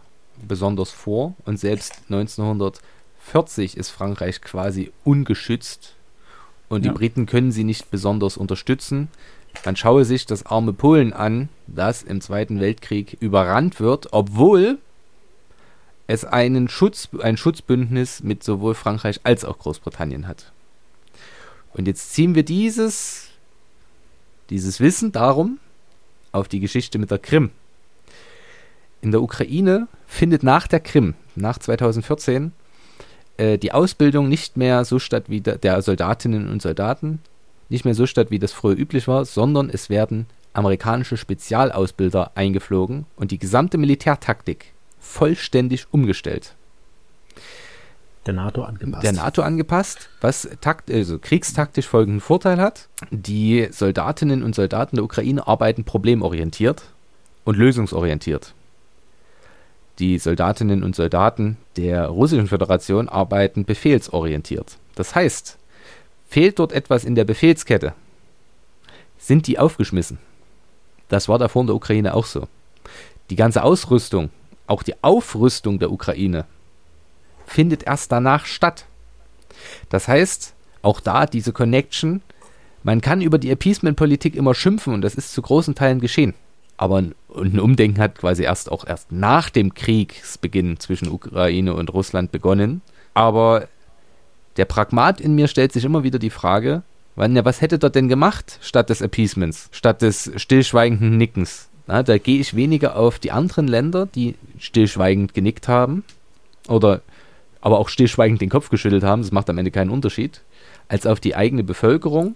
besonders vor und selbst 1940 ist Frankreich quasi ungeschützt und Ja. die Briten können sie nicht besonders unterstützen. Man schaue sich das arme Polen an, das im Zweiten Weltkrieg überrannt wird, obwohl es einen Schutz, ein Schutzbündnis mit sowohl Frankreich als auch Großbritannien hat. Und jetzt ziehen wir dieses, dieses Wissen darum auf die Geschichte mit der Krim. In der Ukraine findet nach der Krim, nach 2014, äh, die Ausbildung nicht mehr so statt wie der, der Soldatinnen und Soldaten, nicht mehr so statt, wie das früher üblich war, sondern es werden amerikanische Spezialausbilder eingeflogen und die gesamte Militärtaktik vollständig umgestellt. Der NATO angepasst. Der NATO angepasst, was takt, also kriegstaktisch folgenden Vorteil hat. Die Soldatinnen und Soldaten der Ukraine arbeiten problemorientiert und lösungsorientiert. Die Soldatinnen und Soldaten der Russischen Föderation arbeiten befehlsorientiert. Das heißt, fehlt dort etwas in der Befehlskette, sind die aufgeschmissen. Das war davor in der Ukraine auch so. Die ganze Ausrüstung, auch die Aufrüstung der Ukraine, findet erst danach statt. Das heißt, auch da diese Connection, man kann über die Appeasement-Politik immer schimpfen und das ist zu großen Teilen geschehen. Aber ein, ein Umdenken hat quasi erst auch erst nach dem Kriegsbeginn zwischen Ukraine und Russland begonnen. Aber der Pragmat in mir stellt sich immer wieder die Frage, wann, was hätte dort denn gemacht statt des Appeasements, statt des stillschweigenden Nickens? Na, da gehe ich weniger auf die anderen Länder, die stillschweigend genickt haben oder aber auch stillschweigend den Kopf geschüttelt haben, das macht am Ende keinen Unterschied, als auf die eigene Bevölkerung,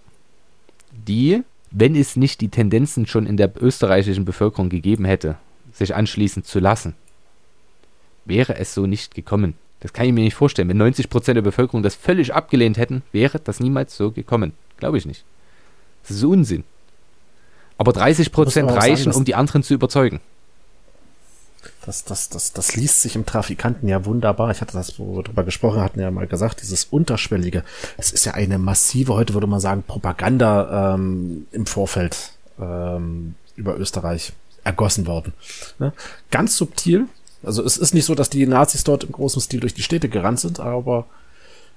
die wenn es nicht die Tendenzen schon in der österreichischen Bevölkerung gegeben hätte, sich anschließen zu lassen, wäre es so nicht gekommen. Das kann ich mir nicht vorstellen. Wenn 90 Prozent der Bevölkerung das völlig abgelehnt hätten, wäre das niemals so gekommen. Glaube ich nicht. Das ist Unsinn. Aber 30 Prozent reichen, um die anderen zu überzeugen. Das, das, das, das liest sich im Trafikanten ja wunderbar. Ich hatte das, wo wir drüber gesprochen hatten, ja mal gesagt, dieses Unterschwellige. Es ist ja eine massive, heute würde man sagen, Propaganda ähm, im Vorfeld ähm, über Österreich ergossen worden. Ne? Ganz subtil. Also es ist nicht so, dass die Nazis dort im großen Stil durch die Städte gerannt sind, aber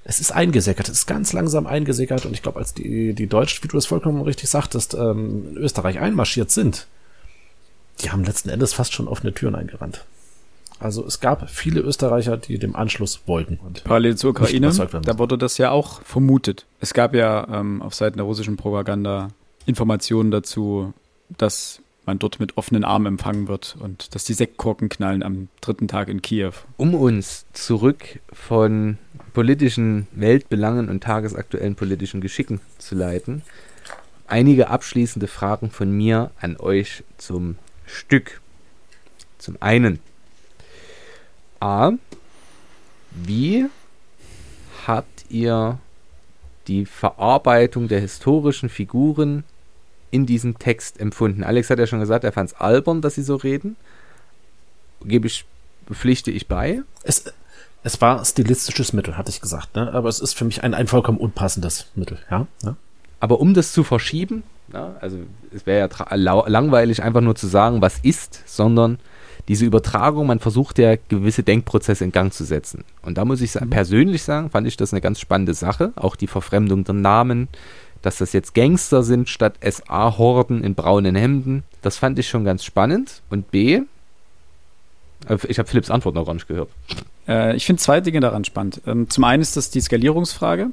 es ist eingesickert, es ist ganz langsam eingesickert und ich glaube, als die, die Deutschen, wie du das vollkommen richtig sagtest, ähm, in Österreich einmarschiert sind, die haben letzten Endes fast schon offene Türen eingerannt. Also es gab viele Österreicher, die dem Anschluss wollten. Parallel zur Ukraine, da wurde das ja auch vermutet. Es gab ja ähm, auf Seiten der russischen Propaganda Informationen dazu, dass man dort mit offenen Armen empfangen wird und dass die Sektkorken knallen am dritten Tag in Kiew. Um uns zurück von politischen Weltbelangen und tagesaktuellen politischen Geschicken zu leiten, einige abschließende Fragen von mir an euch zum Stück. Zum einen, A, wie habt ihr die Verarbeitung der historischen Figuren in diesem Text empfunden? Alex hat ja schon gesagt, er fand es albern, dass sie so reden. Gebe ich, pflichte ich bei. Es, es war stilistisches Mittel, hatte ich gesagt, ne? aber es ist für mich ein, ein vollkommen unpassendes Mittel, ja. Ne? Aber um das zu verschieben, ja, also es wäre ja langweilig, einfach nur zu sagen, was ist, sondern diese Übertragung, man versucht ja gewisse Denkprozesse in Gang zu setzen. Und da muss ich mhm. persönlich sagen, fand ich das eine ganz spannende Sache. Auch die Verfremdung der Namen, dass das jetzt Gangster sind statt SA-Horden in braunen Hemden. Das fand ich schon ganz spannend. Und B, äh, ich habe Philipps Antwort noch gar nicht gehört. Äh, ich finde zwei Dinge daran spannend. Ähm, zum einen ist das die Skalierungsfrage.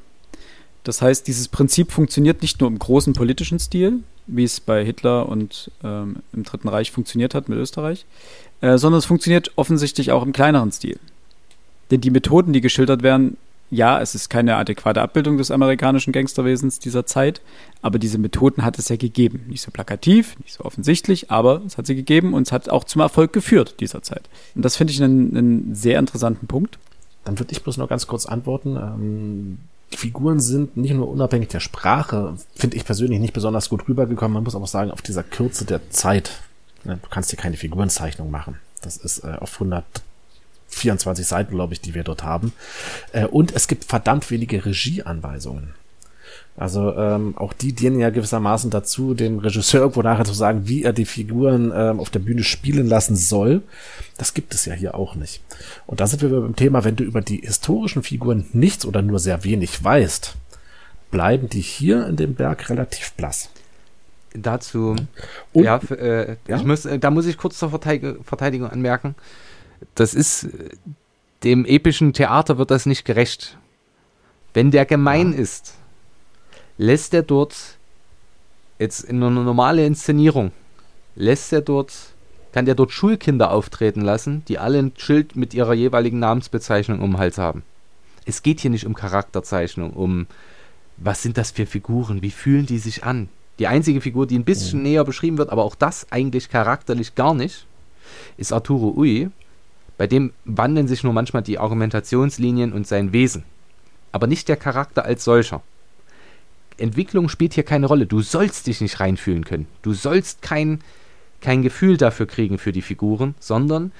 Das heißt, dieses Prinzip funktioniert nicht nur im großen politischen Stil, wie es bei Hitler und ähm, im Dritten Reich funktioniert hat mit Österreich, äh, sondern es funktioniert offensichtlich auch im kleineren Stil. Denn die Methoden, die geschildert werden, ja, es ist keine adäquate Abbildung des amerikanischen Gangsterwesens dieser Zeit, aber diese Methoden hat es ja gegeben. Nicht so plakativ, nicht so offensichtlich, aber es hat sie gegeben und es hat auch zum Erfolg geführt dieser Zeit. Und das finde ich einen, einen, sehr interessanten Punkt. Dann würde ich bloß noch ganz kurz antworten. Ähm, Figuren sind nicht nur unabhängig der Sprache, finde ich persönlich nicht besonders gut rübergekommen. Man muss aber sagen, auf dieser Kürze der Zeit, ne, du kannst hier keine Figurenzeichnung machen. Das ist äh, auf 124 Seiten, glaube ich, die wir dort haben. Äh, und es gibt verdammt wenige Regieanweisungen. Also ähm, auch die dienen ja gewissermaßen dazu, dem Regisseur irgendwo nachher zu sagen, wie er die Figuren ähm, auf der Bühne spielen lassen soll. Das gibt es ja hier auch nicht. Und da sind wir beim Thema, wenn du über die historischen Figuren nichts oder nur sehr wenig weißt, bleiben die hier in dem Berg relativ blass. Dazu, Und, ja, äh, ja? Ich muss, äh, da muss ich kurz zur Verteidigung, Verteidigung anmerken. Das ist, dem epischen Theater wird das nicht gerecht. Wenn der gemein ja. ist, lässt er dort jetzt in einer normalen Inszenierung, lässt er dort, kann der dort Schulkinder auftreten lassen, die alle ein Schild mit ihrer jeweiligen Namensbezeichnung um den Hals haben. Es geht hier nicht um Charakterzeichnung, um was sind das für Figuren, wie fühlen die sich an. Die einzige Figur, die ein bisschen mhm. näher beschrieben wird, aber auch das eigentlich charakterlich gar nicht, ist Arturo Ui. Bei dem wandeln sich nur manchmal die Argumentationslinien und sein Wesen, aber nicht der Charakter als solcher. Entwicklung spielt hier keine Rolle. Du sollst dich nicht reinfühlen können. Du sollst kein, kein Gefühl dafür kriegen für die Figuren, sondern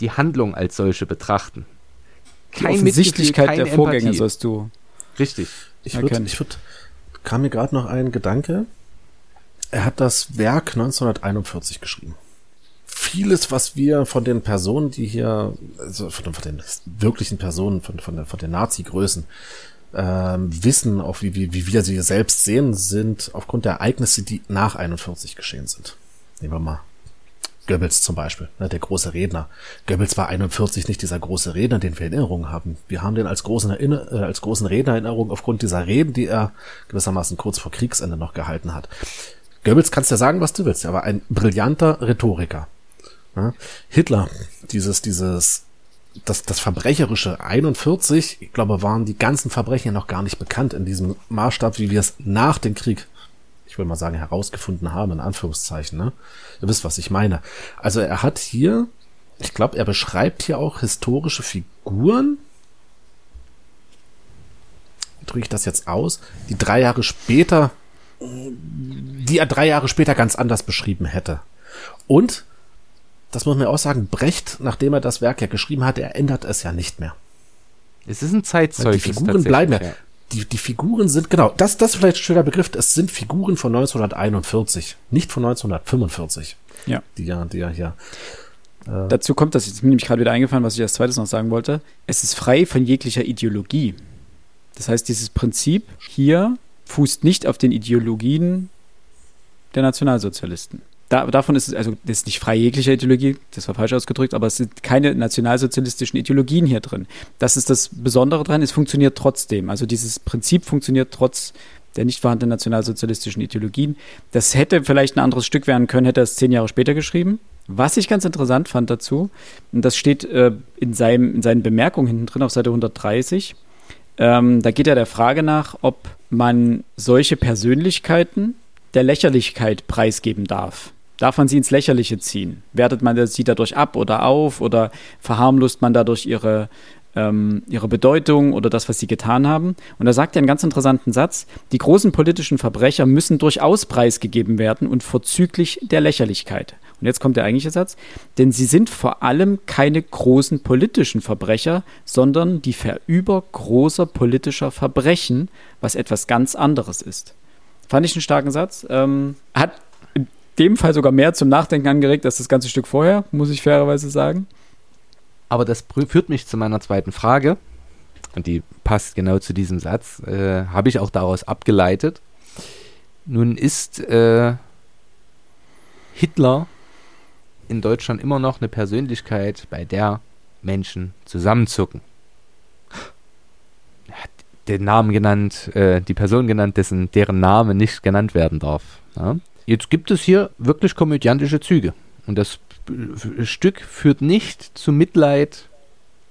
die Handlung als solche betrachten. Die Offensichtlichkeit der Vorgänge sollst du. Richtig. Ich würde, ich würde, kam mir gerade noch ein Gedanke. Er hat das Werk 1941 geschrieben. Vieles, was wir von den Personen, die hier, also von, von den wirklichen Personen, von, von, der, von den Nazi-Größen, ähm, wissen, auch wie, wie, wie wir sie selbst sehen, sind aufgrund der Ereignisse, die nach 41 geschehen sind. Nehmen wir mal Goebbels zum Beispiel, ne, der große Redner. Goebbels war 41 nicht dieser große Redner, den wir in Erinnerung haben. Wir haben den als großen, Erinner äh, als großen Redner in Erinnerung aufgrund dieser Reden, die er gewissermaßen kurz vor Kriegsende noch gehalten hat. Goebbels kannst ja sagen, was du willst. Er war ein brillanter Rhetoriker. Ne? Hitler, dieses, dieses, das, das verbrecherische 41, ich glaube, waren die ganzen Verbrechen noch gar nicht bekannt in diesem Maßstab, wie wir es nach dem Krieg ich will mal sagen, herausgefunden haben, in Anführungszeichen. Ne? Ihr wisst, was ich meine. Also er hat hier, ich glaube, er beschreibt hier auch historische Figuren. Drücke ich das jetzt aus? Die drei Jahre später, die er drei Jahre später ganz anders beschrieben hätte. Und, das muss man auch sagen, Brecht, nachdem er das Werk ja geschrieben hat, er ändert es ja nicht mehr. Es ist ein Zeitzeugnis. Die Figuren bleiben ja die, die Figuren sind, genau, das, das ist vielleicht ein schöner Begriff, es sind Figuren von 1941, nicht von 1945. Ja. Die ja, die ja hier. Äh Dazu kommt, das ist mir nämlich gerade wieder eingefallen, was ich als zweites noch sagen wollte. Es ist frei von jeglicher Ideologie. Das heißt, dieses Prinzip hier fußt nicht auf den Ideologien der Nationalsozialisten da, davon ist es, also das ist nicht frei jeglicher Ideologie, das war falsch ausgedrückt, aber es sind keine nationalsozialistischen Ideologien hier drin. Das ist das Besondere dran, es funktioniert trotzdem. Also dieses Prinzip funktioniert trotz der nicht vorhandenen nationalsozialistischen Ideologien. Das hätte vielleicht ein anderes Stück werden können, hätte er es zehn Jahre später geschrieben. Was ich ganz interessant fand dazu, und das steht äh, in, seinem, in seinen Bemerkungen hinten drin auf Seite 130, ähm, da geht er der Frage nach, ob man solche Persönlichkeiten der Lächerlichkeit preisgeben darf. Darf man sie ins Lächerliche ziehen? Wertet man sie dadurch ab oder auf oder verharmlost man dadurch ihre, ähm, ihre Bedeutung oder das, was sie getan haben? Und da sagt er einen ganz interessanten Satz: Die großen politischen Verbrecher müssen durchaus preisgegeben werden und vorzüglich der Lächerlichkeit. Und jetzt kommt der eigentliche Satz: Denn sie sind vor allem keine großen politischen Verbrecher, sondern die Verüber großer politischer Verbrechen, was etwas ganz anderes ist. Fand ich einen starken Satz. Ähm, hat dem Fall sogar mehr zum Nachdenken angeregt als das ganze Stück vorher, muss ich fairerweise sagen. Aber das führt mich zu meiner zweiten Frage. Und die passt genau zu diesem Satz. Äh, Habe ich auch daraus abgeleitet. Nun ist äh, Hitler in Deutschland immer noch eine Persönlichkeit, bei der Menschen zusammenzucken. Den Namen genannt, äh, die Person genannt, dessen, deren Name nicht genannt werden darf. Ja? Jetzt gibt es hier wirklich komödiantische Züge. Und das Stück führt nicht zu Mitleid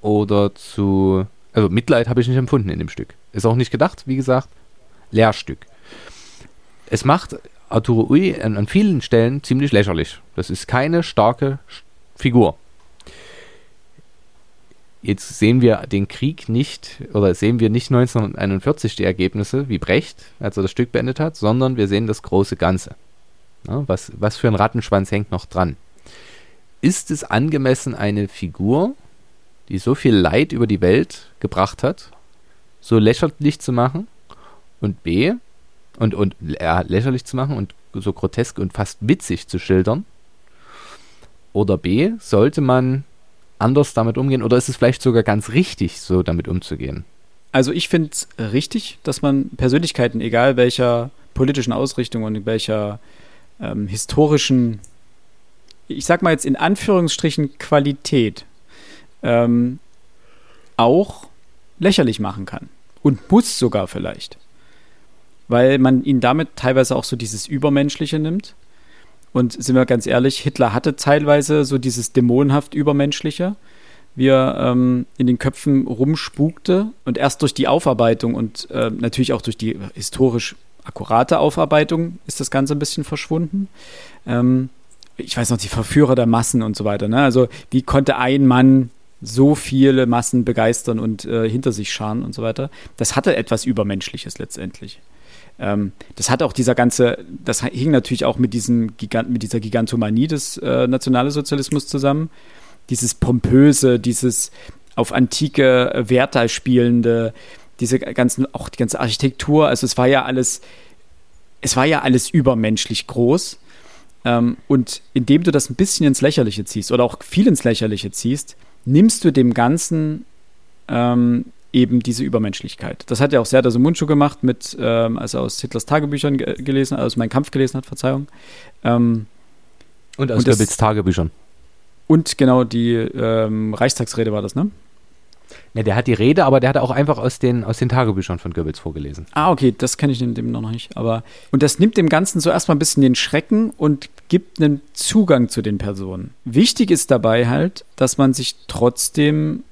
oder zu. Also Mitleid habe ich nicht empfunden in dem Stück. Ist auch nicht gedacht, wie gesagt. Lehrstück. Es macht Arturo Ui an, an vielen Stellen ziemlich lächerlich. Das ist keine starke Figur. Jetzt sehen wir den Krieg nicht, oder sehen wir nicht 1941 die Ergebnisse, wie Brecht, als er das Stück beendet hat, sondern wir sehen das große Ganze. Na, was, was für ein Rattenschwanz hängt noch dran? Ist es angemessen, eine Figur, die so viel Leid über die Welt gebracht hat, so lächerlich zu machen? Und B, und, und ja, lächerlich zu machen und so grotesk und fast witzig zu schildern? Oder B, sollte man anders damit umgehen oder ist es vielleicht sogar ganz richtig, so damit umzugehen? Also ich finde es richtig, dass man Persönlichkeiten, egal welcher politischen Ausrichtung und welcher ähm, historischen, ich sag mal jetzt in Anführungsstrichen Qualität, ähm, auch lächerlich machen kann. Und muss sogar vielleicht. Weil man ihn damit teilweise auch so dieses Übermenschliche nimmt. Und sind wir ganz ehrlich, Hitler hatte teilweise so dieses dämonenhaft Übermenschliche, wie er ähm, in den Köpfen rumspukte. Und erst durch die Aufarbeitung und äh, natürlich auch durch die historisch akkurate Aufarbeitung ist das Ganze ein bisschen verschwunden. Ähm, ich weiß noch, die Verführer der Massen und so weiter. Ne? Also wie konnte ein Mann so viele Massen begeistern und äh, hinter sich scharen und so weiter. Das hatte etwas Übermenschliches letztendlich. Ähm, das hat auch dieser ganze, das hing natürlich auch mit, diesem Gigant, mit dieser Gigantomanie des äh, Nationalsozialismus zusammen. dieses pompöse, dieses auf antike Werte spielende, diese ganzen, auch die ganze Architektur, also es war ja alles, es war ja alles übermenschlich groß. Ähm, und indem du das ein bisschen ins Lächerliche ziehst oder auch viel ins Lächerliche ziehst, nimmst du dem Ganzen ähm, eben diese Übermenschlichkeit. Das hat ja auch Serdar Sumuncu gemacht, mit, ähm, als er aus Hitlers Tagebüchern ge gelesen, also Mein Kampf gelesen hat, Verzeihung. Ähm, und aus Goebbels Tagebüchern. Und genau die ähm, Reichstagsrede war das, ne? Ne, der hat die Rede, aber der hat auch einfach aus den, aus den Tagebüchern von Goebbels vorgelesen. Ah, okay, das kenne ich dem noch nicht. Aber, und das nimmt dem Ganzen so erstmal ein bisschen den Schrecken und gibt einen Zugang zu den Personen. Wichtig ist dabei halt, dass man sich trotzdem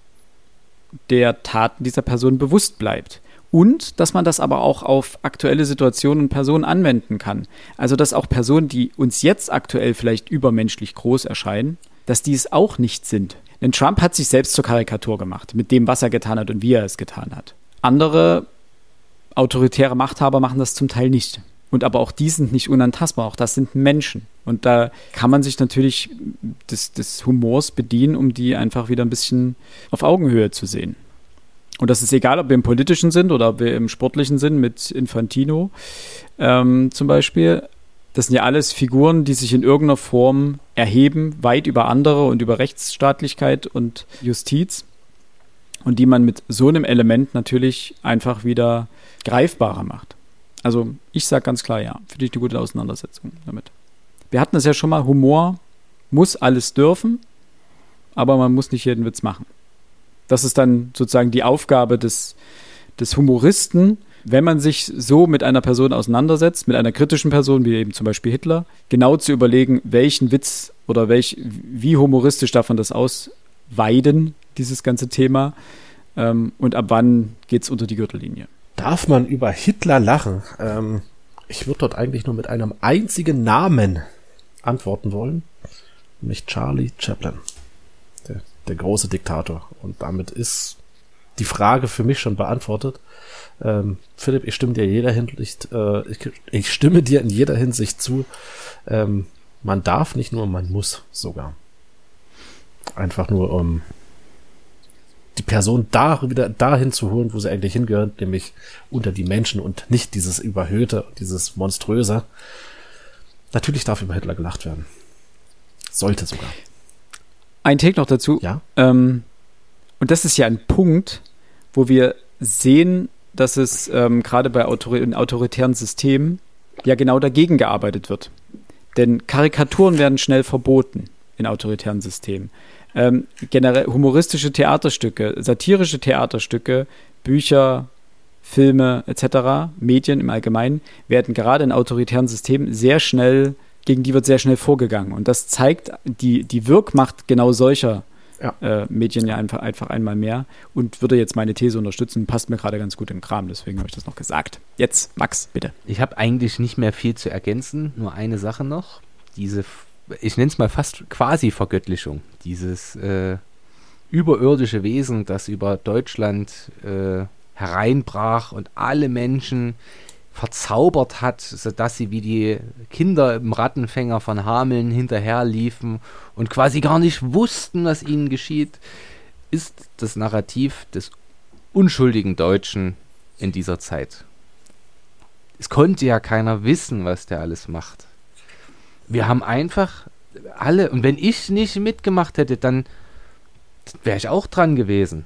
der Taten dieser Person bewusst bleibt. Und dass man das aber auch auf aktuelle Situationen und Personen anwenden kann. Also dass auch Personen, die uns jetzt aktuell vielleicht übermenschlich groß erscheinen, dass die es auch nicht sind. Denn Trump hat sich selbst zur Karikatur gemacht, mit dem, was er getan hat und wie er es getan hat. Andere autoritäre Machthaber machen das zum Teil nicht. Und aber auch die sind nicht unantastbar, auch das sind Menschen. Und da kann man sich natürlich des, des Humors bedienen, um die einfach wieder ein bisschen auf Augenhöhe zu sehen. Und das ist egal, ob wir im politischen sind oder ob wir im sportlichen sind, mit Infantino ähm, zum Beispiel. Das sind ja alles Figuren, die sich in irgendeiner Form erheben, weit über andere und über Rechtsstaatlichkeit und Justiz. Und die man mit so einem Element natürlich einfach wieder greifbarer macht. Also ich sage ganz klar ja, für dich eine gute Auseinandersetzung damit. Wir hatten es ja schon mal, Humor muss alles dürfen, aber man muss nicht jeden Witz machen. Das ist dann sozusagen die Aufgabe des, des Humoristen, wenn man sich so mit einer Person auseinandersetzt, mit einer kritischen Person, wie eben zum Beispiel Hitler, genau zu überlegen, welchen Witz oder welch, wie humoristisch darf man das ausweiden, dieses ganze Thema, ähm, und ab wann geht es unter die Gürtellinie. Darf man über Hitler lachen? Ähm, ich würde dort eigentlich nur mit einem einzigen Namen antworten wollen, nämlich Charlie Chaplin, der, der große Diktator. Und damit ist die Frage für mich schon beantwortet. Ähm, Philipp, ich stimme dir in jeder Hinsicht, äh, ich, ich, stimme dir in jeder Hinsicht zu. Ähm, man darf nicht nur, man muss sogar. Einfach nur, um die Person da wieder dahin zu holen, wo sie eigentlich hingehört, nämlich unter die Menschen und nicht dieses Überhöhte, dieses Monströse. Natürlich darf über Hitler gelacht werden. Sollte sogar. Ein Take noch dazu. Ja. Ähm, und das ist ja ein Punkt, wo wir sehen, dass es ähm, gerade bei Autor in autoritären Systemen ja genau dagegen gearbeitet wird. Denn Karikaturen werden schnell verboten in autoritären Systemen. Ähm, generell humoristische Theaterstücke, satirische Theaterstücke, Bücher, Filme etc., Medien im Allgemeinen, werden gerade in autoritären Systemen sehr schnell, gegen die wird sehr schnell vorgegangen. Und das zeigt die, die Wirkmacht genau solcher ja. äh, Medien ja einfach, einfach einmal mehr und würde jetzt meine These unterstützen, passt mir gerade ganz gut im Kram, deswegen habe ich das noch gesagt. Jetzt, Max, bitte. Ich habe eigentlich nicht mehr viel zu ergänzen, nur eine Sache noch. Diese, ich nenne es mal fast quasi Vergöttlichung, dieses äh, überirdische Wesen, das über Deutschland äh, hereinbrach und alle Menschen verzaubert hat, sodass sie wie die Kinder im Rattenfänger von Hameln hinterherliefen und quasi gar nicht wussten, was ihnen geschieht, ist das Narrativ des unschuldigen Deutschen in dieser Zeit. Es konnte ja keiner wissen, was der alles macht. Wir haben einfach alle, und wenn ich nicht mitgemacht hätte, dann wäre ich auch dran gewesen.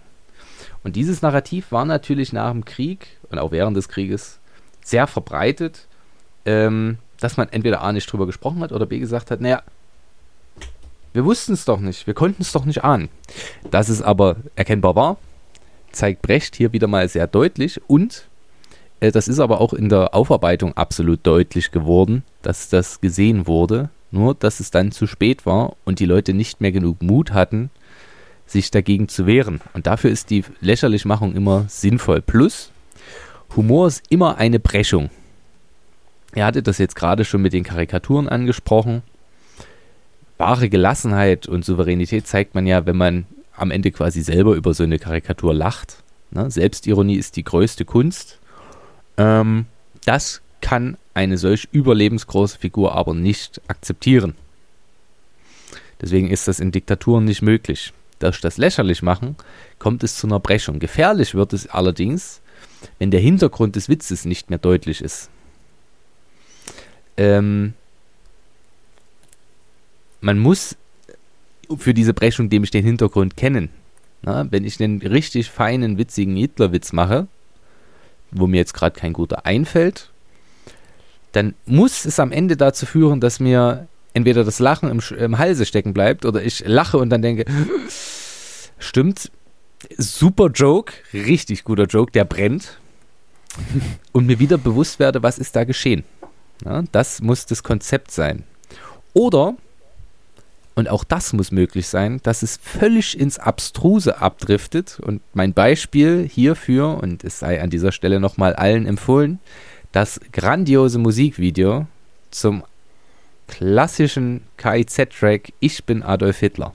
Und dieses Narrativ war natürlich nach dem Krieg und auch während des Krieges sehr verbreitet, ähm, dass man entweder A nicht drüber gesprochen hat oder B gesagt hat, naja, wir wussten es doch nicht, wir konnten es doch nicht ahnen. Dass es aber erkennbar war, zeigt Brecht hier wieder mal sehr deutlich und das ist aber auch in der Aufarbeitung absolut deutlich geworden, dass das gesehen wurde, nur dass es dann zu spät war und die Leute nicht mehr genug Mut hatten, sich dagegen zu wehren. Und dafür ist die Lächerlichmachung immer sinnvoll. Plus, Humor ist immer eine Brechung. Er hatte das jetzt gerade schon mit den Karikaturen angesprochen. Wahre Gelassenheit und Souveränität zeigt man ja, wenn man am Ende quasi selber über so eine Karikatur lacht. Ne? Selbstironie ist die größte Kunst. Ähm, das kann eine solch überlebensgroße Figur aber nicht akzeptieren. Deswegen ist das in Diktaturen nicht möglich. Durch das lächerlich machen kommt es zu einer Brechung. Gefährlich wird es allerdings, wenn der Hintergrund des Witzes nicht mehr deutlich ist. Ähm, man muss für diese Brechung nämlich den Hintergrund kennen. Na, wenn ich einen richtig feinen, witzigen Hitlerwitz mache, wo mir jetzt gerade kein guter einfällt, dann muss es am Ende dazu führen, dass mir entweder das Lachen im, im Halse stecken bleibt oder ich lache und dann denke, stimmt, super Joke, richtig guter Joke, der brennt. Und mir wieder bewusst werde, was ist da geschehen. Ja, das muss das Konzept sein. Oder, und auch das muss möglich sein, dass es völlig ins Abstruse abdriftet. Und mein Beispiel hierfür, und es sei an dieser Stelle nochmal allen empfohlen, das grandiose Musikvideo zum klassischen KIZ-Track Ich bin Adolf Hitler.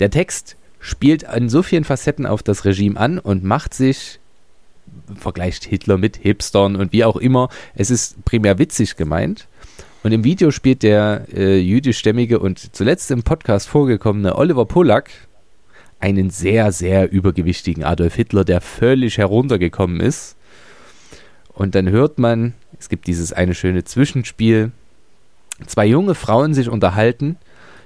Der Text spielt an so vielen Facetten auf das Regime an und macht sich, vergleicht Hitler mit Hipstern und wie auch immer, es ist primär witzig gemeint. Und im Video spielt der äh, jüdischstämmige und zuletzt im Podcast vorgekommene Oliver Polak einen sehr, sehr übergewichtigen Adolf Hitler, der völlig heruntergekommen ist und dann hört man, es gibt dieses eine schöne Zwischenspiel, zwei junge Frauen sich unterhalten,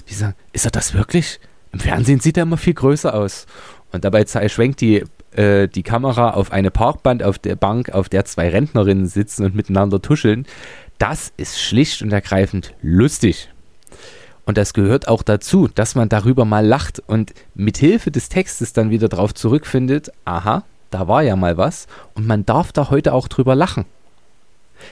die sagen, ist er das wirklich? Im Fernsehen sieht er immer viel größer aus. Und dabei schwenkt die, äh, die Kamera auf eine Parkband auf der Bank, auf der zwei Rentnerinnen sitzen und miteinander tuscheln. Das ist schlicht und ergreifend lustig. Und das gehört auch dazu, dass man darüber mal lacht und mithilfe des Textes dann wieder darauf zurückfindet, aha, da war ja mal was und man darf da heute auch drüber lachen.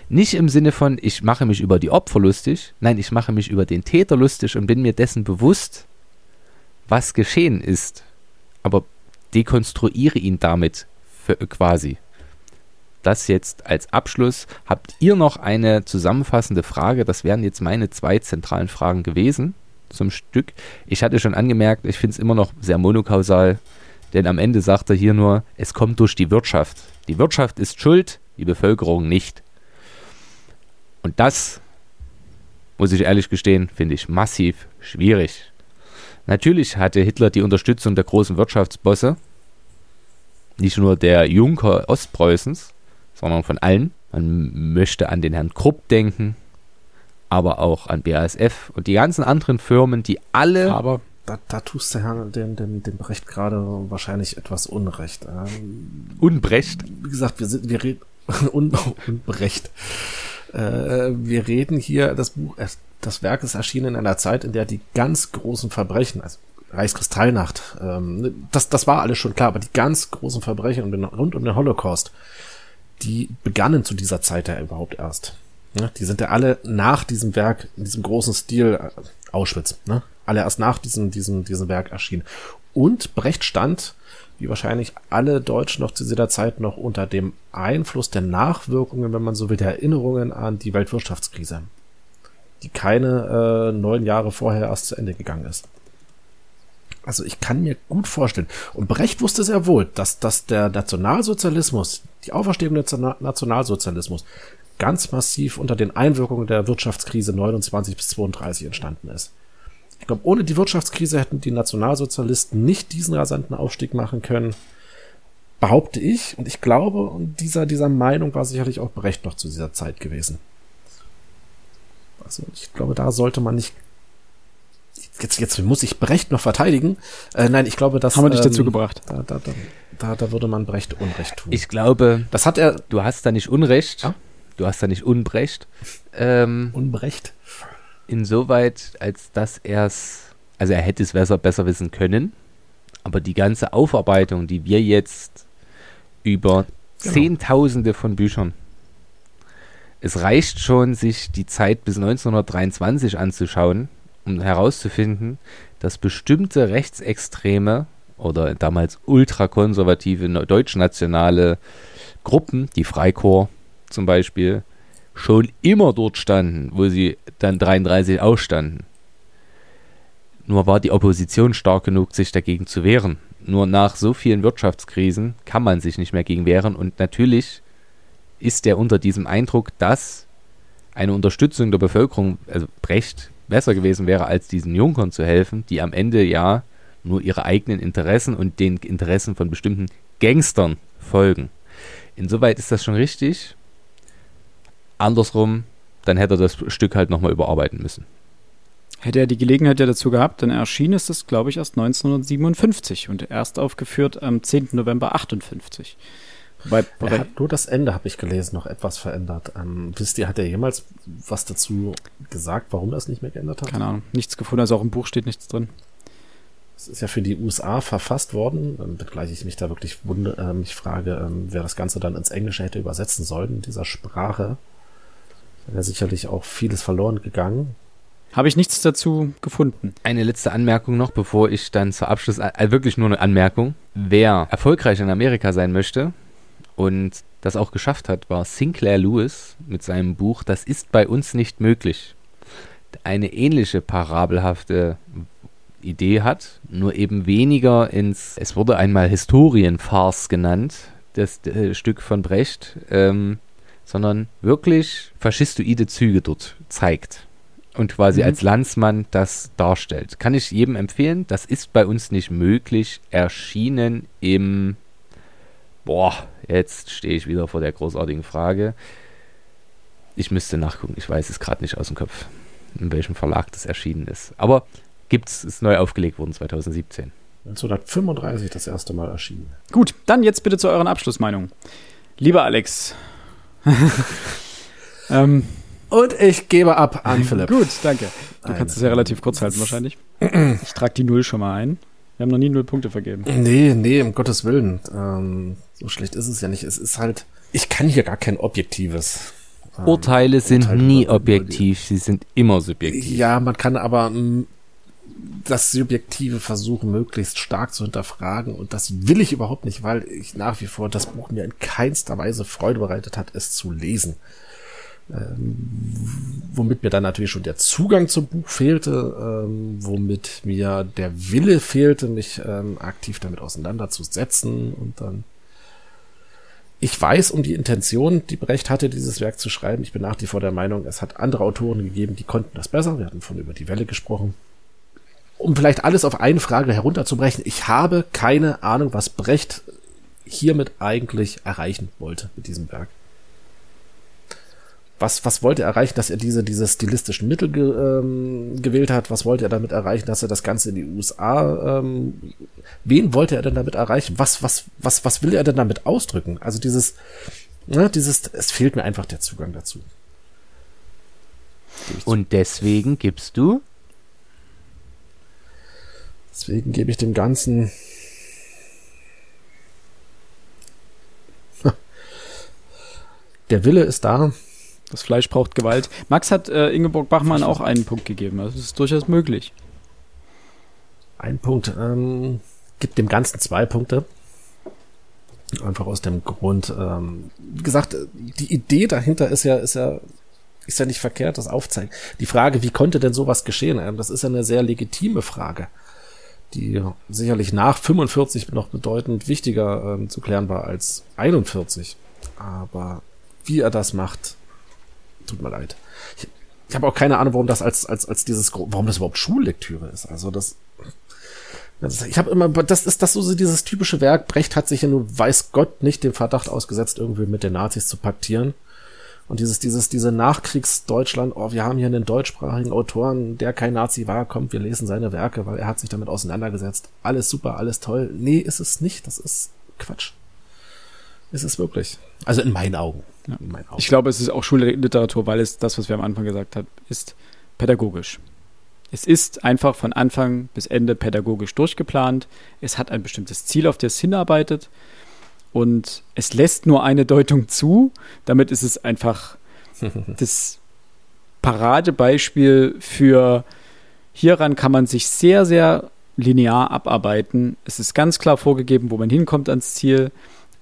Nicht im Sinne von, ich mache mich über die Opfer lustig, nein, ich mache mich über den Täter lustig und bin mir dessen bewusst, was geschehen ist, aber dekonstruiere ihn damit für, quasi. Das jetzt als Abschluss. Habt ihr noch eine zusammenfassende Frage? Das wären jetzt meine zwei zentralen Fragen gewesen zum Stück. Ich hatte schon angemerkt, ich finde es immer noch sehr monokausal. Denn am Ende sagt er hier nur, es kommt durch die Wirtschaft. Die Wirtschaft ist schuld, die Bevölkerung nicht. Und das, muss ich ehrlich gestehen, finde ich massiv schwierig. Natürlich hatte Hitler die Unterstützung der großen Wirtschaftsbosse, nicht nur der Junker Ostpreußens, sondern von allen. Man möchte an den Herrn Krupp denken, aber auch an BASF und die ganzen anderen Firmen, die alle aber da, da tust du Herrn, dem, dem, dem Brecht gerade wahrscheinlich etwas Unrecht. Ähm, Unbrecht? Wie gesagt, wir sind, wir reden, un, Unbrecht. Äh, wir reden hier, das Buch, das Werk ist erschienen in einer Zeit, in der die ganz großen Verbrechen, also Reichskristallnacht, ähm, das, das war alles schon klar, aber die ganz großen Verbrechen rund um den Holocaust, die begannen zu dieser Zeit ja überhaupt erst. Ja, die sind ja alle nach diesem Werk, in diesem großen Stil, äh, Auschwitz, ne? alle erst nach diesem, diesem, diesem Werk erschienen. Und Brecht stand, wie wahrscheinlich alle Deutschen noch zu dieser Zeit, noch unter dem Einfluss der Nachwirkungen, wenn man so will, der Erinnerungen an die Weltwirtschaftskrise, die keine äh, neun Jahre vorher erst zu Ende gegangen ist. Also ich kann mir gut vorstellen. Und Brecht wusste sehr wohl, dass, dass der Nationalsozialismus, die Auferstehung des Nationalsozialismus, ganz massiv unter den Einwirkungen der Wirtschaftskrise 29 bis 32 entstanden ist. Ich glaube, ohne die Wirtschaftskrise hätten die Nationalsozialisten nicht diesen rasanten Aufstieg machen können, behaupte ich. Und ich glaube, dieser, dieser Meinung war sicherlich auch Brecht noch zu dieser Zeit gewesen. Also ich glaube, da sollte man nicht. Jetzt, jetzt muss ich Brecht noch verteidigen. Äh, nein, ich glaube, das haben wir nicht ähm, dazu gebracht. Da, da, da, da, da würde man Brecht Unrecht tun. Ich glaube, das hat er. Du hast da nicht Unrecht. Ja? Du hast da nicht Unbrecht. Ähm, Unbrecht insoweit, als dass er es, also er hätte es besser, besser wissen können, aber die ganze Aufarbeitung, die wir jetzt über genau. Zehntausende von Büchern, es reicht schon, sich die Zeit bis 1923 anzuschauen, um herauszufinden, dass bestimmte rechtsextreme oder damals ultrakonservative deutschnationale Gruppen, die Freikorps zum Beispiel, schon immer dort standen, wo sie dann 33 ausstanden. Nur war die Opposition stark genug, sich dagegen zu wehren. Nur nach so vielen Wirtschaftskrisen kann man sich nicht mehr gegen wehren und natürlich ist er unter diesem Eindruck, dass eine Unterstützung der Bevölkerung, also Brecht besser gewesen wäre, als diesen Junkern zu helfen, die am Ende ja nur ihre eigenen Interessen und den Interessen von bestimmten Gangstern folgen. Insoweit ist das schon richtig. Andersrum, dann hätte er das Stück halt nochmal überarbeiten müssen. Hätte er die Gelegenheit ja dazu gehabt, dann erschien es glaube ich, erst 1957 und erst aufgeführt am 10. November 58. Wobei, er hat nur das Ende, habe ich gelesen, noch etwas verändert. Ähm, wisst ihr, hat er jemals was dazu gesagt, warum er es nicht mehr geändert hat? Keine Ahnung, nichts gefunden, also auch im Buch steht nichts drin. Es ist ja für die USA verfasst worden, ähm, wenngleich ich mich da wirklich wunde, äh, mich frage, ähm, wer das Ganze dann ins Englische hätte übersetzen sollen, in dieser Sprache. Wäre sicherlich auch vieles verloren gegangen. Habe ich nichts dazu gefunden. Eine letzte Anmerkung noch, bevor ich dann zur Abschluss, äh, wirklich nur eine Anmerkung. Wer erfolgreich in Amerika sein möchte und das auch geschafft hat, war Sinclair Lewis mit seinem Buch Das ist bei uns nicht möglich. Eine ähnliche parabelhafte Idee hat, nur eben weniger ins, es wurde einmal Historienfarce genannt, das äh, Stück von Brecht, ähm, sondern wirklich faschistoide Züge dort zeigt und quasi mhm. als Landsmann das darstellt. Kann ich jedem empfehlen. Das ist bei uns nicht möglich. Erschienen im. Boah, jetzt stehe ich wieder vor der großartigen Frage. Ich müsste nachgucken. Ich weiß es gerade nicht aus dem Kopf, in welchem Verlag das erschienen ist. Aber gibt's, ist neu aufgelegt worden 2017. 1935 das erste Mal erschienen. Gut, dann jetzt bitte zu euren Abschlussmeinungen. Lieber Alex. ähm, und ich gebe ab an Philipp. Gut, danke. Du Eine. kannst es ja relativ kurz halten wahrscheinlich. Ich trage die Null schon mal ein. Wir haben noch nie null Punkte vergeben. Nee, nee, um Gottes Willen. Ähm, so schlecht ist es ja nicht. Es ist halt, ich kann hier gar kein objektives. Ähm, Urteile sind Urteile nie objektiv, sie sind immer subjektiv. Ja, man kann aber das Subjektive versuchen, möglichst stark zu hinterfragen. Und das will ich überhaupt nicht, weil ich nach wie vor das Buch mir in keinster Weise Freude bereitet hat, es zu lesen. Ähm, womit mir dann natürlich schon der Zugang zum Buch fehlte, ähm, womit mir der Wille fehlte, mich ähm, aktiv damit auseinanderzusetzen und dann ich weiß um die Intention, die Brecht hatte, dieses Werk zu schreiben. Ich bin nach wie vor der Meinung, es hat andere Autoren gegeben, die konnten das besser. Wir hatten von über die Welle gesprochen. Um vielleicht alles auf eine Frage herunterzubrechen, ich habe keine Ahnung, was Brecht hiermit eigentlich erreichen wollte mit diesem Werk was, was wollte er erreichen, dass er diese, diese stilistischen Mittel ge, ähm, gewählt hat? Was wollte er damit erreichen, dass er das Ganze in die USA, ähm, wen wollte er denn damit erreichen? Was, was, was, was will er denn damit ausdrücken? Also dieses, ne, dieses, es fehlt mir einfach der Zugang dazu. Und deswegen gibst du? Deswegen gebe ich dem Ganzen der Wille ist da, das Fleisch braucht Gewalt. Max hat äh, Ingeborg Bachmann auch einen Punkt gegeben. Das ist durchaus möglich. Ein Punkt. Ähm, gibt dem Ganzen zwei Punkte. Einfach aus dem Grund, ähm, wie gesagt, die Idee dahinter ist ja, ist ja, ist ja nicht verkehrt, das aufzeigen. Die Frage, wie konnte denn sowas geschehen? Ähm, das ist ja eine sehr legitime Frage, die sicherlich nach 45 noch bedeutend wichtiger ähm, zu klären war als 41. Aber wie er das macht, tut mir leid. Ich, ich habe auch keine Ahnung, warum das als, als, als dieses, warum das überhaupt Schullektüre ist. Also das, ich habe immer, das ist das so dieses typische Werk. Brecht hat sich ja nur, weiß Gott, nicht dem Verdacht ausgesetzt, irgendwie mit den Nazis zu paktieren. Und dieses, dieses, diese Nachkriegsdeutschland, oh, wir haben hier einen deutschsprachigen Autoren, der kein Nazi war, kommt, wir lesen seine Werke, weil er hat sich damit auseinandergesetzt. Alles super, alles toll. Nee, ist es nicht. Das ist Quatsch. Ist es wirklich. Also in meinen Augen. Ja. Ich glaube, es ist auch Schulliteratur, weil es das, was wir am Anfang gesagt haben, ist pädagogisch. Es ist einfach von Anfang bis Ende pädagogisch durchgeplant. Es hat ein bestimmtes Ziel, auf das es hinarbeitet. Und es lässt nur eine Deutung zu. Damit ist es einfach das Paradebeispiel für hieran kann man sich sehr, sehr linear abarbeiten. Es ist ganz klar vorgegeben, wo man hinkommt ans Ziel.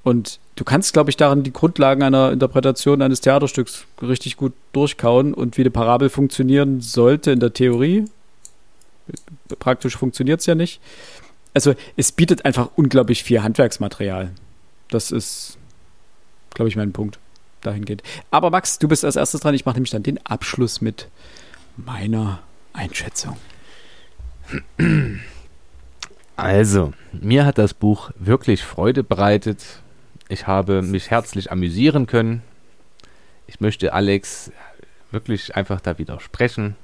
Und du kannst, glaube ich, darin die Grundlagen einer Interpretation eines Theaterstücks richtig gut durchkauen und wie eine Parabel funktionieren sollte in der Theorie. Praktisch funktioniert es ja nicht. Also es bietet einfach unglaublich viel Handwerksmaterial. Das ist, glaube ich, mein Punkt dahingehend. Aber Max, du bist als erstes dran. Ich mache nämlich dann den Abschluss mit meiner Einschätzung. Also, mir hat das Buch wirklich Freude bereitet. Ich habe mich herzlich amüsieren können. Ich möchte Alex wirklich einfach da widersprechen.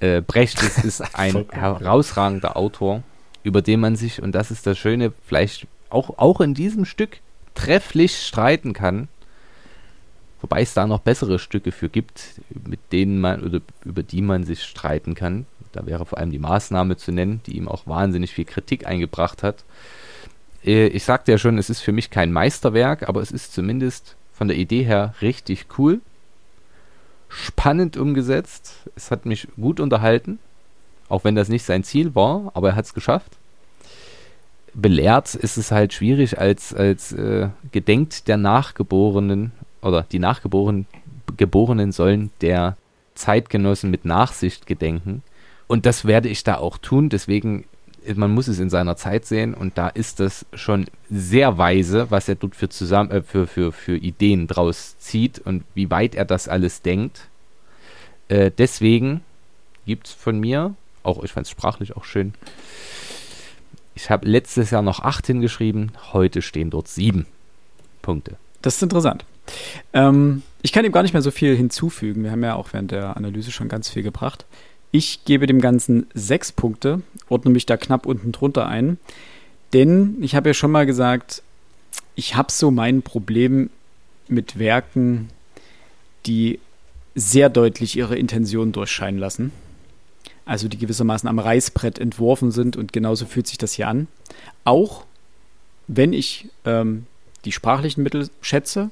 Äh, Brecht ist, ist ein herausragender Autor, über den man sich, und das ist das Schöne, vielleicht auch, auch in diesem Stück trefflich streiten kann. Wobei es da noch bessere Stücke für gibt, mit denen man oder über die man sich streiten kann. Da wäre vor allem die Maßnahme zu nennen, die ihm auch wahnsinnig viel Kritik eingebracht hat. Äh, ich sagte ja schon, es ist für mich kein Meisterwerk, aber es ist zumindest von der Idee her richtig cool. Spannend umgesetzt. Es hat mich gut unterhalten. Auch wenn das nicht sein Ziel war, aber er hat es geschafft. Belehrt ist es halt schwierig als, als äh, gedenkt der Nachgeborenen oder die Nachgeborenen Geborenen sollen der Zeitgenossen mit Nachsicht gedenken. Und das werde ich da auch tun. Deswegen, man muss es in seiner Zeit sehen. Und da ist das schon sehr weise, was er dort für, zusammen, äh, für, für, für Ideen draus zieht und wie weit er das alles denkt. Äh, deswegen gibt es von mir, auch ich fand es sprachlich auch schön, ich habe letztes Jahr noch acht hingeschrieben, heute stehen dort sieben Punkte. Das ist interessant. Ähm, ich kann ihm gar nicht mehr so viel hinzufügen. Wir haben ja auch während der Analyse schon ganz viel gebracht. Ich gebe dem Ganzen sechs Punkte, ordne mich da knapp unten drunter ein. Denn ich habe ja schon mal gesagt, ich habe so mein Problem mit Werken, die sehr deutlich ihre Intention durchscheinen lassen. Also die gewissermaßen am Reißbrett entworfen sind und genauso fühlt sich das hier an. Auch wenn ich ähm, die sprachlichen Mittel schätze,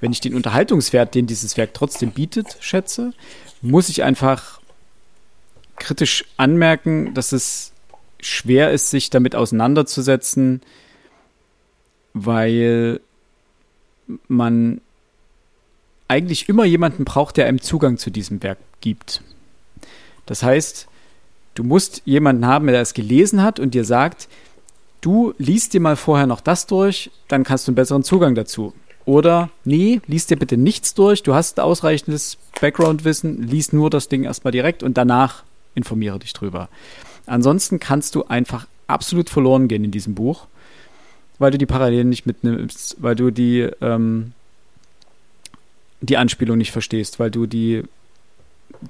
wenn ich den Unterhaltungswert, den dieses Werk trotzdem bietet, schätze, muss ich einfach kritisch anmerken, dass es schwer ist, sich damit auseinanderzusetzen, weil man eigentlich immer jemanden braucht, der einem Zugang zu diesem Werk gibt. Das heißt, du musst jemanden haben, der es gelesen hat und dir sagt, du liest dir mal vorher noch das durch, dann kannst du einen besseren Zugang dazu. Oder, nee, liest dir bitte nichts durch, du hast ausreichendes Background-Wissen, liest nur das Ding erstmal direkt und danach informiere dich drüber. Ansonsten kannst du einfach absolut verloren gehen in diesem Buch, weil du die Parallelen nicht mitnimmst, weil du die, ähm, die Anspielung nicht verstehst, weil du die,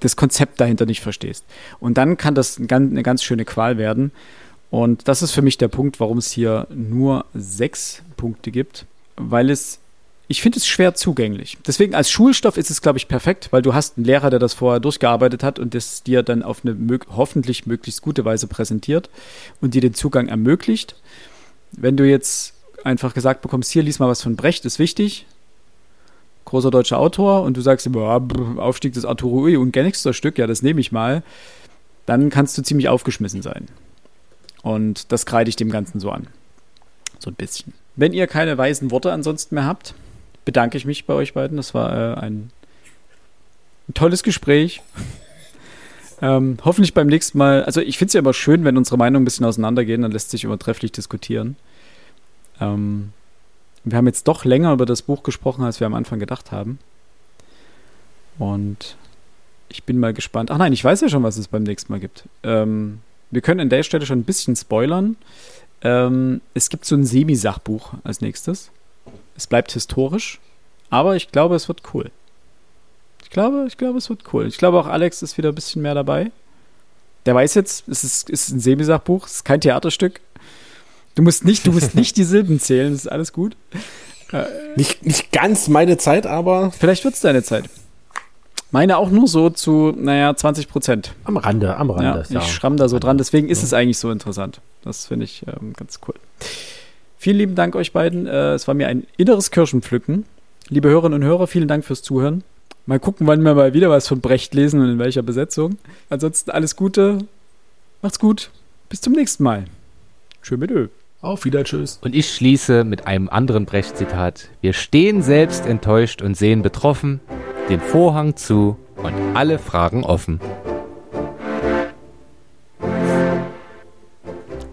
das Konzept dahinter nicht verstehst. Und dann kann das eine ganz schöne Qual werden. Und das ist für mich der Punkt, warum es hier nur sechs Punkte gibt, weil es ich finde es schwer zugänglich. Deswegen als Schulstoff ist es, glaube ich, perfekt, weil du hast einen Lehrer, der das vorher durchgearbeitet hat und das dir dann auf eine mög hoffentlich möglichst gute Weise präsentiert und dir den Zugang ermöglicht. Wenn du jetzt einfach gesagt bekommst, hier lies mal was von Brecht, ist wichtig, großer deutscher Autor, und du sagst immer, Aufstieg des Arturo Ui und gängigster Stück, ja, das nehme ich mal, dann kannst du ziemlich aufgeschmissen sein. Und das kreide ich dem Ganzen so an. So ein bisschen. Wenn ihr keine weisen Worte ansonsten mehr habt, bedanke ich mich bei euch beiden. Das war äh, ein, ein, tolles Gespräch. ähm, hoffentlich beim nächsten Mal. Also ich finde es ja immer schön, wenn unsere Meinungen ein bisschen auseinandergehen, dann lässt sich immer trefflich diskutieren. Ähm, wir haben jetzt doch länger über das Buch gesprochen, als wir am Anfang gedacht haben. Und ich bin mal gespannt. Ach nein, ich weiß ja schon, was es beim nächsten Mal gibt. Ähm, wir können an der Stelle schon ein bisschen spoilern. Ähm, es gibt so ein Semi-Sachbuch als nächstes. Es bleibt historisch, aber ich glaube, es wird cool. Ich glaube, ich glaube, es wird cool. Ich glaube auch Alex ist wieder ein bisschen mehr dabei. Der weiß jetzt, es ist, ist ein Semisachbuch, es ist kein Theaterstück. Du musst nicht, du musst nicht die Silben zählen, das ist alles gut. Äh, nicht, nicht ganz meine Zeit, aber. Vielleicht wird es deine Zeit. Meine auch nur so zu, naja, 20 Prozent. Am Rande, am Rande. Ja, ich schramm da so dran, deswegen ist es eigentlich so interessant. Das finde ich ähm, ganz cool. Vielen lieben Dank euch beiden. Äh, es war mir ein inneres Kirschenpflücken. Liebe Hörerinnen und Hörer, vielen Dank fürs Zuhören. Mal gucken, wann wir mal wieder was von Brecht lesen und in welcher Besetzung. Ansonsten alles Gute. Macht's gut. Bis zum nächsten Mal. Tschö mit Ö. Auf wieder, tschüss. Und ich schließe mit einem anderen Brecht-Zitat. Wir stehen selbst enttäuscht und sehen betroffen, den Vorhang zu und alle Fragen offen.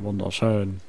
Wunderschön.